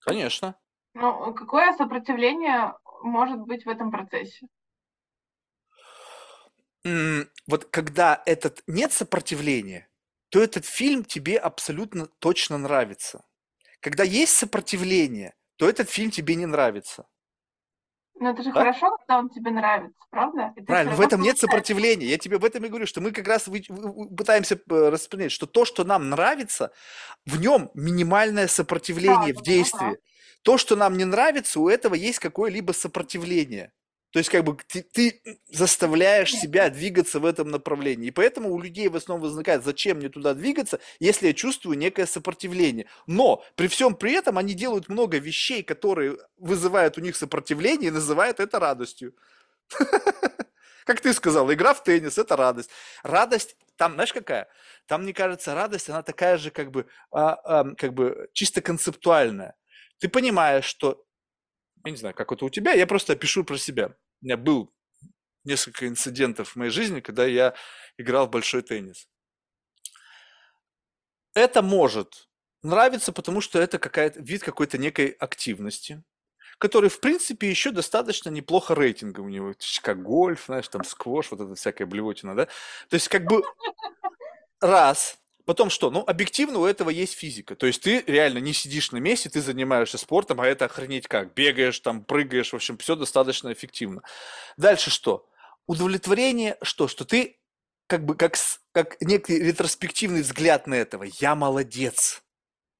Конечно. Ну, какое сопротивление может быть в этом процессе? Вот когда этот нет сопротивления, то этот фильм тебе абсолютно точно нравится. Когда есть сопротивление, то этот фильм тебе не нравится. Ну, это же Да? хорошо, когда он тебе нравится, правда? И Правильно, в этом нет сопротивления. Я тебе в этом и говорю, что мы как раз вы- вы- вы- пытаемся э, распределить, что то, что нам нравится, в нем минимальное Да, сопротивление в да, да, ага. действии. То, что нам не нравится, у этого есть какое-либо сопротивление. То есть как бы ты, ты заставляешь себя двигаться в этом направлении. И поэтому у людей в основном возникает, зачем мне туда двигаться, если я чувствую некое сопротивление. Но при всем при этом они делают много вещей, которые вызывают у них сопротивление и называют это радостью. Как ты сказал, игра в теннис – это радость. Радость, там, знаешь, какая? Там, мне кажется, радость, она такая же, как бы, а, ам, как бы чисто концептуальная. Ты понимаешь, что я не знаю, как это у тебя, я просто опишу про себя. У меня был несколько инцидентов в моей жизни, когда я играл в большой теннис. Это может нравиться, потому что это какая-то вид какой-то некой активности, который, в принципе, еще достаточно неплохо рейтинга у него, как гольф, знаешь, там сквош, вот это всякая блевотина, да? То есть, как бы, раз, Потом что? Ну, объективно у этого есть физика. То есть ты реально не сидишь на месте, ты занимаешься спортом, а это охренеть как. Бегаешь, там, прыгаешь, в общем, все достаточно эффективно. Дальше что? Удовлетворение что? Что ты как бы как, как некий ретроспективный взгляд на этого. Я молодец.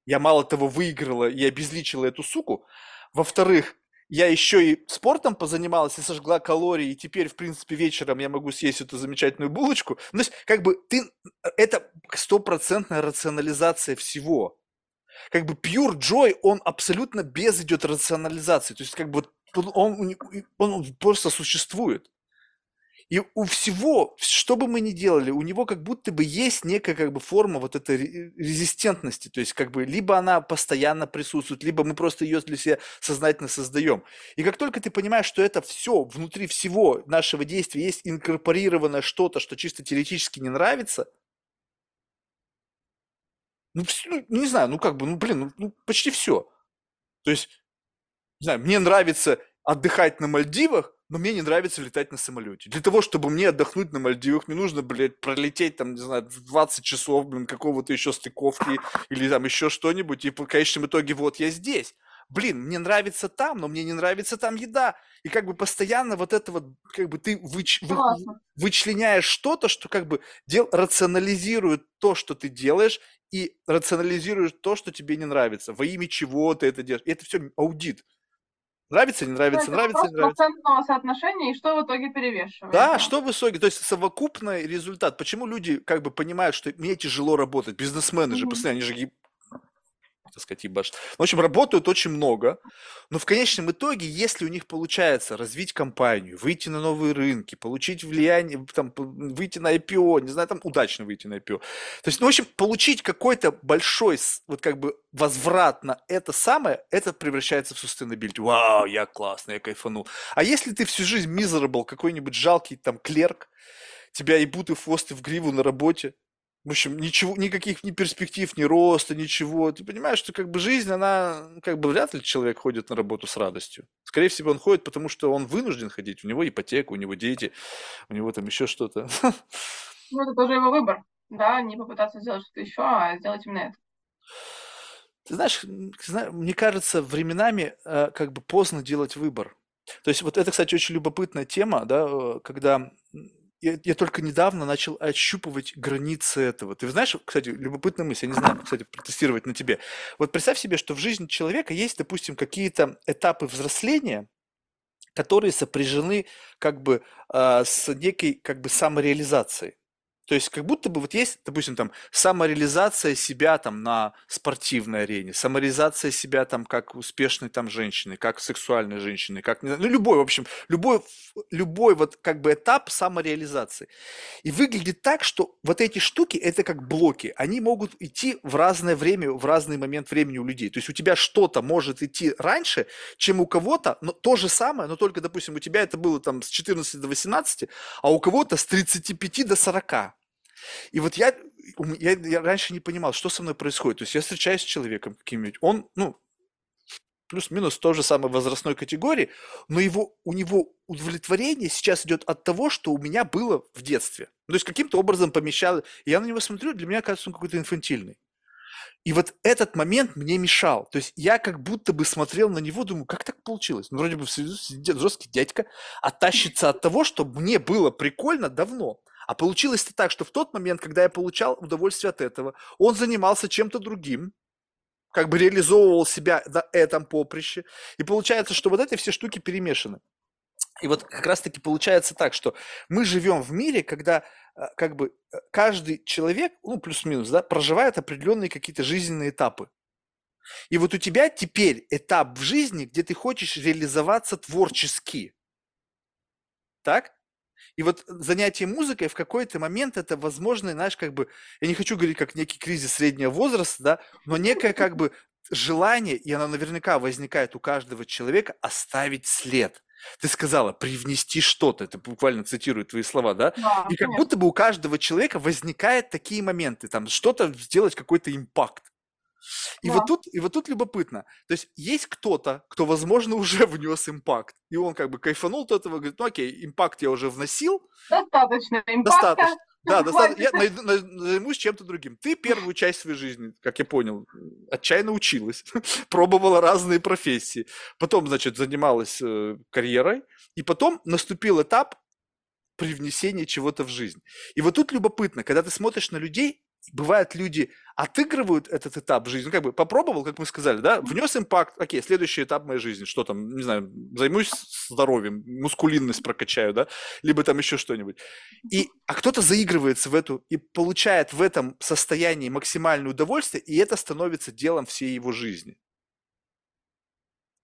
Я мало того выиграла и обезличила эту суку. Во-вторых, я еще и спортом позанималась и сожгла калории, и теперь, в принципе, вечером я могу съесть эту замечательную булочку. Ну, то есть, как бы ты, это стопроцентная рационализация всего. Как бы pure joy, он абсолютно без идет рационализации. То есть, как бы он, он, он просто существует. И у всего, что бы мы ни делали, у него как будто бы есть некая как бы форма вот этой резистентности. То есть как бы либо она постоянно присутствует, либо мы просто ее для себя сознательно создаем. И как только ты понимаешь, что это все, внутри всего нашего действия есть инкорпорированное что-то, что чисто теоретически не нравится, ну, ну не знаю, ну как бы, ну блин, ну, ну почти все. То есть, не знаю, мне нравится отдыхать на Мальдивах, но мне не нравится летать на самолете. Для того, чтобы мне отдохнуть на Мальдивах, мне нужно, блядь, пролететь там, не знаю, 20 часов, блин, какого-то еще стыковки или там еще что-нибудь, и в конечном итоге вот я здесь. Блин, мне нравится там, но мне не нравится там еда. И как бы постоянно вот это вот, как бы ты выч, вы, вычленяешь что-то, что как бы дел, рационализирует то, что ты делаешь, и рационализирует то, что тебе не нравится. Во имя чего ты это делаешь. И это все аудит. Нравится, не нравится, ну, нравится, не нравится. процентного соотношения, и что в итоге перевешивает. Да, что в итоге, то есть совокупный результат. Почему люди как бы понимают, что мне тяжело работать? Бизнесмены же постоянно, они же так сказать, ебашит. В общем, работают очень много, но в конечном итоге, если у них получается развить компанию, выйти на новые рынки, получить влияние, там, выйти на IPO, не знаю, там, удачно выйти на IPO. То есть, ну, в общем, получить какой-то большой, вот как бы, возврат на это самое, это превращается в sustainability. Вау, я классно, я кайфанул. А если ты всю жизнь miserable, какой-нибудь жалкий там клерк, тебя ебут и и в гриву на работе, в общем, ничего, никаких ни перспектив, ни роста, ничего. Ты понимаешь, что как бы жизнь, она, как бы вряд ли человек ходит на работу с радостью. Скорее всего, он ходит, потому что он вынужден ходить. У него ипотека, у него дети, у него там еще что-то. Ну, это тоже его выбор, да, не попытаться сделать что-то еще, а сделать именно это. Ты знаешь, мне кажется, временами э, как бы поздно делать выбор. То есть вот это, кстати, очень любопытная тема, да, э, когда я, я только недавно начал ощупывать границы этого. Ты знаешь, кстати, любопытная мысль, я не знаю, кстати, протестировать на тебе. Вот представь себе, что в жизни человека есть, допустим, какие-то этапы взросления, которые сопряжены как бы э, с некой как бы самореализацией. То есть как будто бы вот есть, допустим, там самореализация себя там на спортивной арене, самореализация себя там как успешной там женщины, как сексуальной женщины, как, ну любой, в общем, любой, любой вот как бы этап самореализации. И выглядит так, что вот эти штуки, это как блоки, они могут идти в разное время, в разный момент времени у людей. То есть у тебя что-то может идти раньше, чем у кого-то, но то же самое, но только, допустим, у тебя это было там с 14 до 18, а у кого-то с 35 до 40. И вот я, я, я раньше не понимал, что со мной происходит. То есть я встречаюсь с человеком каким-нибудь, он, ну, плюс-минус той же самой возрастной категории, но его, у него удовлетворение сейчас идет от того, что у меня было в детстве. То есть каким-то образом помещал. Я на него смотрю, для меня кажется, он какой-то инфантильный. И вот этот момент мне мешал. То есть я как будто бы смотрел на него, думаю, как так получилось? Ну, вроде бы жесткий дядька, а тащится от того, что мне было прикольно давно. А получилось-то так, что в тот момент, когда я получал удовольствие от этого, он занимался чем-то другим, как бы реализовывал себя на этом поприще. И получается, что вот эти все штуки перемешаны. И вот как раз-таки получается так, что мы живем в мире, когда э, как бы э, каждый человек, ну плюс-минус, да, проживает определенные какие-то жизненные этапы. И вот у тебя теперь этап в жизни, где ты хочешь реализоваться творчески. Так? И вот занятие музыкой в какой-то момент это возможно, знаешь, как бы, я не хочу говорить как некий кризис среднего возраста, да, но некая как бы желание, и оно наверняка возникает у каждого человека, оставить след. Ты сказала, привнести что-то, это буквально цитирую твои слова, да? Да, И как будто бы у каждого человека возникают такие моменты, там, что-то сделать, какой-то импакт. И вот Да. тут, и вот тут любопытно. То есть есть кто-то, кто, возможно, уже внес импакт, и он как бы кайфанул от этого, говорит, ну окей, импакт я уже вносил, Достаточно импакта. достаточно. Да, достаточно. Я найду- займусь чем-то другим. Ты первую часть своей жизни, как я понял, отчаянно училась, пробовала разные профессии. Потом, значит, занималась э, карьерой. И потом наступил этап привнесения чего-то в жизнь. И вот тут любопытно, когда ты смотришь на людей, бывают люди отыгрывают этот этап жизни, ну, как бы попробовал, как мы сказали, да, внес импакт, окей, следующий этап моей жизни, что там, не знаю, займусь здоровьем, мускулинность прокачаю, да, либо там еще что-нибудь. И, а кто-то заигрывается в эту и получает в этом состоянии максимальное удовольствие, и это становится делом всей его жизни.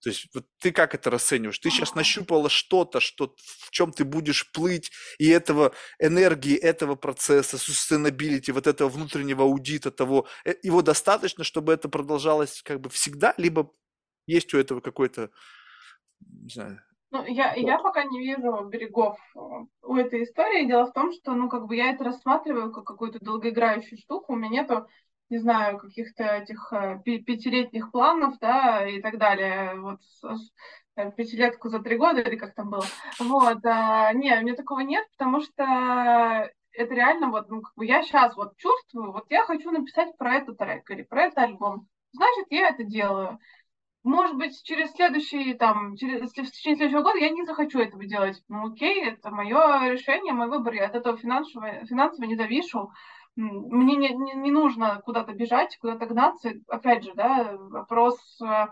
То есть вот ты как это расцениваешь? Ты сейчас нащупала что-то, что, в чем ты будешь плыть, и этого энергии, этого процесса, sustainability, вот этого внутреннего аудита, того, э, его достаточно, чтобы это продолжалось как бы всегда, либо есть у этого какой-то, не знаю, Ну, я, я пока не вижу берегов э, у этой истории. Дело в том, что, ну, как бы я это рассматриваю как какую-то долгоиграющую штуку. У меня нету, не знаю, каких-то этих э, пятилетних планов, да, и так далее. Вот э, пятилетку за три года или как там было. Вот, а, не, у меня такого нет, потому что это реально вот, ну, как бы я сейчас вот чувствую, вот я хочу написать про этот трек или про этот альбом. Значит, я это делаю. Может быть, через следующий, там, через, в течение следующего года я не захочу этого делать. Ну, окей, это мое решение, мой выбор, я от этого финансово, финансово не завишу. Мне не, не, не нужно куда-то бежать, куда-то гнаться. Опять же, да, вопрос э,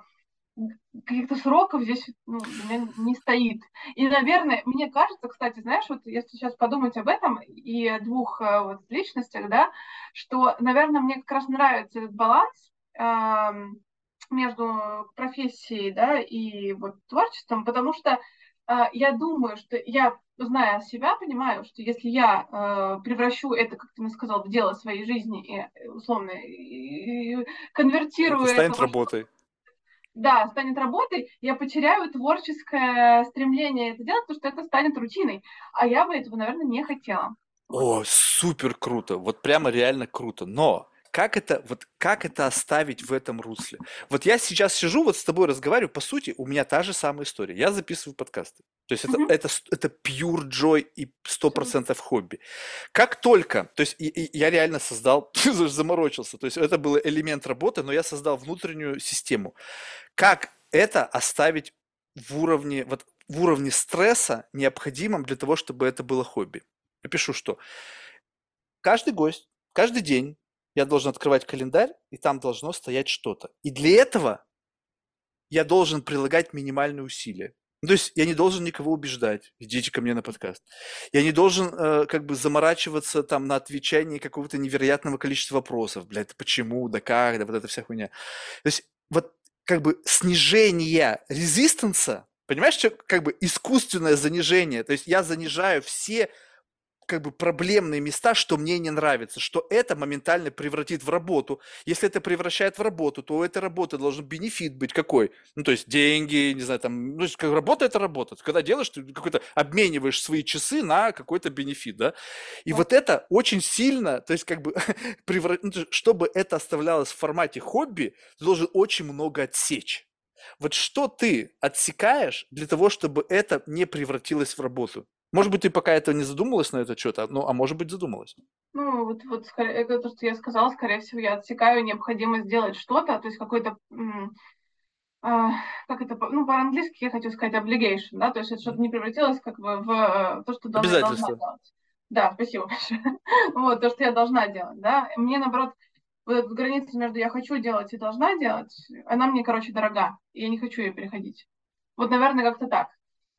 каких-то сроков здесь ну, у меня не стоит. И, наверное, мне кажется, кстати, знаешь, вот если сейчас подумать об этом и двух э, вот личностях, да, что, наверное, мне как раз нравится этот баланс, эм, между профессией, да, и вот творчеством, потому что э, я думаю, что я, зная себя, понимаю, что если я э, превращу это, как ты мне сказал, в дело своей жизни и условно и, конвертирую это станет что- работой. да, станет работой, я потеряю творческое стремление это делать, потому что это станет рутиной. А я бы этого, наверное, не хотела. О, супер круто, вот прямо реально круто. Но как это, вот как это оставить в этом русле? Вот я сейчас сижу, вот с тобой разговариваю, по сути, у меня та же самая история. Я записываю подкасты. То есть это, Мгм. это, это pure joy и 100% хобби. Как только, то есть и- и я реально создал, заморочился, то есть это был элемент работы, но я создал внутреннюю систему. Как это оставить в уровне, вот в уровне стресса необходимым для того, чтобы это было хобби? Я пишу, что каждый гость, каждый день я должен открывать календарь, и там должно стоять что-то. И для этого я должен прилагать минимальные усилия. Ну, то есть я не должен никого убеждать, идите ко мне на подкаст. Я не должен э, как бы заморачиваться там на отвечании какого-то невероятного количества вопросов. Блядь, почему, да как, да вот эта вся хуйня. То есть вот как бы снижение резистенса, понимаешь, что как бы искусственное занижение. То есть я занижаю все как бы проблемные места, что мне не нравится, что это моментально превратит в работу. Если это превращает в работу, то у этой работы должен бенефит быть какой? Ну, то есть деньги, не знаю, там, ну, как работа – это работа. Когда делаешь, ты какой-то обмениваешь свои часы на какой-то бенефит, да? И Да. вот это очень сильно, то есть как бы, превра- ну, чтобы это оставлялось в формате хобби, ты должен очень много отсечь. Вот что ты отсекаешь для того, чтобы это не превратилось в работу? Может быть, ты пока этого не задумалась на этот счет, а- ну, а может быть, задумалась. Ну, вот, вот скорее, это то, что я сказала, скорее всего, я отсекаю необходимость сделать что-то, то есть какой-то, а, как это, ну, по-английски я хочу сказать obligation, да, то есть это что-то не превратилось как бы в э, то, что должна, делать. Да, спасибо большое. Вот, то, что я должна делать, да. Мне, наоборот, вот эта граница между я хочу делать и должна делать, она мне, короче, дорога, и я не хочу ее переходить. Вот, наверное, как-то так.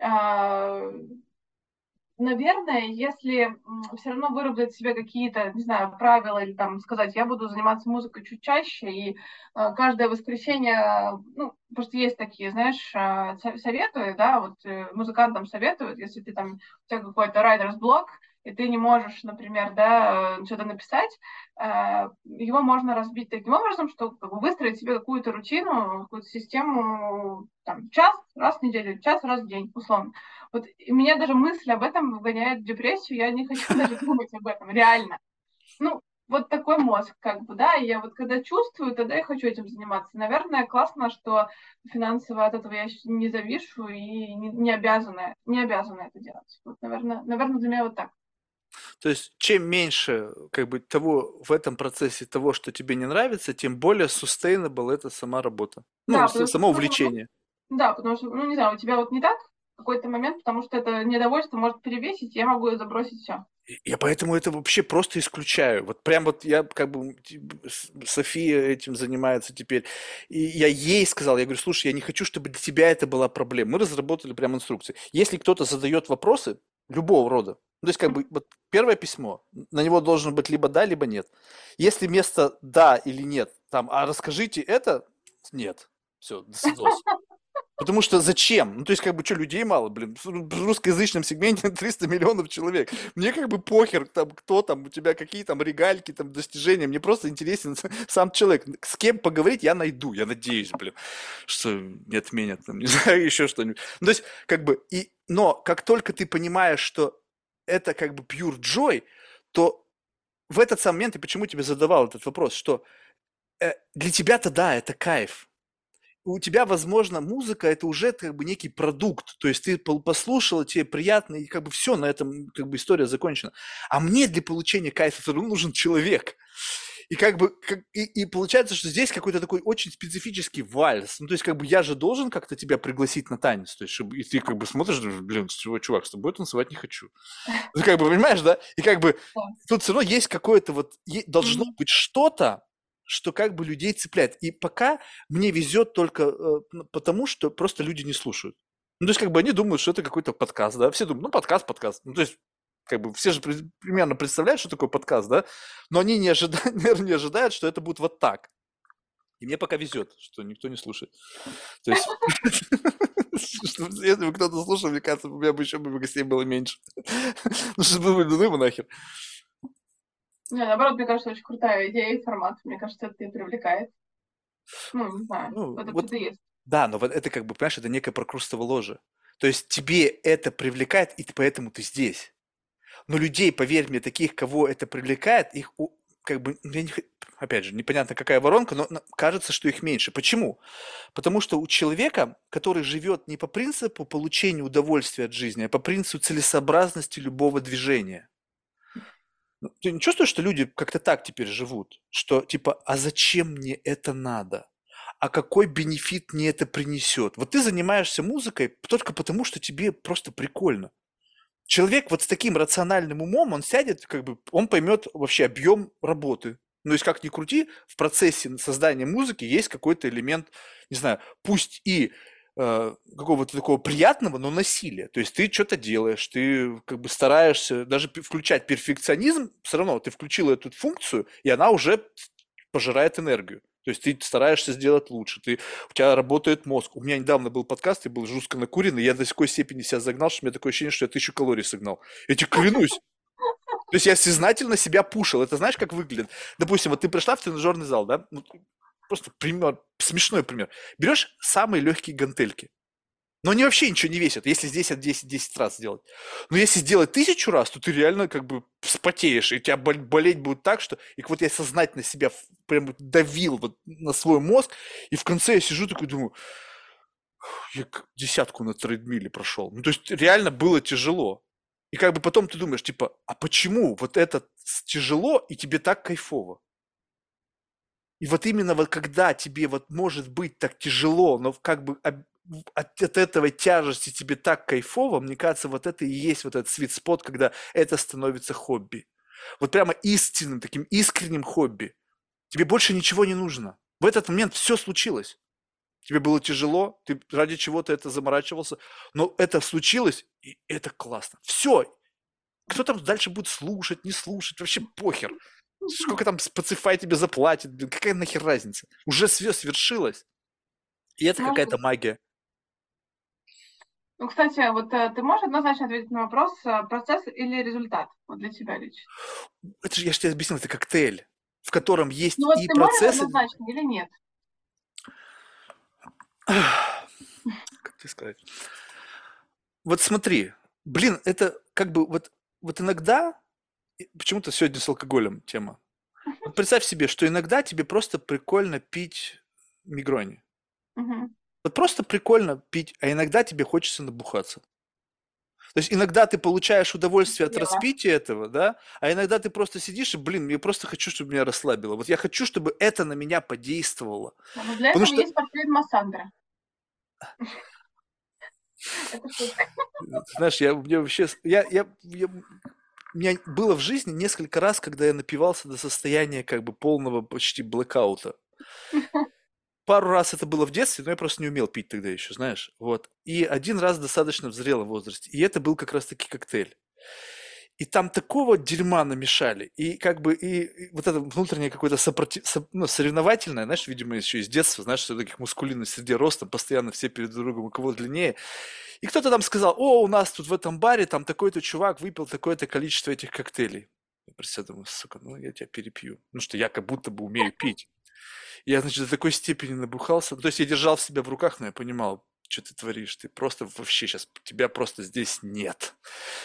А, Наверное, если все равно выработать себе какие-то, не знаю, правила или там сказать, я буду заниматься музыкой чуть чаще, и э, каждое воскресенье, ну, просто есть такие, знаешь, э, со- советы, да, вот э, музыкантам советуют, если ты там, у тебя какой-то writer's блок, и ты не можешь, например, да, что-то написать, э, его можно разбить таким образом, что как бы, выстроить себе какую-то рутину, какую-то систему, там, час раз в неделю, час раз в день, условно. Вот и меня даже мысль об этом выгоняет в депрессию, я не хочу даже думать об этом, реально. Ну, вот такой мозг, как бы, да, и я вот когда чувствую, тогда я хочу этим заниматься. Наверное, классно, что финансово от этого я не завишу и не, не обязана, не обязана это делать. Вот, наверное, наверное, для меня вот так. То есть, чем меньше как бы того в этом процессе того, что тебе не нравится, тем более sustainable это сама работа. Ну, Да, что, само ну, увлечение. да, потому что, ну, не знаю, у тебя вот не так в какой-то момент, потому что это недовольство может перевесить, я могу забросить все. Я поэтому это вообще просто исключаю. Вот прям вот я как бы София этим занимается теперь. И я ей сказал, я говорю, слушай, я не хочу, чтобы для тебя это была проблема. Мы разработали прям инструкции. Если кто-то задает вопросы любого рода, ну, то есть как бы вот первое письмо, на него должен быть либо да, либо нет. Если вместо да или нет, там, а расскажите это, нет. Все, до свидос. Потому что зачем? Ну, то есть, как бы, что, людей мало, блин, в ру- в русскоязычном сегменте 300 миллионов человек. Мне как бы похер, там, кто там, у тебя какие там регальки, там, достижения. Мне просто интересен сам человек. С кем поговорить я найду, я надеюсь, блин, что не отменят, там, не знаю, еще что-нибудь. Ну, то есть, как бы, и, но как только ты понимаешь, что это как бы pure joy, то в этот самый момент, и почему тебе задавал этот вопрос, что э, для тебя-то да, это кайф, у тебя, возможно, музыка это уже как бы некий продукт, то есть ты послушал, тебе приятно, и как бы все, на этом как бы история закончена. А мне для получения кайфа нужен человек. И как бы, как- и, и получается, что здесь какой-то такой очень специфический вальс. Ну, то есть, как бы я же должен как-то тебя пригласить на танец. То есть, и ты как бы смотришь, думаешь, блин, чувак, чувак, с тобой танцевать не хочу. Ну, как бы, понимаешь, да? И как бы тут все равно есть какое-то вот, должно быть что-то, что как бы людей цепляет. И пока мне везет только э, потому, что просто люди не слушают. Ну, то есть, как бы они думают, что это какой-то подкаст, да, все думают, ну, подкаст, подкаст. Ну, то есть, как бы все же при- примерно представляют, что такое подкаст, да, но они не ожидают, наверное, не ожидают, что это будет вот так. И мне пока везет, что никто не слушает. То есть, если бы кто-то слушал, мне кажется, у меня бы еще бы гостей было меньше. Ну, что бы, ну его нахер. Не, наоборот, мне кажется, очень крутая идея и формат. Мне кажется, это и привлекает. Ну, не знаю, Ну, в этом вот есть. Да, но вот это как бы, понимаешь, это некое прокрустово ложе. То есть тебе это привлекает, и ты, поэтому ты здесь. Но людей, поверь мне, таких, кого это привлекает, их как бы, опять же, непонятно какая воронка, но но кажется, что их меньше. Почему? Потому что у человека, который живет не по принципу получения удовольствия от жизни, а по принципу целесообразности любого движения. Ну, Ты не чувствуешь, что люди как-то так теперь живут? Что типа, а зачем мне это надо? А какой бенефит мне это принесет? Вот ты занимаешься музыкой только потому, что тебе просто прикольно. Человек вот с таким рациональным умом, он сядет, как бы, он поймет вообще объем работы. Ну, есть как ни крути, в процессе создания музыки есть какой-то элемент, не знаю, пусть и э, какого-то такого приятного, но насилия. То есть ты что-то делаешь, ты как бы стараешься даже включать перфекционизм, все равно ты включил эту функцию, и она уже пожирает энергию. То есть ты стараешься сделать лучше, ты, у тебя работает мозг. У меня недавно был подкаст, я был жестко накуренный, я до такой степени себя загнал, что у меня такое ощущение, что я тысячу калорий согнал. Я тебе клянусь. То есть я сознательно себя пушил. Это знаешь, как выглядит? Допустим, вот ты пришла в тренажерный зал, да? Просто пример, смешной пример. Берешь самые легкие гантельки, но они вообще ничего не весят, если здесь от 10, 10 раз сделать. Но если сделать тысячу раз, то ты реально как бы вспотеешь, и у тебя бол- болеть будет так, что... И вот я сознательно себя прям давил вот на свой мозг, и в конце я сижу такой думаю, я десятку на трейдмиле прошел. Ну, то есть реально было тяжело. И как бы потом ты думаешь, типа, а почему вот это тяжело, и тебе так кайфово? И вот именно вот когда тебе вот может быть так тяжело, но как бы от, от этого тяжести тебе так кайфово, мне кажется, вот это и есть вот этот sweet спот, когда это становится хобби. Вот прямо истинным, таким искренним хобби. Тебе больше ничего не нужно. В этот момент все случилось. Тебе было тяжело, ты ради чего-то это заморачивался, но это случилось, и это классно. Все. Кто там дальше будет слушать, не слушать, вообще похер. Сколько там Spotify тебе заплатит, какая нахер разница? Уже все свершилось. И это какая-то магия. Ну, кстати, вот э, ты можешь однозначно ответить на вопрос, э, процесс или результат вот для тебя лично? Это же, я же тебе объяснил, это коктейль, в котором есть Ну вот и ты процесс, однозначно или нет? как тебе сказать? Вот смотри, блин, это как бы вот, вот иногда, почему-то сегодня с алкоголем тема. Вот представь себе, что иногда тебе просто прикольно пить мигрони. Мгм. Вот просто прикольно пить, а иногда тебе хочется набухаться. То есть иногда ты получаешь удовольствие от Поняла. распития этого, да, а иногда ты просто сидишь и, блин, я просто хочу, чтобы меня расслабило. Вот я хочу, чтобы это на меня подействовало. Ну, вот для Потому этого что- есть портрет Массандра. Ты Знаешь, я, мне вообще, я, я, я- у меня было в жизни несколько раз, когда я напивался до состояния как бы полного почти блэкаута. Пару раз это было в детстве, но я просто не умел пить тогда еще, знаешь, вот. И один раз достаточно в зрелом возрасте, и это был как раз-таки коктейль. И там такого дерьма намешали, и как бы и, и вот это внутреннее какое-то сопротив, со- ну, соревновательное, знаешь, видимо, еще из детства, знаешь, что таких мускулинных среди ростом, постоянно все перед друг другом, у кого длиннее. И кто-то там сказал, о, у нас тут в этом баре там такой-то чувак выпил такое-то количество этих коктейлей. Я про себя думаю, сука, ну я тебя перепью. Ну что я как будто бы умею пить. Я, значит, до такой степени набухался. То есть я держал себя в руках, но я понимал, что ты творишь. Ты просто вообще сейчас, тебя просто здесь нет.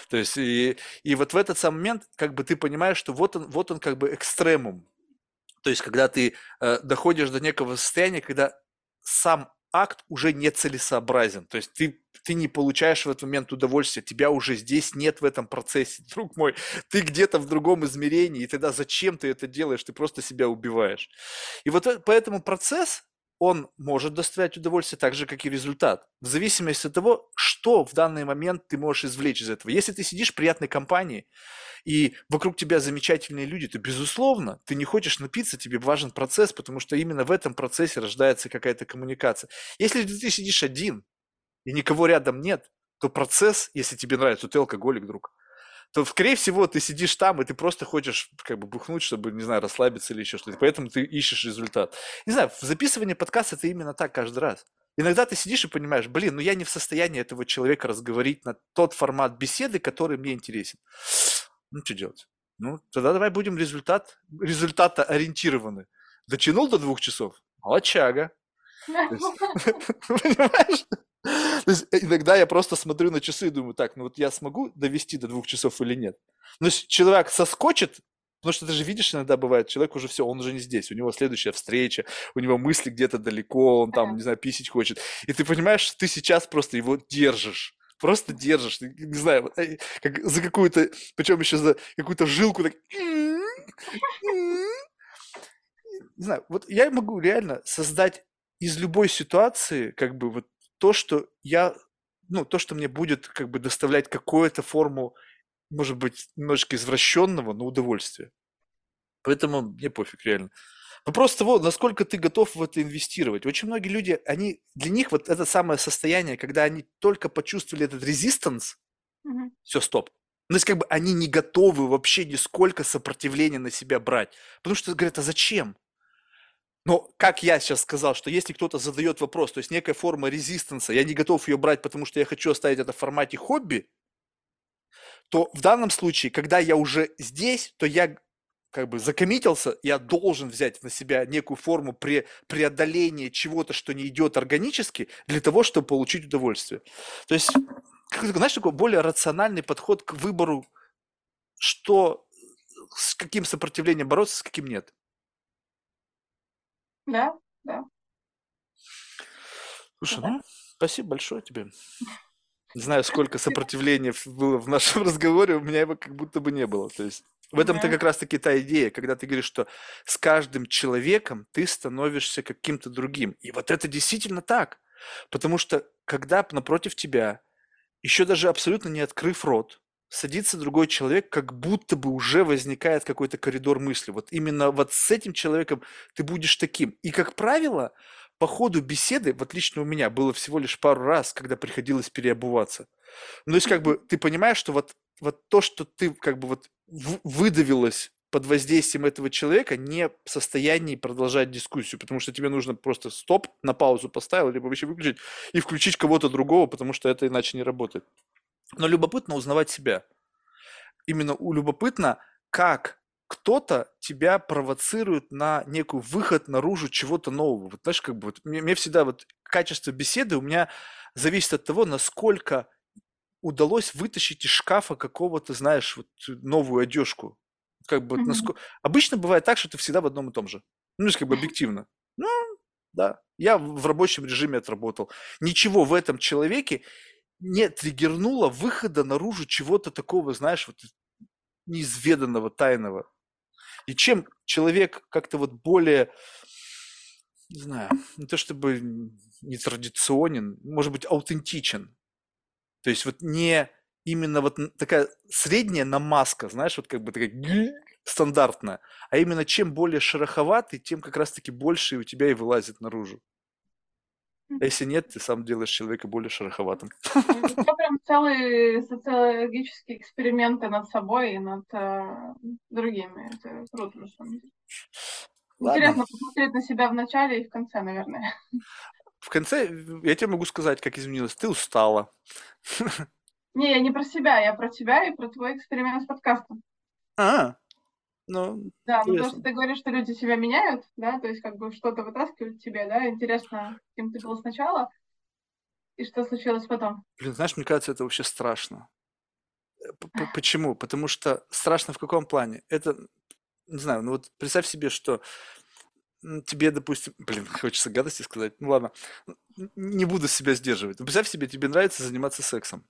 То есть и, и вот в этот самый момент как бы ты понимаешь, что вот он, вот он как бы экстремум. То есть когда ты э, доходишь до некого состояния, когда сам акт уже не целесообразен. То есть ты, ты не получаешь в этот момент удовольствия, тебя уже здесь нет в этом процессе, друг мой. Ты где-то в другом измерении, и тогда зачем ты это делаешь? Ты просто себя убиваешь. И вот э- поэтому процесс, он может доставлять удовольствие так же, как и результат. В зависимости от того, что в данный момент ты можешь извлечь из этого. Если ты сидишь в приятной компании, и вокруг тебя замечательные люди, то, безусловно, ты не хочешь напиться, тебе важен процесс, потому что именно в этом процессе рождается какая-то коммуникация. Если ты сидишь один, и никого рядом нет, то процесс, если тебе нравится, то ты алкоголик, друг, то, скорее всего, ты сидишь там, и ты просто хочешь как бы бухнуть, чтобы, не знаю, расслабиться или еще что-то. Поэтому ты ищешь результат. Не знаю, в записывании подкаста это именно так каждый раз. Иногда ты сидишь и понимаешь, блин, ну я не в состоянии этого человека разговорить на тот формат беседы, который мне интересен. Ну, что делать? Ну, тогда давай будем результат, результата ориентированы. Дотянул до двух часов? Молодчага. Понимаешь? То есть э, иногда я просто смотрю на часы и думаю, так, ну вот я смогу довести до двух часов или нет? Если человек соскочит, потому что ты же видишь, иногда бывает, человек уже все, он уже не здесь, у него следующая встреча, у него мысли где-то далеко, он там, не знаю, писить хочет. И ты понимаешь, что ты сейчас просто его держишь. Просто держишь, ты, не знаю, э, как за какую-то, причем еще за какую-то жилку так. Не знаю, вот я могу реально создать из любой ситуации, как бы вот то, что я, ну, то, что мне будет как бы доставлять какую-то форму, может быть, немножечко извращенного, но удовольствия. Поэтому мне пофиг, реально. Вопрос того, насколько ты готов в это инвестировать. Очень многие люди, они, для них вот это самое состояние, когда они только почувствовали этот резистанс, Мгм. все, стоп. Ну, то есть, как бы они не готовы вообще нисколько сопротивления на себя брать. Потому что говорят, а зачем? Но, как я сейчас сказал, что если кто-то задает вопрос, то есть некая форма резистанса, я не готов ее брать, потому что я хочу оставить это в формате хобби, то в данном случае, когда я уже здесь, то я как бы закоммитился, я должен взять на себя некую форму пре- преодоления чего-то, что не идет органически, для того, чтобы получить удовольствие. То есть, знаешь, такой более рациональный подход к выбору, что, с каким сопротивлением бороться, с каким нет. Да, да. Слушай, Да. ну, спасибо большое тебе. Не знаю, сколько сопротивления было в нашем разговоре, у меня его как будто бы не было. То есть в этом-то Да. как раз-таки та идея, когда ты говоришь, что с каждым человеком ты становишься каким-то другим. И вот это действительно так. Потому что когда напротив тебя, еще даже абсолютно не открыв рот, садится другой человек, как будто бы уже возникает какой-то коридор мысли. Вот именно вот с этим человеком ты будешь таким. И, как правило, по ходу беседы, вот лично у меня было всего лишь пару раз, когда приходилось переобуваться. Ну, то есть, как бы, ты понимаешь, что вот, вот то, что ты как бы вот выдавилось под воздействием этого человека не в состоянии продолжать дискуссию, потому что тебе нужно просто стоп, на паузу поставил, либо вообще выключить и включить кого-то другого, потому что это иначе не работает. Но любопытно узнавать себя. Именно у любопытно, как кто-то тебя провоцирует на некую выход наружу чего-то нового. Вот знаешь, как бы вот мне, мне всегда вот качество беседы у меня зависит от того, насколько удалось вытащить из шкафа какого-то, знаешь, вот новую одежку. Как бы, вот насколько... Обычно бывает так, что ты всегда в одном и том же. Ну, то есть, как бы объективно. Ну, да. Я в рабочем режиме отработал. Ничего в этом человеке не триггернуло выхода наружу чего-то такого, знаешь, вот неизведанного, тайного. И чем человек как-то вот более, не знаю, не то чтобы нетрадиционен, может быть, аутентичен. То есть вот не именно вот такая средняя намазка, знаешь, вот как бы такая стандартная, а именно чем более шероховатый, тем как раз-таки больше у тебя и вылазит наружу. А если нет, ты сам делаешь человека более шероховатым. Это прям целые социологические эксперименты над собой и над э, другими. Это круто, на самом деле. Ладно. Интересно посмотреть на себя в начале и в конце, наверное. В конце, я тебе могу сказать, как изменилось. Ты устала. Не, я не про себя, я про тебя и про твой эксперимент с подкастом. А, ну, Да, ну просто ты говоришь, что люди себя меняют, да, то есть как бы что-то вытаскивают тебе, да, интересно, кем ты был сначала и что случилось потом. Блин, знаешь, мне кажется, это вообще страшно. Э, почему? Потому что страшно в каком плане? Это, не знаю, ну вот представь себе, что тебе, допустим, блин, хочется гадости сказать, ну ладно, не буду себя сдерживать. Но представь себе, тебе нравится заниматься сексом.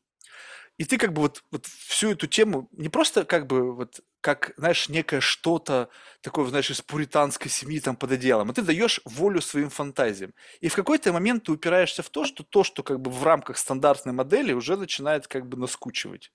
И ты как бы вот, вот всю эту тему не просто как бы вот как, знаешь, некое что-то такое, знаешь, из пуританской семьи там под одеялом, а ты даешь волю своим фантазиям. И в какой-то момент ты упираешься в то, что то, что как бы в рамках стандартной модели уже начинает как бы наскучивать.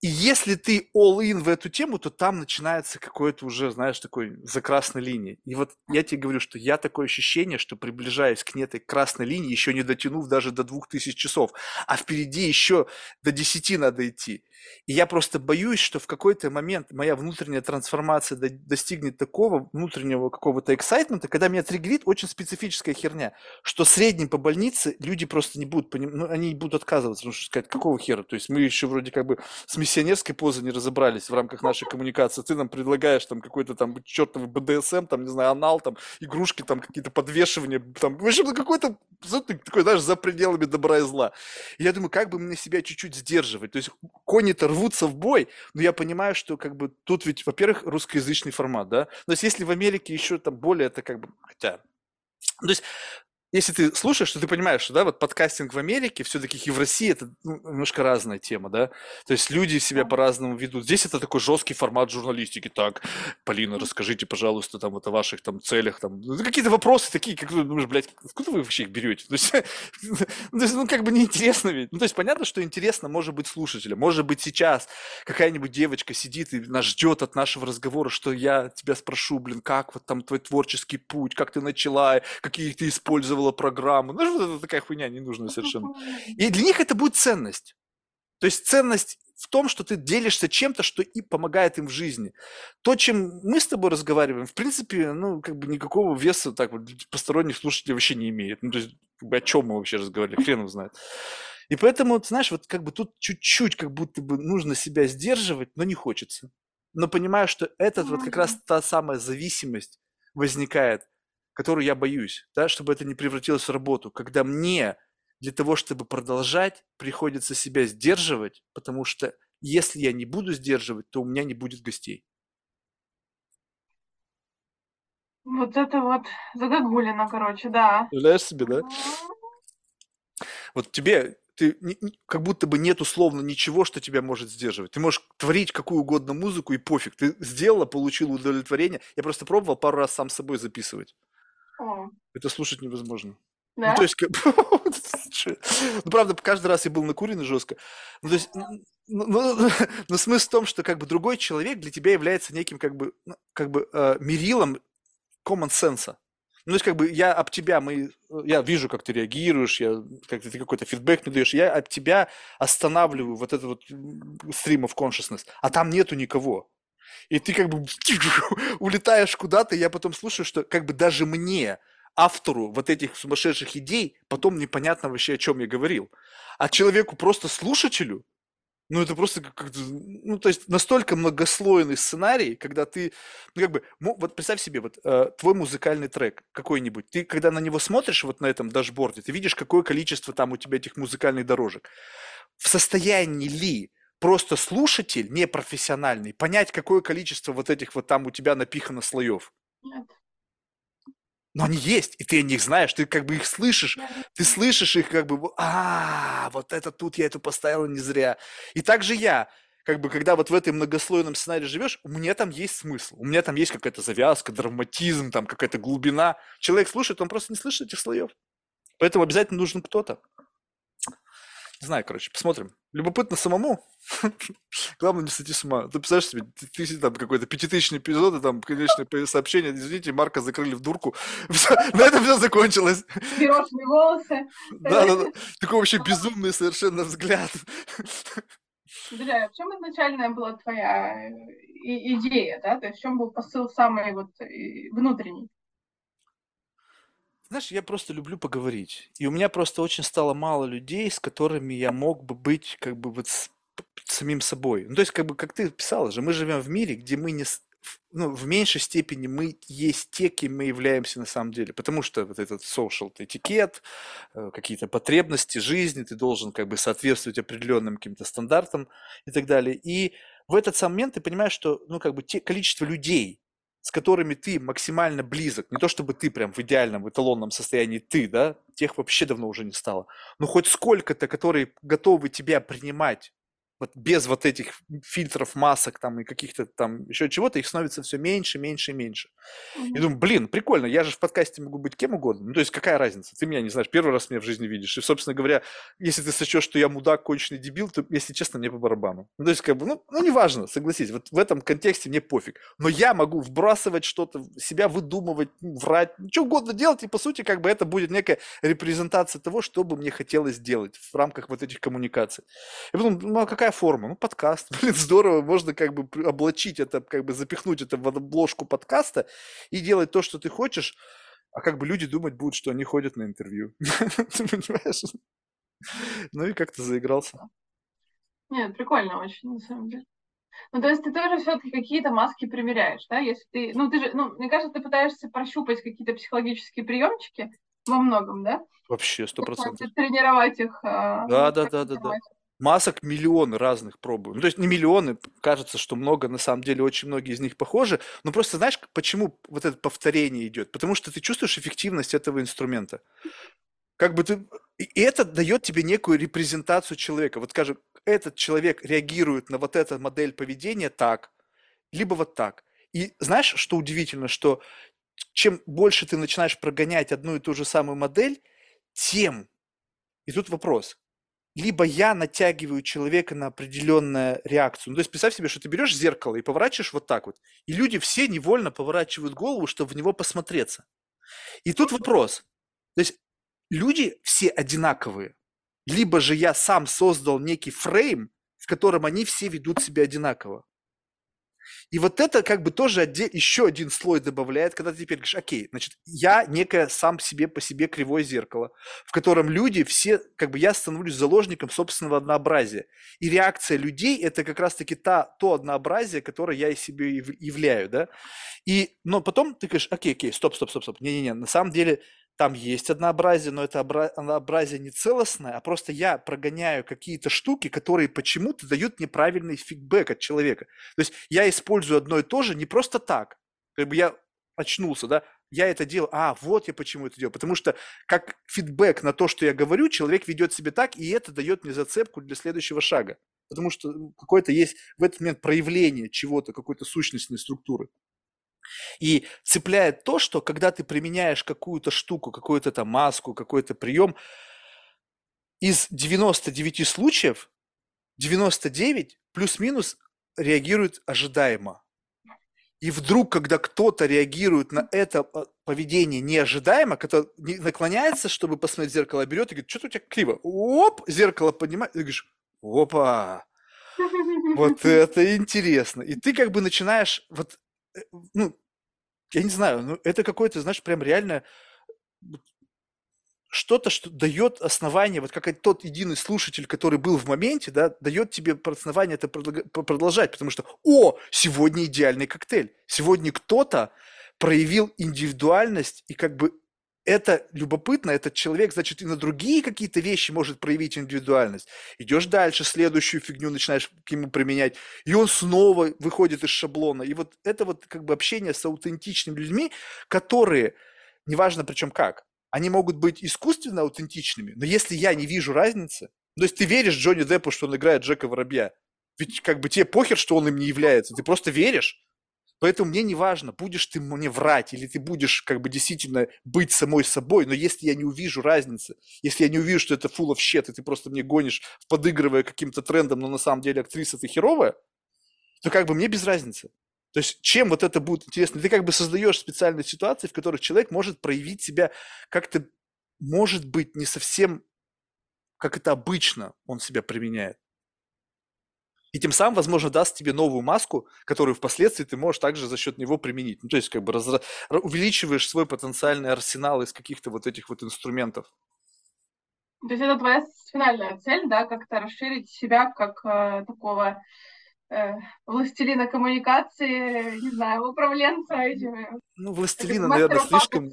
И если ты all-in в эту тему, то там начинается какое-то уже, знаешь, такой за красной линией. И вот я тебе говорю, что я такое ощущение, что приближаюсь к этой красной линии, еще не дотянув даже до двух тысяч часов, а впереди еще до десяти надо идти. И я просто боюсь, что в какой-то момент моя внутренняя трансформация достигнет такого внутреннего какого-то эксайтмента, когда меня триггерит очень специфическая херня, что средним по больнице люди просто не будут, поним... ну, они будут отказываться, потому что сказать, какого хера? То есть мы еще вроде как бы с миссионерской позой не разобрались в рамках нашей коммуникации. Ты нам предлагаешь там какой-то там чертовый БДСМ, там, не знаю, анал, там, игрушки, там, какие-то подвешивания, там, в общем, какой-то такой, знаешь, за пределами добра и зла. И я думаю, как бы мне себя чуть-чуть сдерживать? То есть кони-то рвутся в бой, но я понимаю, что как бы тут ведь, во-первых, русскоязычный формат, да? То есть если в Америке еще там более это как бы, хотя, то есть если ты слушаешь, то ты понимаешь, что да, вот подкастинг в Америке все-таки и в России это ну, немножко разная тема, да. То есть люди себя по-разному ведут. Здесь это такой жесткий формат журналистики. Так, Полина, расскажите, пожалуйста, там вот о ваших там целях, там ну, какие-то вопросы такие, как ты думаешь, блядь, откуда вы вообще их берете? То есть, ну, то есть, ну как бы неинтересно ведь. Ну то есть понятно, что интересно может быть слушателям. Может быть сейчас какая-нибудь девочка сидит и нас ждет от нашего разговора, что я тебя спрошу, блин, как вот там твой творческий путь, как ты начала, какие ты использовал использовала программу. Ну, что это такая хуйня ненужная совершенно. И для них это будет ценность. То есть ценность в том, что ты делишься чем-то, что и помогает им в жизни. То, чем мы с тобой разговариваем, в принципе, ну, как бы никакого веса так вот посторонних слушателей вообще не имеет. Ну, то есть, о чем мы вообще разговаривали, хрен его знает. И поэтому, ты знаешь, вот как бы тут чуть-чуть как будто бы нужно себя сдерживать, но не хочется. Но понимаю, что этот вот как раз та самая зависимость возникает которую я боюсь, да, чтобы это не превратилось в работу, когда мне для того, чтобы продолжать, приходится себя сдерживать, потому что если я не буду сдерживать, то у меня не будет гостей. Вот это вот загогулина, короче, да. Представляешь себе, да? Вот тебе, ты как будто бы нет условно ничего, что тебя может сдерживать. Ты можешь творить какую угодно музыку и пофиг. Ты сделала, получила удовлетворение. Я просто пробовал пару раз сам с собой записывать. Это слушать невозможно. Ну, да? Ну, то есть, как... ну, правда, каждый раз я был накуренный жестко. Ну, то есть, ну, ну, но смысл в том, что как бы другой человек для тебя является неким как бы, ну, как бы э, мерилом common sense. Ну, то есть, как бы я об тебя, мы, я вижу, как ты реагируешь, я, как ты какой-то фидбэк мне даешь, я от тебя останавливаю вот этот вот stream of consciousness, а там нету никого. И ты как бы улетаешь куда-то, и я потом слушаю, что как бы даже мне, автору вот этих сумасшедших идей, потом непонятно вообще, о чем я говорил. А человеку, просто слушателю, ну, это просто как ну, то есть настолько многослойный сценарий, когда ты, ну, как бы, вот представь себе, вот э, твой музыкальный трек какой-нибудь, ты когда на него смотришь вот на этом дашборде, ты видишь, какое количество там у тебя этих музыкальных дорожек. В состоянии ли просто слушатель, непрофессиональный, понять, какое количество вот этих вот там у тебя напихано слоев? Нет. Но они есть, и ты о них знаешь, ты как бы их слышишь, ты слышишь их как бы, а, вот это тут я эту поставил не зря. И также я, как бы, когда вот в этой многослойном сценарии живешь, у меня там есть смысл, у меня там есть какая-то завязка, драматизм, там какая-то глубина. Человек слушает, он просто не слышит этих слоев. Поэтому обязательно нужен кто-то. Не знаю, короче, посмотрим. Любопытно самому. Главное не сойти с ума. Ты представляешь себе, ты, ты там какой-то пятитысячный эпизод, и там, конечно, сообщение, извините, Марка закрыли в дурку. На этом все закончилось. Пирожные волосы. Да, да, да. Такой вообще безумный совершенно взгляд. Друзья, в чем изначальная была твоя э, идея, да? То есть в чем был посыл самый вот э, внутренний? Знаешь, я просто люблю поговорить. И у меня просто очень стало мало людей, с которыми я мог бы быть как бы вот с самим собой. Ну, то есть, как бы, как ты писала же, мы живем в мире, где мы не, ну, в меньшей степени мы есть те, кем мы являемся на самом деле. Потому что вот этот social этикет, э, какие-то потребности жизни, ты должен как бы соответствовать определенным каким-то стандартам и так далее. И в этот самый момент ты понимаешь, что, ну, как бы, те, количество людей, с которыми ты максимально близок, не то чтобы ты прям в идеальном, в эталонном состоянии ты, да, тех вообще давно уже не стало, но хоть сколько-то, которые готовы тебя принимать вот без вот этих фильтров, масок там и каких-то там еще чего-то, их становится все меньше, меньше и меньше. Mm-hmm. И думаю, блин, прикольно, я же в подкасте могу быть кем угодно. Ну, то есть какая разница? Ты меня не знаешь, первый раз меня в жизни видишь. И, собственно говоря, если ты сочешь, что я мудак, конченый дебил, то, если честно, мне по барабану. Ну, то есть, как бы, ну, ну неважно, согласись, вот в этом контексте мне пофиг. Но я могу вбрасывать что-то, себя выдумывать, врать, что угодно делать, и, по сути, как бы это будет некая репрезентация того, что бы мне хотелось сделать в рамках вот этих коммуникаций. И потом, ну, а какая форма? Ну, подкаст. Блин, здорово. Можно как бы облачить это, как бы запихнуть это в обложку подкаста и делать то, что ты хочешь. А как бы люди думать будут, что они ходят на интервью. Ты понимаешь? Ну и как-то заигрался. Нет, прикольно очень, на самом деле. Ну, то есть ты тоже все-таки какие-то маски примеряешь, да? Если ты, ну, ты же, ну, мне кажется, ты пытаешься прощупать какие-то психологические приемчики во многом, да? Вообще, сто процентов. Тренировать их. А, да, да, да, да, да масок миллионы разных пробую. Ну, то есть не миллионы, кажется, что много, на самом деле очень многие из них похожи, но просто знаешь, почему вот это повторение идет? Потому что ты чувствуешь эффективность этого инструмента. Как бы ты... И это дает тебе некую репрезентацию человека. Вот скажем, этот человек реагирует на вот эту модель поведения так, либо вот так. И знаешь, что удивительно, что чем больше ты начинаешь прогонять одну и ту же самую модель, тем, и тут вопрос, либо я натягиваю человека на определенную реакцию. Ну, то есть представь себе, что ты берешь зеркало и поворачиваешь вот так вот. И люди все невольно поворачивают голову, чтобы в него посмотреться. И тут вопрос. То есть люди все одинаковые. Либо же я сам создал некий фрейм, в котором они все ведут себя одинаково. И вот это как бы тоже отдель, еще один слой добавляет, когда ты теперь говоришь, окей, значит, я некое сам себе по себе кривое зеркало, в котором люди все, как бы я становлюсь заложником собственного однообразия. И реакция людей – это как раз-таки та, то однообразие, которое я из себе являю, да. И, но потом ты говоришь, окей, окей, стоп, стоп, стоп, стоп, не-не-не, на самом деле там есть однообразие, но это однообразие не целостное, а просто я прогоняю какие-то штуки, которые почему-то дают неправильный фидбэк от человека. То есть я использую одно и то же не просто так. Как бы я очнулся, да, я это делал, а, вот я почему это делал. Потому что как фидбэк на то, что я говорю, человек ведет себя так, и это дает мне зацепку для следующего шага. Потому что какое-то есть в этот момент проявление чего-то, какой-то сущностной структуры. И цепляет то, что когда ты применяешь какую-то штуку, какую-то там маску, какой-то прием, из 99 случаев 99 плюс-минус реагирует ожидаемо. И вдруг, когда кто-то реагирует на это а, поведение неожидаемо, который наклоняется, чтобы посмотреть в зеркало, берет и говорит, что-то у тебя криво. Оп, зеркало поднимает, и говоришь, опа, Вот это интересно. И ты как бы начинаешь, вот, ну, я не знаю, ну, это какое-то, знаешь, прям реально что-то, что дает основание, вот как тот единый слушатель, который был в моменте, да, дает тебе основание это продолжать, потому что, о, сегодня идеальный коктейль, сегодня кто-то проявил индивидуальность и как бы это любопытно, этот человек, значит, и на другие какие-то вещи может проявить индивидуальность. Идешь дальше, следующую фигню начинаешь к нему применять, и он снова выходит из шаблона. И вот это вот как бы общение с аутентичными людьми, которые, неважно причем как, они могут быть искусственно аутентичными, но если я не вижу разницы, то есть ты веришь Джонни Деппу, что он играет Джека Воробья, ведь как бы тебе похер, что он им не является, ты просто веришь. Поэтому мне не важно, будешь ты мне врать, или ты будешь как бы действительно быть самой собой, но если я не увижу разницы, если я не увижу, что это full of shit, и ты просто мне гонишь, подыгрывая каким-то трендом, но на самом деле актриса ты херовая, то как бы мне без разницы. То есть чем вот это будет интересно? Ты как бы создаешь специальные ситуации, в которых человек может проявить себя как-то, может быть, не совсем, как это обычно он себя применяет. И тем самым, возможно, даст тебе новую маску, которую впоследствии ты можешь также за счет него применить. Ну, то есть, как бы разра... увеличиваешь свой потенциальный арсенал из каких-то вот этих вот инструментов. То есть это твоя финальная цель, да, как-то расширить себя как э, такого э, властелина коммуникации, не знаю, управленца этими. Ну, властелина, наверное, слишком,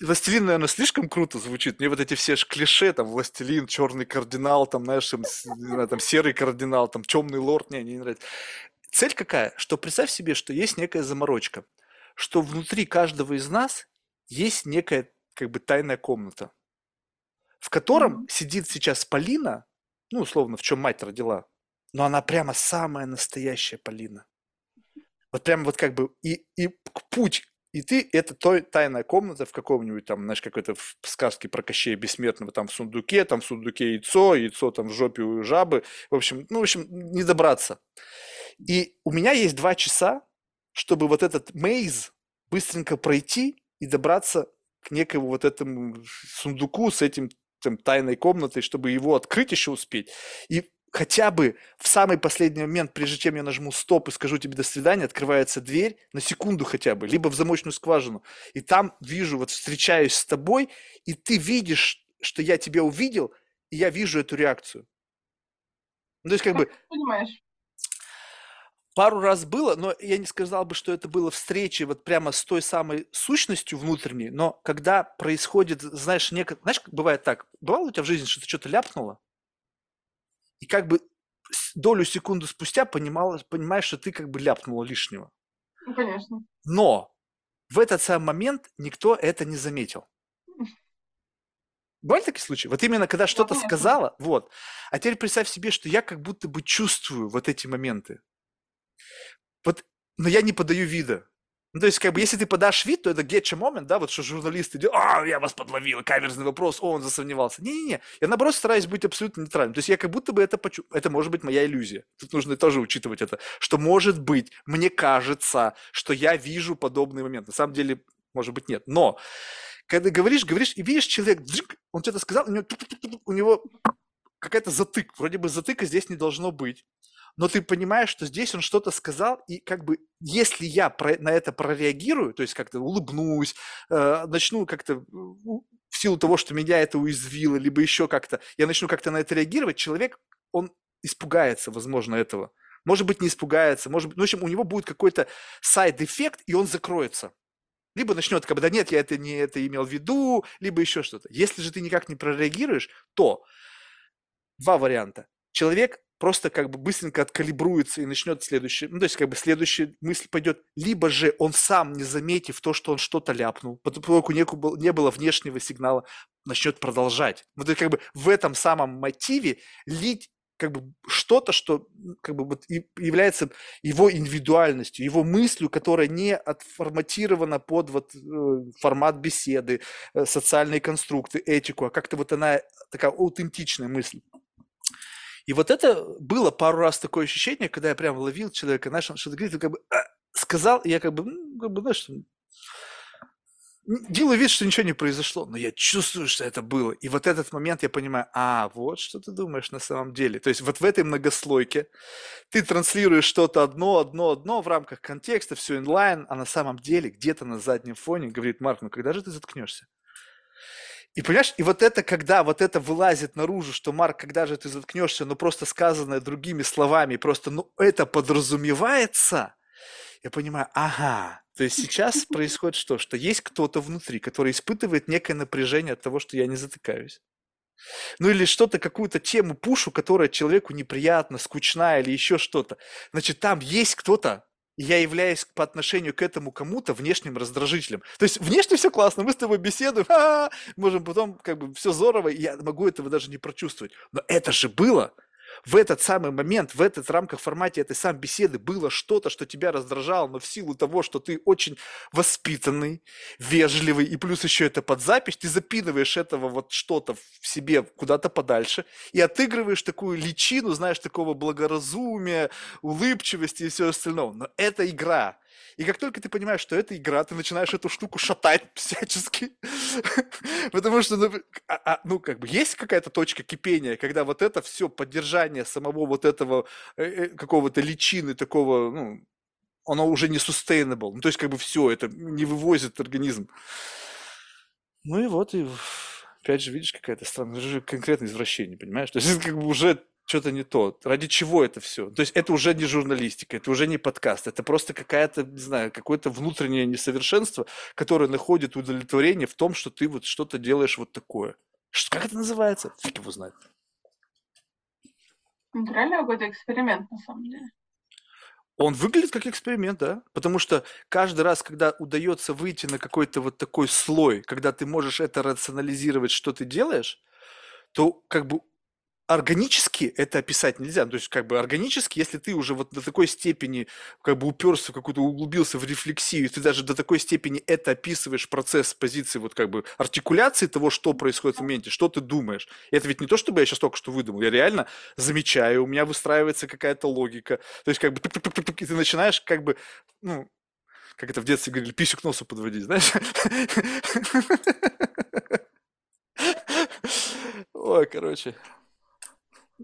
Властелин, наверное, слишком круто звучит. Мне вот эти все клише, там, властелин, черный кардинал, там, знаешь, там, серый кардинал, там, темный лорд, не, не нравится. Цель какая? Что представь себе, что есть некая заморочка, что внутри каждого из нас есть некая, как бы, тайная комната, в котором mm-hmm. сидит сейчас Полина, ну, условно, в чем мать родила, но она прямо самая настоящая Полина. Вот прямо вот как бы и, и путь и ты, это той, тайная комната в каком-нибудь там, знаешь, какой-то в сказке про Кощея Бессмертного, там в сундуке, там в сундуке яйцо, яйцо там в жопе у жабы. В общем, ну, в общем, не добраться. И у меня есть два часа, чтобы вот этот мейз быстренько пройти и добраться к некому вот этому сундуку с этим там, тайной комнатой, чтобы его открыть еще успеть. И хотя бы в самый последний момент, прежде чем я нажму стоп и скажу тебе до свидания, открывается дверь на секунду хотя бы, либо в замочную скважину. И там вижу, вот встречаюсь с тобой, и ты видишь, что я тебя увидел, и я вижу эту реакцию. Ну, то есть как, бы... Понимаешь. Пару раз было, но я не сказал бы, что это было встречи вот прямо с той самой сущностью внутренней, но когда происходит, знаешь, некое... Знаешь, бывает так, бывало у тебя в жизни, что ты что-то ляпнула, и как бы долю секунды спустя понимала, понимаешь, что ты как бы ляпнула лишнего. Ну, конечно. Но в этот самый момент никто это не заметил. Бывали такие случаи? Вот именно когда что-то да, сказала, вот. А теперь представь себе, что я как будто бы чувствую вот эти моменты. Вот, но я не подаю вида. Ну, то есть, как бы, если ты подашь вид, то это getcha момент, да, вот что журналист идет, а, я вас подловил, каверзный вопрос, о, он засомневался. Не-не-не, я наоборот стараюсь быть абсолютно нейтральным. То есть я как будто бы это почу... Это может быть моя иллюзия. Тут нужно тоже учитывать это, что может быть, мне кажется, что я вижу подобный момент. На самом деле, может быть, нет. Но, когда говоришь, говоришь, и видишь человек, он что-то сказал, у него, у него какая-то затык. Вроде бы затыка здесь не должно быть но ты понимаешь, что здесь он что-то сказал, и как бы если я про, на это прореагирую, то есть как-то улыбнусь, э, начну как-то в силу того, что меня это уязвило, либо еще как-то, я начну как-то на это реагировать, человек, он испугается, возможно, этого. Может быть, не испугается, может быть, ну, в общем, у него будет какой-то side effect, и он закроется. Либо начнет, как бы, да нет, я это не это имел в виду, либо еще что-то. Если же ты никак не прореагируешь, то два варианта. Человек просто как бы быстренько откалибруется и начнет следующий, ну, то есть как бы следующая мысль пойдет, либо же он сам, не заметив то, что он что-то ляпнул, поскольку не было, не было внешнего сигнала, начнет продолжать. Вот это как бы в этом самом мотиве лить как бы что-то, что как бы вот является его индивидуальностью, его мыслью, которая не отформатирована под вот э, формат беседы, э, социальные конструкты, этику, а как-то вот она такая аутентичная мысль. И вот это было пару раз такое ощущение, когда я прям ловил человека, знаешь, он что-то говорит, как бы а, сказал, и я как бы, ну, как бы, знаешь, делаю вид, что ничего не произошло, но я чувствую, что это было. И вот этот момент я понимаю, а, вот что ты думаешь на самом деле. То есть вот в этой многослойке ты транслируешь что-то одно, одно, одно в рамках контекста, все инлайн, а на самом деле где-то на заднем фоне говорит Марк, ну когда же ты заткнешься? И понимаешь, и вот это, когда вот это вылазит наружу, что, Марк, когда же ты заткнешься, ну просто сказанное другими словами, просто, ну это подразумевается, я понимаю, ага, то есть сейчас происходит что? Что есть кто-то внутри, который испытывает некое напряжение от того, что я не затыкаюсь. Ну или что-то, какую-то тему пушу, которая человеку неприятна, скучна или еще что-то. Значит, там есть кто-то, я являюсь по отношению к этому кому-то внешним раздражителем. То есть внешне все классно, мы с тобой беседуем, ха-ха, можем потом как бы все здорово, и я могу этого даже не прочувствовать. Но это же было в этот самый момент, в этот рамках формате этой самой беседы было что-то, что тебя раздражало, но в силу того, что ты очень воспитанный, вежливый, и плюс еще это под запись, ты запинываешь этого вот что-то в себе куда-то подальше и отыгрываешь такую личину, знаешь, такого благоразумия, улыбчивости и все остальное. Но это игра. И как только ты понимаешь, что это игра, ты начинаешь эту штуку шатать всячески. Потому что, ну, а, а, ну, как бы, есть какая-то точка кипения, когда вот это все поддержание самого вот этого э, э, какого-то личины, такого, ну, оно уже не sustainable. Ну, то есть, как бы, все, это не вывозит организм. Ну и вот, и опять же, видишь, какая-то странная, это же конкретное извращение, понимаешь? То есть, как бы уже что-то не то. Ради чего это все? То есть это уже не журналистика, это уже не подкаст, это просто какая-то, не знаю, какое-то внутреннее несовершенство, которое находит удовлетворение в том, что ты вот что-то делаешь вот такое. Что, как это называется? Фиг его знает. Реально какой-то эксперимент, на самом деле. Он выглядит как эксперимент, да? Потому что каждый раз, когда удается выйти на какой-то вот такой слой, когда ты можешь это рационализировать, что ты делаешь, то как бы органически это описать нельзя. То есть, как бы органически, если ты уже вот до такой степени как бы уперся, какую-то углубился в рефлексию, ты даже до такой степени это описываешь процесс позиции вот как бы артикуляции того, что происходит в моменте, что ты думаешь. И это ведь не то, чтобы я сейчас только что выдумал, я реально замечаю, у меня выстраивается какая-то логика. То есть, как бы, и ты начинаешь как бы, ну, как это в детстве говорили, писю к носу подводить, знаешь? Ой, короче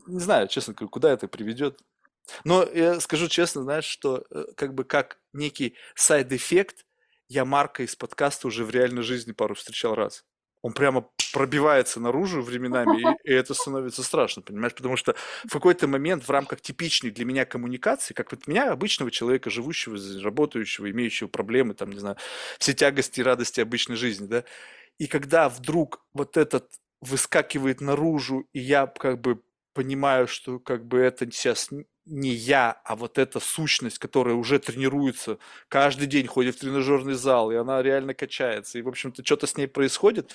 не знаю, честно говоря, куда это приведет. Но я скажу честно, знаешь, что э, как бы как некий side effect, я Марка из подкаста уже в реальной жизни пару встречал раз. Он прямо пробивается наружу временами, и, и это становится страшно, понимаешь? Потому что в какой-то момент в рамках типичной для меня коммуникации, как вот меня, обычного человека, живущего, работающего, имеющего проблемы, там, не знаю, все тягости и радости обычной жизни, да, и когда вдруг вот этот выскакивает наружу, и я как бы понимаю, что как бы это сейчас не я, а вот эта сущность, которая уже тренируется, каждый день ходит в тренажерный зал, и она реально качается, и, в общем-то, что-то с ней происходит,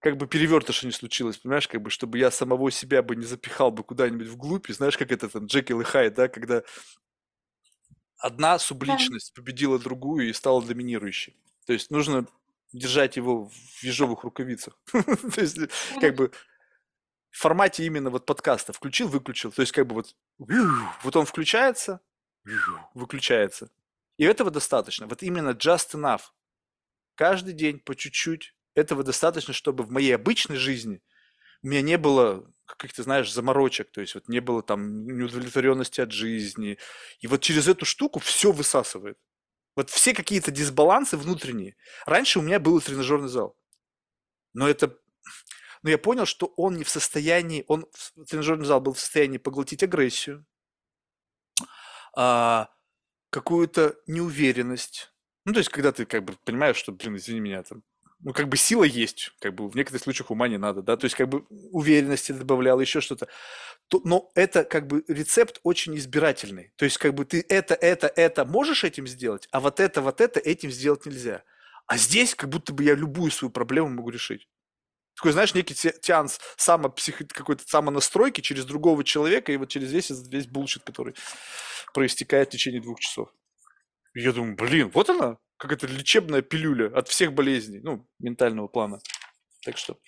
как бы перевертыша не случилось, понимаешь, как бы, чтобы я самого себя бы не запихал бы куда-нибудь вглубь, и знаешь, как это там Джекил и Хайд, да, когда одна субличность победила другую и стала доминирующей. То есть нужно держать его в ежовых рукавицах. То есть, как бы, в формате именно вот подкаста включил, выключил. То есть как бы вот, вот он включается, выключается. И этого достаточно. Вот именно just enough. Каждый день по чуть-чуть. Этого достаточно, чтобы в моей обычной жизни у меня не было каких-то, знаешь, заморочек, то есть вот не было там неудовлетворенности от жизни. И вот через эту штуку все высасывает. Вот все какие-то дисбалансы внутренние. Раньше у меня был тренажерный зал. Но это но я понял, что он не в состоянии, он, тренажерный зал был в состоянии поглотить агрессию, а, какую-то неуверенность. Ну, то есть, когда ты как бы понимаешь, что, блин, извини меня, там, ну, как бы сила есть, как бы в некоторых случаях ума не надо, да, то есть, как бы уверенности добавлял, еще что-то. То, но это как бы рецепт очень избирательный. То есть, как бы ты это, это, это можешь этим сделать, а вот это, вот это этим сделать нельзя. А здесь как будто бы я любую свою проблему могу решить такой, знаешь, некий сеанс самопсих... какой-то самонастройки через другого человека и вот через весь, весь bullshit, который проистекает в течение двух часов. И я думаю, блин, вот она, какая-то лечебная пилюля от всех болезней, ну, ментального плана. Так что...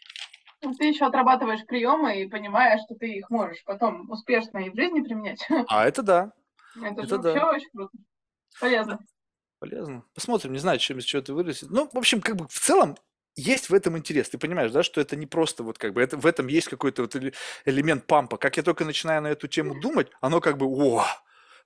Ну, ты еще отрабатываешь приемы и понимаешь, что ты их можешь потом успешно и в жизни применять. А это да. Это, это же да. вообще очень круто. Полезно. полезно. Посмотрим, не знаю, чем из чего это вырастет. Ну, в общем, как бы в целом есть в этом интерес. Ты понимаешь, да, что это не просто вот как бы, это, в этом есть какой-то вот элемент пампа. Как я только начинаю на эту тему думать, оно как бы, о,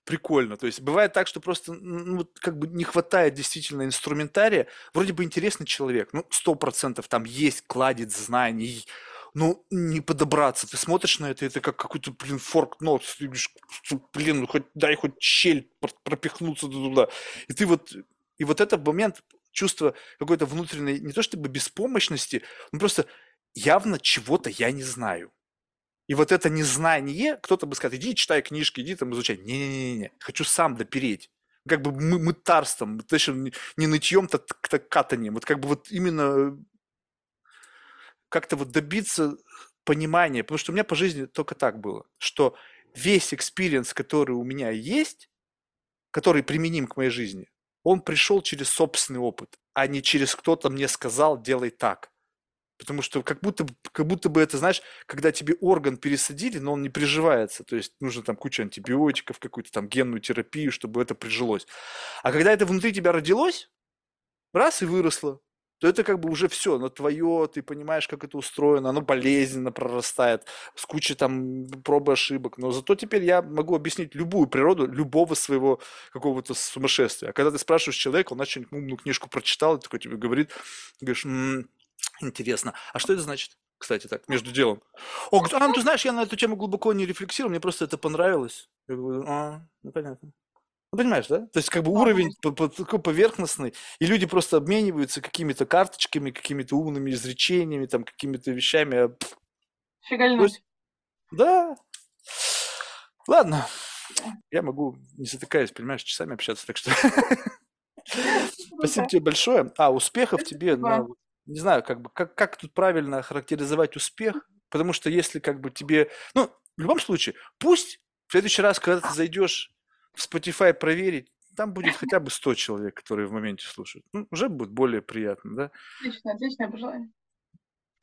прикольно. То есть бывает так, что просто ну, как бы не хватает действительно инструментария. Вроде бы интересный человек, ну, сто процентов там есть кладец знаний, ну, не подобраться. Ты смотришь на это, это как какой-то, блин, форк нот, блин, ну, хоть, дай хоть щель пропихнуться туда. И ты вот, и вот это момент чувство какой-то внутренней, не то чтобы беспомощности, но просто явно чего-то я не знаю. И вот это незнание, кто-то бы сказал, иди читай книжки, иди там изучай. Не-не-не, хочу сам допереть. Как бы мы, мытарством, точно не нытьем-то катанием. Вот как бы вот именно как-то вот добиться понимания, потому что у меня по жизни только так было, что весь experience, который у меня есть, который применим к моей жизни, он пришел через собственный опыт, а не через кто-то мне сказал, делай так. Потому что как будто, как будто бы это, знаешь, когда тебе орган пересадили, но он не приживается. То есть нужно там куча антибиотиков, какую-то там генную терапию, чтобы это прижилось. А когда это внутри тебя родилось, раз и выросло, то это как бы уже все, но твое, ты понимаешь, как это устроено, оно болезненно прорастает, с кучей там проб и ошибок. Но зато теперь я могу объяснить любую природу любого своего какого-то сумасшествия. А когда ты спрашиваешь человека, он начал умную книжку прочитал, и такой тебе говорит, говоришь, м-м, интересно, а что это значит? Кстати, так, между делом. О, а, ну, ты знаешь, я на эту тему глубоко не рефлексировал, мне просто это понравилось. Я говорю, а, ну понятно. Ну, понимаешь, да? То есть, как бы уровень такой поверхностный, и люди просто обмениваются какими-то карточками, какими-то умными изречениями, там, какими-то вещами. А, Фигальнуть. Да. Ладно. Я могу, не затыкаясь, понимаешь, часами общаться, так что... Спасибо тебе большое. А, успехов тебе. Не знаю, как бы, как, как тут правильно характеризовать успех, потому что если как бы тебе... Ну, в любом случае, пусть в следующий раз, когда ты зайдешь в Spotify проверить, там будет хотя бы 100 человек, которые в моменте слушают. Ну, уже будет более приятно, да? Отлично, отличное пожелание.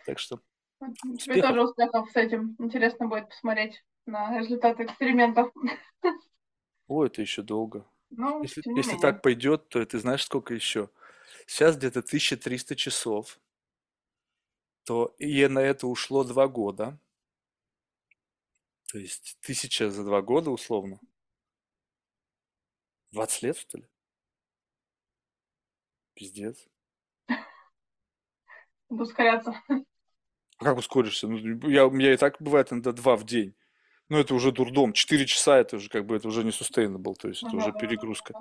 Так что Тебе успехов. тоже успехов с этим. Интересно будет посмотреть на результаты экспериментов. О, это еще долго. Ну, если если так пойдет, то ты знаешь, сколько еще? Сейчас где-то 1300 часов, то и на это ушло два года. То есть тысяча за два года условно. 20 лет, что ли? Пиздец. Буду ускоряться. А как ускоришься? Ну, я, у меня и так бывает иногда два в день. Ну, это уже дурдом. Четыре часа это уже как бы это уже не sustainable, то есть это уже перегрузка.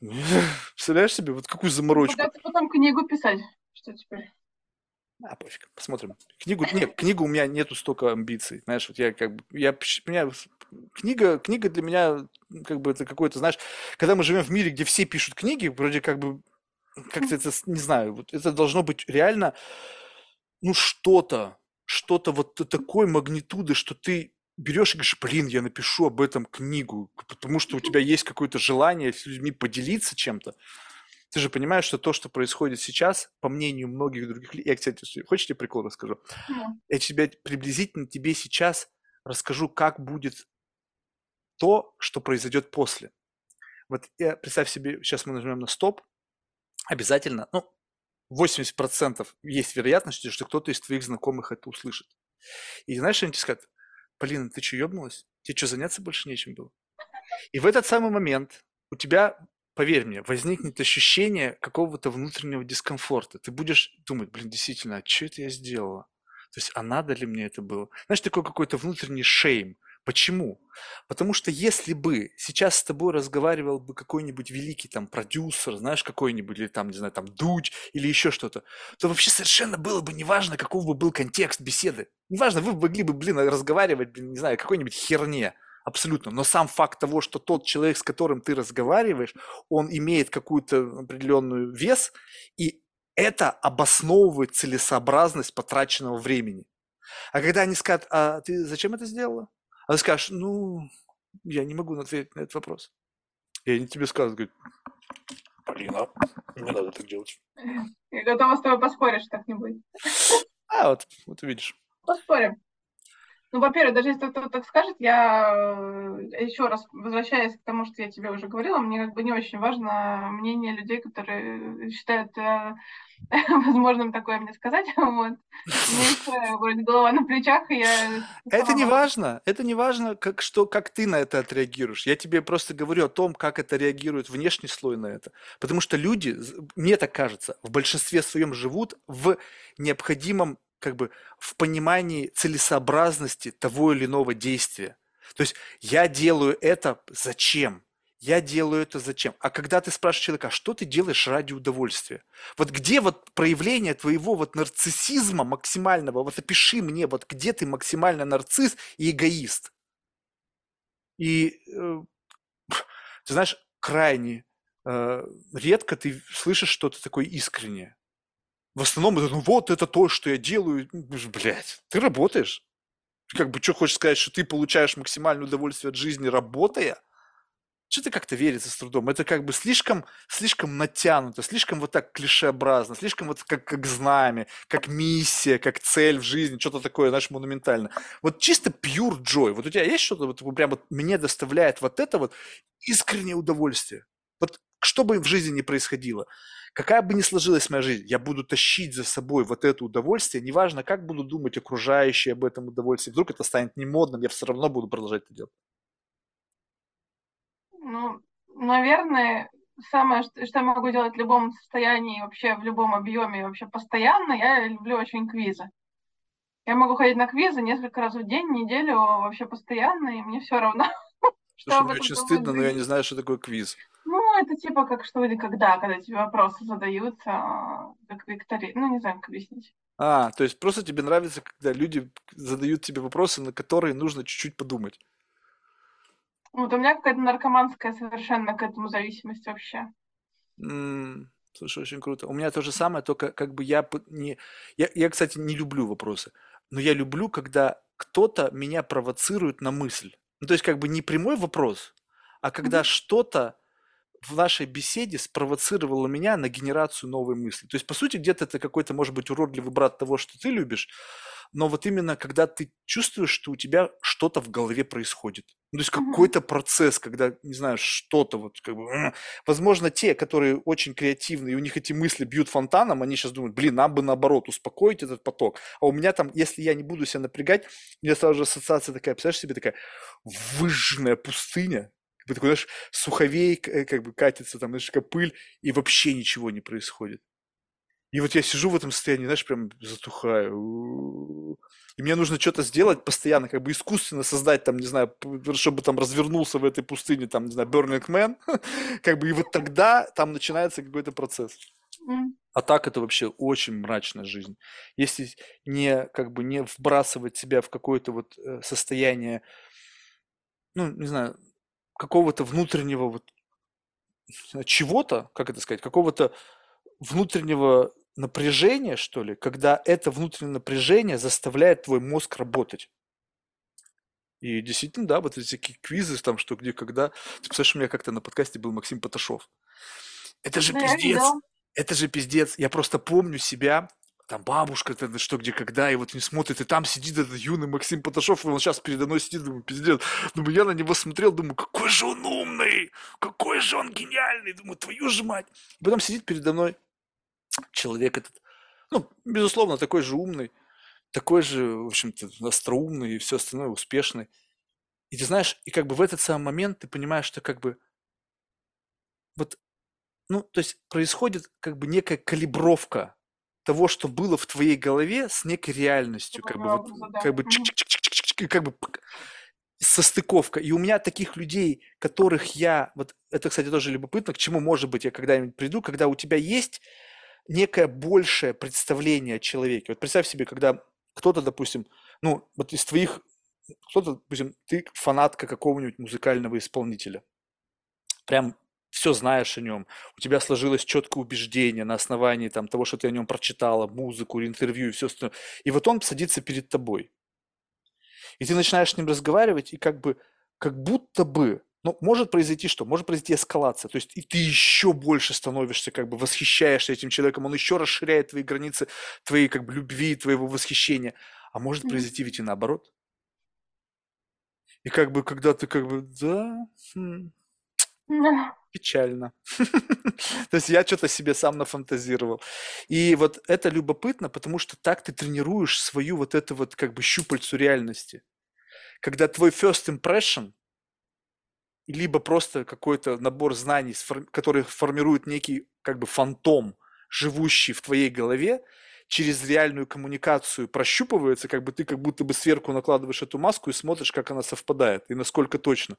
Представляешь себе, вот какую заморочку? Куда потом книгу писать? Что теперь? А, пофиг, посмотрим. Книгу, нет, книгу у меня нету столько амбиций. Знаешь, вот я как бы, я, меня, книга, книга для меня, как бы это какой-то, знаешь, когда мы живем в мире, где все пишут книги, вроде как бы, как-то это, не знаю, вот это должно быть реально, ну, что-то, что-то вот такой магнитуды, что ты берешь и говоришь, блин, я напишу об этом книгу, потому что у тебя есть какое-то желание с людьми поделиться чем-то. Ты же понимаешь, что то, что происходит сейчас, по мнению многих других людей... Я, кстати, хочешь тебе прикол расскажу? Yeah. Я тебе приблизительно тебе сейчас расскажу, как будет то, что произойдет после. Вот я, представь себе, сейчас мы нажмем на стоп, обязательно, ну, 80% есть вероятность, что кто-то из твоих знакомых это услышит. И знаешь, они тебе скажут? Полина, ты что, ебнулась? Тебе что, заняться больше нечем было? И в этот самый момент у тебя поверь мне, возникнет ощущение какого-то внутреннего дискомфорта. Ты будешь думать, блин, действительно, а что это я сделала? То есть, а надо ли мне это было? Знаешь, такой какой-то внутренний шейм. Почему? Потому что если бы сейчас с тобой разговаривал бы какой-нибудь великий там продюсер, знаешь, какой-нибудь, или там, не знаю, там Дудь, или еще что-то, то вообще совершенно было бы неважно, каков бы был контекст беседы. Неважно, вы могли бы, блин, разговаривать, блин, не знаю, какой-нибудь херне. Абсолютно. Но сам факт того, что тот человек, с которым ты разговариваешь, он имеет какую-то определенную вес, и это обосновывает целесообразность потраченного времени. А когда они скажут, а ты зачем это сделала? А ты скажешь, ну, я не могу ответить на этот вопрос. И они тебе скажут, говорят, Полина, не надо так делать. Я готова с тобой поспорить, что так не будет. А, вот, вот увидишь. Поспорим. Ну, во-первых, даже если кто-то так скажет, я э, еще раз возвращаясь к тому, что я тебе уже говорила, мне как бы не очень важно мнение людей, которые считают э, возможным такое мне сказать. Вот. Мне вроде голова на плечах, и я... Это не важно, это не важно, как, что, как ты на это отреагируешь. Я тебе просто говорю о том, как это реагирует внешний слой на это. Потому что люди, мне так кажется, в большинстве своем живут в необходимом как бы в понимании целесообразности того или иного действия. То есть я делаю это зачем? Я делаю это зачем? А когда ты спрашиваешь человека, а что ты делаешь ради удовольствия? Вот где вот проявление твоего вот нарциссизма максимального? Вот опиши мне, вот где ты максимально нарцисс и эгоист? И э, ты знаешь, крайне э, редко ты слышишь что-то такое искреннее. В основном это, ну вот, это то, что я делаю. Ну, Блять, ты работаешь. как бы, что хочешь сказать, что ты получаешь максимальное удовольствие от жизни, работая? Что-то как-то верится с трудом. Это как бы слишком, слишком натянуто, слишком вот так клишеобразно, слишком вот как, как знамя, как миссия, как цель в жизни, что-то такое, знаешь, монументально. Вот чисто pure joy. Вот у тебя есть что-то, вот прям вот мне доставляет вот это вот искреннее удовольствие. Вот что бы в жизни ни происходило, какая бы ни сложилась моя жизнь, я буду тащить за собой вот это удовольствие, неважно, как буду думать окружающие об этом удовольствии, вдруг это станет не модным, я все равно буду продолжать это делать. Ну, наверное, самое, что я могу делать в любом состоянии, вообще в любом объеме, вообще постоянно, я люблю очень квизы. Я могу ходить на квизы несколько раз в день, неделю, вообще постоянно, и мне все равно. Слушай, мне очень стыдно, но я не знаю, что такое квиз. Ну, это типа как что или когда, когда тебе вопросы задаются, как виктори... Ну, не знаю, как объяснить. А, то есть просто тебе нравится, когда люди задают тебе вопросы, на которые нужно чуть-чуть подумать. Вот у меня какая-то наркоманская совершенно к этому зависимость вообще. М, Слушай, очень круто. У меня то же самое, только как бы я не... Я, я, кстати, не люблю вопросы, но я люблю, когда кто-то меня провоцирует на мысль. Ну, то есть как бы не прямой вопрос, а когда mm-hmm. что-то в нашей беседе спровоцировало меня на генерацию новой мысли. То есть, по сути, где-то это какой-то, может быть, уродливый брат того, что ты любишь, но вот именно когда ты чувствуешь, что у тебя что-то в голове происходит. Ну, то есть какой-то процесс, когда, не знаю, что-то вот как бы... Возможно, те, которые очень креативны, и у них эти мысли бьют фонтаном, они сейчас думают, блин, нам бы наоборот успокоить этот поток. А у меня там, если я не буду себя напрягать, у меня сразу же ассоциация такая, представляешь себе, такая выжженная пустыня, бы такой, знаешь, суховей э, как бы катится, там, знаешь, пыль, и вообще ничего не происходит. И вот я сижу в этом состоянии, знаешь, прям затухаю. И мне нужно что-то сделать постоянно, как бы искусственно создать, там, не знаю, чтобы там развернулся в этой пустыне, там, не знаю, Burning Man, как бы, и вот тогда там начинается какой-то процесс. А так это вообще очень мрачная жизнь. Если не, как бы, не вбрасывать себя в какое-то вот э, состояние, ну, не знаю, какого-то внутреннего вот чего-то, как это сказать, какого-то внутреннего напряжения, что ли, когда это внутреннее напряжение заставляет твой мозг работать. И действительно, да, вот эти такие квизы, там, что где, когда. Ты представляешь, у меня как-то на подкасте был Максим Поташов. Это же да, пиздец. Это же пиздец. Я просто помню себя, там бабушка, это что, где, когда, и вот не смотрит, и там сидит этот юный Максим Поташов, и он сейчас передо мной сидит, думаю, пиздец. Думаю, я на него смотрел, думаю, какой же он умный, какой же он гениальный, думаю, твою же мать. И потом сидит передо мной человек этот, ну, безусловно, такой же умный, такой же, в общем-то, остроумный и все остальное, успешный. И ты знаешь, и как бы в этот самый момент ты понимаешь, что как бы вот, ну, то есть происходит как бы некая калибровка того, что было в твоей голове с некой реальностью, как бы, вот, как бы, как бы состыковка. И у меня таких людей, которых я, вот это, кстати, тоже любопытно, к чему, может быть, я когда-нибудь приду, когда у тебя есть некое большее представление о человеке. Вот представь себе, когда кто-то, допустим, ну, вот из твоих, кто-то, допустим, ты фанатка какого-нибудь музыкального исполнителя. Прям все знаешь о нем, у тебя сложилось четкое убеждение на основании там, того, что ты о нем прочитала, музыку, интервью и все остальное. И вот он садится перед тобой. И ты начинаешь с ним разговаривать, и как бы, как будто бы ну, может произойти что? Может произойти эскалация. То есть и ты еще больше становишься, как бы восхищаешься этим человеком, он еще расширяет твои границы, твоей как бы любви, твоего восхищения. А может произойти ведь и наоборот. И как бы, когда ты как бы, да, хм, печально. То есть я что-то себе сам нафантазировал. И вот это любопытно, потому что так ты тренируешь свою вот эту вот как бы щупальцу реальности. Когда твой first impression, либо просто какой-то набор знаний, который формирует некий как бы фантом, живущий в твоей голове, через реальную коммуникацию прощупывается, как бы ты как будто бы сверху накладываешь эту маску и смотришь, как она совпадает и насколько точно.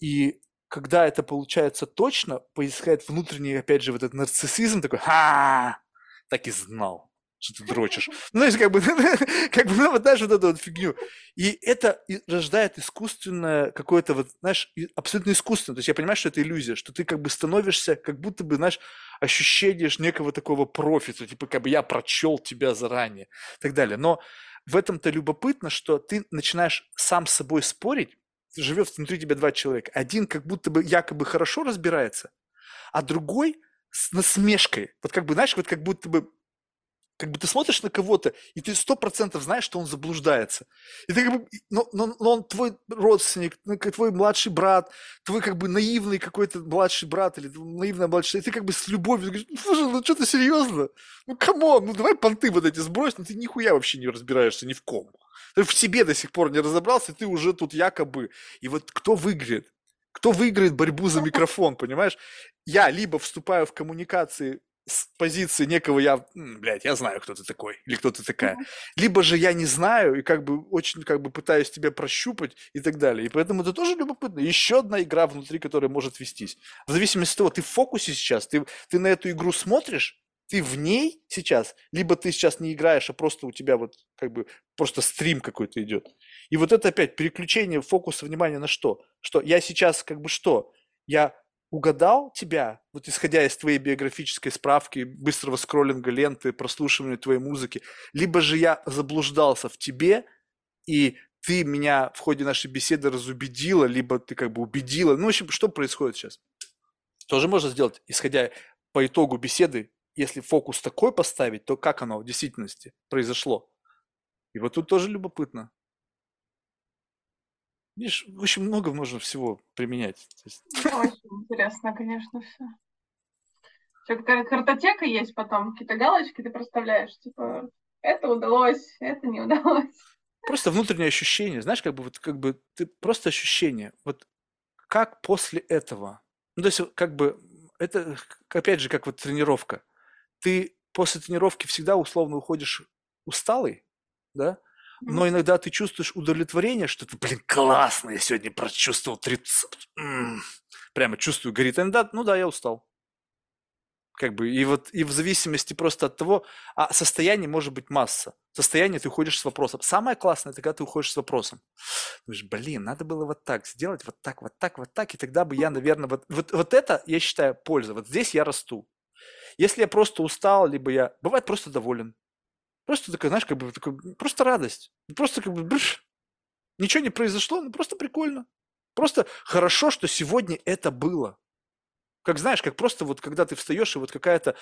И когда это получается точно, происходит внутренний, опять же, вот этот нарциссизм такой, ха, так и знал, что ты дрочишь. Ну, знаешь, как бы, как бы, ну, вот знаешь, вот эту вот фигню. И это рождает искусственное какое-то вот, знаешь, абсолютно искусственное. То есть я понимаю, что это иллюзия, что ты как бы становишься, как будто бы, знаешь, ощущениешь некого такого профита, типа, как бы я прочел тебя заранее и так далее. Но в этом-то любопытно, что ты начинаешь сам с собой спорить, живет внутри тебя два человека. Один как будто бы якобы хорошо разбирается, а другой с насмешкой. Вот как бы, знаешь, вот как будто бы как бы ты смотришь на кого-то, и ты сто процентов знаешь, что он заблуждается. И ты как бы, но, но, но он твой родственник, ну, твой младший брат, твой как бы наивный какой-то младший брат или наивная младшая, и ты как бы с любовью говоришь, ну, слушай, ну что ты серьезно? Ну, come on, ну давай понты вот эти сбрось, ну ты нихуя вообще не разбираешься ни в ком. Ты в себе до сих пор не разобрался, и ты уже тут якобы. И вот кто выиграет? Кто выиграет борьбу за микрофон, понимаешь? Я либо вступаю в коммуникации с позиции некого я, блядь, я знаю, кто ты такой или кто ты такая. Либо же я не знаю и как бы очень как бы пытаюсь тебя прощупать и так далее. И поэтому это тоже любопытно. Еще одна игра внутри, которая может вестись. В зависимости от того, ты в фокусе сейчас, ты, ты на эту игру смотришь, ты в ней сейчас, либо ты сейчас не играешь, а просто у тебя вот как бы просто стрим какой-то идет. И вот это опять переключение фокуса внимания на что? Что я сейчас как бы что? Я угадал тебя, вот исходя из твоей биографической справки, быстрого скроллинга ленты, прослушивания твоей музыки, либо же я заблуждался в тебе, и ты меня в ходе нашей беседы разубедила, либо ты как бы убедила. Ну, в общем, что происходит сейчас? Тоже можно сделать, исходя по итогу беседы, если фокус такой поставить, то как оно в действительности произошло? И вот тут тоже любопытно. Видишь, очень много можно всего применять. Ну, очень интересно, конечно, все. Все, картотека есть потом, какие-то галочки ты проставляешь, типа, это удалось, это не удалось. Просто внутреннее ощущение, знаешь, как бы вот как бы ты просто ощущение, вот как после этого, ну то есть как бы это опять же как вот тренировка, ты после тренировки всегда условно уходишь усталый, да, но иногда ты чувствуешь удовлетворение, что ты, блин, классно, я сегодня прочувствовал 30, прямо чувствую, горит. иногда, ну да, я устал. Как бы, и вот, и в зависимости просто от того, а состояние может быть масса. Состояние ты уходишь с вопросом. Самое классное, это когда ты уходишь с вопросом. Думаешь, блин, надо было вот так сделать, вот так, вот так, вот так, и тогда бы я, наверное, вот, вот, вот это, я считаю, польза. Вот здесь я расту. Если я просто устал, либо я, бывает, просто доволен. Просто такая, знаешь, как бы такой, просто радость. Просто как бы брыш. Ничего не произошло, ну просто прикольно. Просто хорошо, что сегодня это было. Как знаешь, как просто вот когда ты встаешь, и вот какая-то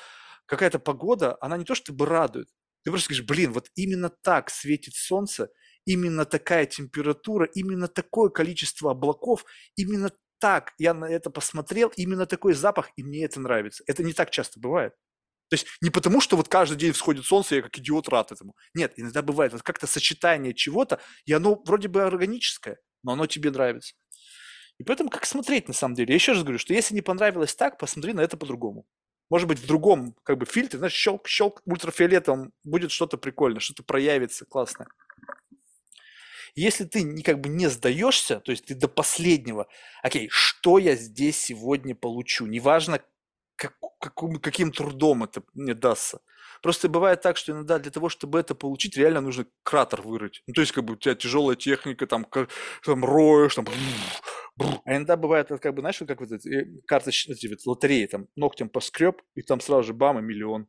какая погода, она не то чтобы радует. Ты просто говоришь, блин, вот именно так светит солнце, именно такая температура, именно такое количество облаков, именно так я на это посмотрел, именно такой запах, и мне это нравится. Это не так часто бывает. То есть не потому, что вот каждый день всходит солнце, я как идиот рад этому. Нет, иногда бывает вот как-то сочетание чего-то, и оно вроде бы органическое, но оно тебе нравится. И поэтому как смотреть на самом деле? Я еще раз говорю, что если не понравилось так, посмотри на это по-другому. Может быть, в другом как бы фильтре, знаешь, щелк, щелк, ультрафиолетом будет что-то прикольное, что-то проявится классное. Если ты как бы не сдаешься, то есть ты до последнего, окей, что я здесь сегодня получу, неважно, как, каким, каким трудом это мне дастся. Просто бывает так, что иногда для того, чтобы это получить, реально нужно кратер вырыть. Ну, то есть, как бы у тебя тяжелая техника, там, как, там роешь, там, а иногда бывает, как бы, знаешь, как вот эти э, карточные, лотереи, там, ногтем поскреб, и там сразу же бам, и миллион.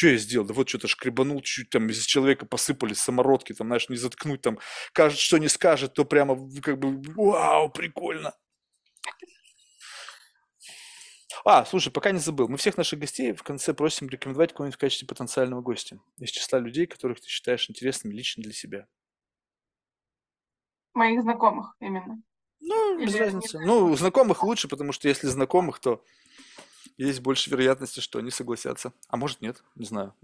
Что я сделал? Да вот что-то шкребанул чуть-чуть, там из человека посыпались самородки, там, знаешь, не заткнуть, там, кажется, что не скажет, то прямо, как бы, вау, прикольно. А, слушай, пока не забыл. Мы всех наших гостей в конце просим рекомендовать кого-нибудь в качестве потенциального гостя из числа людей, которых ты считаешь интересными лично для себя. моих знакомых именно. Ну, без Или не разницы. Ну, знакомых лучше, потому что если знакомых, то есть больше вероятности, что они согласятся. А может нет, не знаю.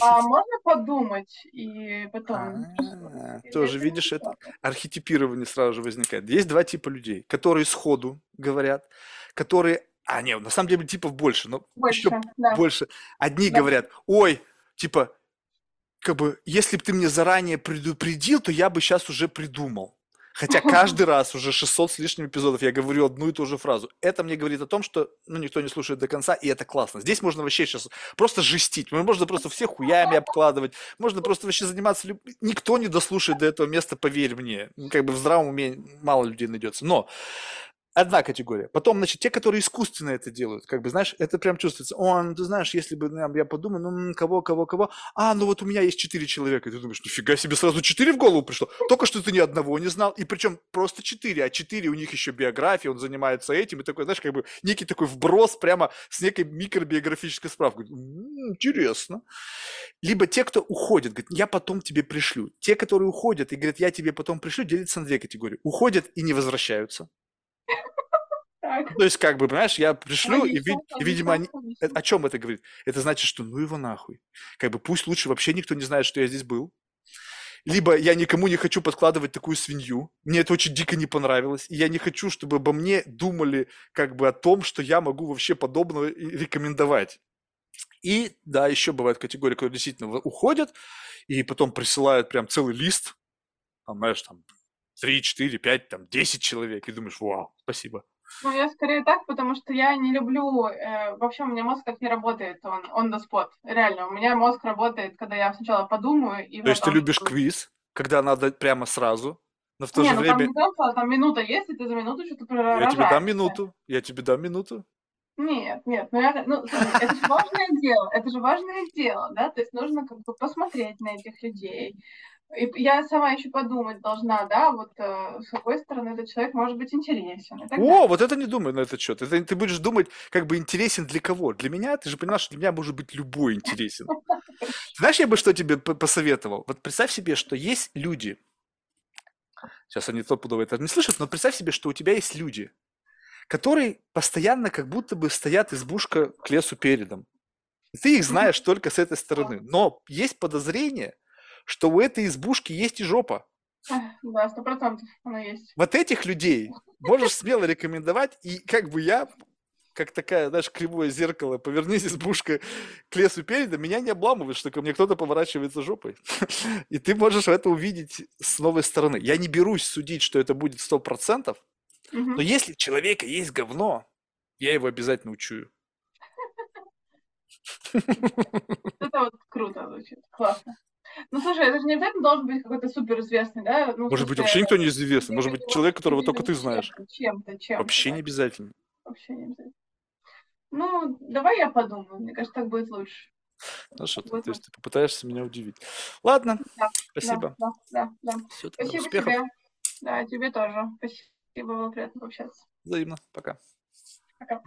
А можно подумать и потом А, Тоже видишь, это архетипирование сразу же возникает. Есть два типа людей, которые сходу говорят, которые... А, нет, на самом деле типов больше, но еще Больше, да, больше. Одни да. говорят, ой, типа, как бы, если бы ты мне заранее предупредил, то я бы сейчас уже придумал. Хотя каждый раз уже 600 с лишним эпизодов я говорю одну и ту же фразу. Это мне говорит о том, что ну, никто не слушает до конца, и это классно. Здесь можно вообще сейчас просто жестить. Можно просто всех хуями обкладывать. Можно просто вообще заниматься... люб- Никто не дослушает до этого места, поверь мне. Как бы в здравом уме мало людей найдется. Но одна категория. Потом, значит, те, которые искусственно это делают, как бы, знаешь, это прям чувствуется. О, ну, ты знаешь, если бы ну, я подумаю, ну, кого, кого, кого. А, ну вот у меня есть четыре человека. И ты думаешь, нифига себе, сразу четыре в голову пришло. Только что ты ни одного не знал. И причем просто четыре, а четыре у них еще биография, он занимается этим. И такой, знаешь, как бы некий такой вброс прямо с некой микробиографической справкой. М, Интересно. Либо те, кто уходит, говорят, я потом тебе пришлю. Те, которые уходят и говорят, я тебе потом пришлю, делятся на две категории. Уходят и не возвращаются. Так, То есть, как бы, понимаешь, я пришлю, и, и, видимо, они... О чем это говорит? Это значит, что ну его нахуй. Как бы пусть лучше вообще никто не знает, что я здесь был. Либо я никому не хочу подкладывать такую свинью. Мне это очень дико не понравилось. И я не хочу, чтобы обо мне думали как бы о том, что я могу вообще подобного рекомендовать. И да, еще бывают категории, которые действительно уходят, и потом присылают прям целый лист, там, знаешь, там 3, 4, 5, там 10 человек, и думаешь, вау, спасибо. Ну, я скорее так, потому что я не люблю... э, вообще у меня мозг так не работает, он on the spot. Реально, у меня мозг работает, когда я сначала подумаю и То есть ты потом любишь квиз, когда надо прямо сразу, но в то Не, же ну там время... не конца, там минута есть, и ты за минуту что-то Я тебе дам минуту, я тебе дам минуту. Нет, нет, ну, я, ну слушай, это же важное дело, это же важное дело, да, то есть нужно как бы посмотреть на этих людей. Я сама еще подумать должна, да, вот э, с какой стороны этот человек может быть интересен О, далее. вот это не думай на этот счет. Это ты будешь думать, как бы интересен для кого. Для меня, ты же понимаешь, что для меня может быть любой интересен. Знаешь, я бы что тебе посоветовал? Вот представь себе, что есть люди, сейчас они стопудово это не слышат, но представь себе, что у тебя есть люди, которые постоянно как будто бы стоят избушка к лесу передом. И ты их знаешь только с этой стороны. Но есть подозрение, что у этой избушки есть и жопа. Да, сто процентов оно есть. Вот этих людей можешь смело рекомендовать, и как бы я, как такая, знаешь, кривое зеркало, повернись избушка к лесу передом, меня не обламывает, что ко мне кто-то поворачивается жопой. И ты можешь это увидеть с новой стороны. Я не берусь судить, что это будет 100%, Мгм. но если у человека есть говно, я его обязательно учую. Это вот круто звучит, классно. Ну, слушай, это же не обязательно должен быть какой-то суперизвестный, да? Ну, Может быть, вообще никто не известный. Может быть, человек, которого только ты знаешь. Чем-то, чем-то. Вообще не обязательно. Вообще не обязательно. Ну, давай я подумаю. Мне кажется, так будет лучше. Хорошо, то есть ты попытаешься меня удивить. Ладно, Да, спасибо. Да, да, да. тогда Спасибо успехов. тебе. Да, тебе тоже. Спасибо, было приятно пообщаться. Взаимно. Пока. Пока.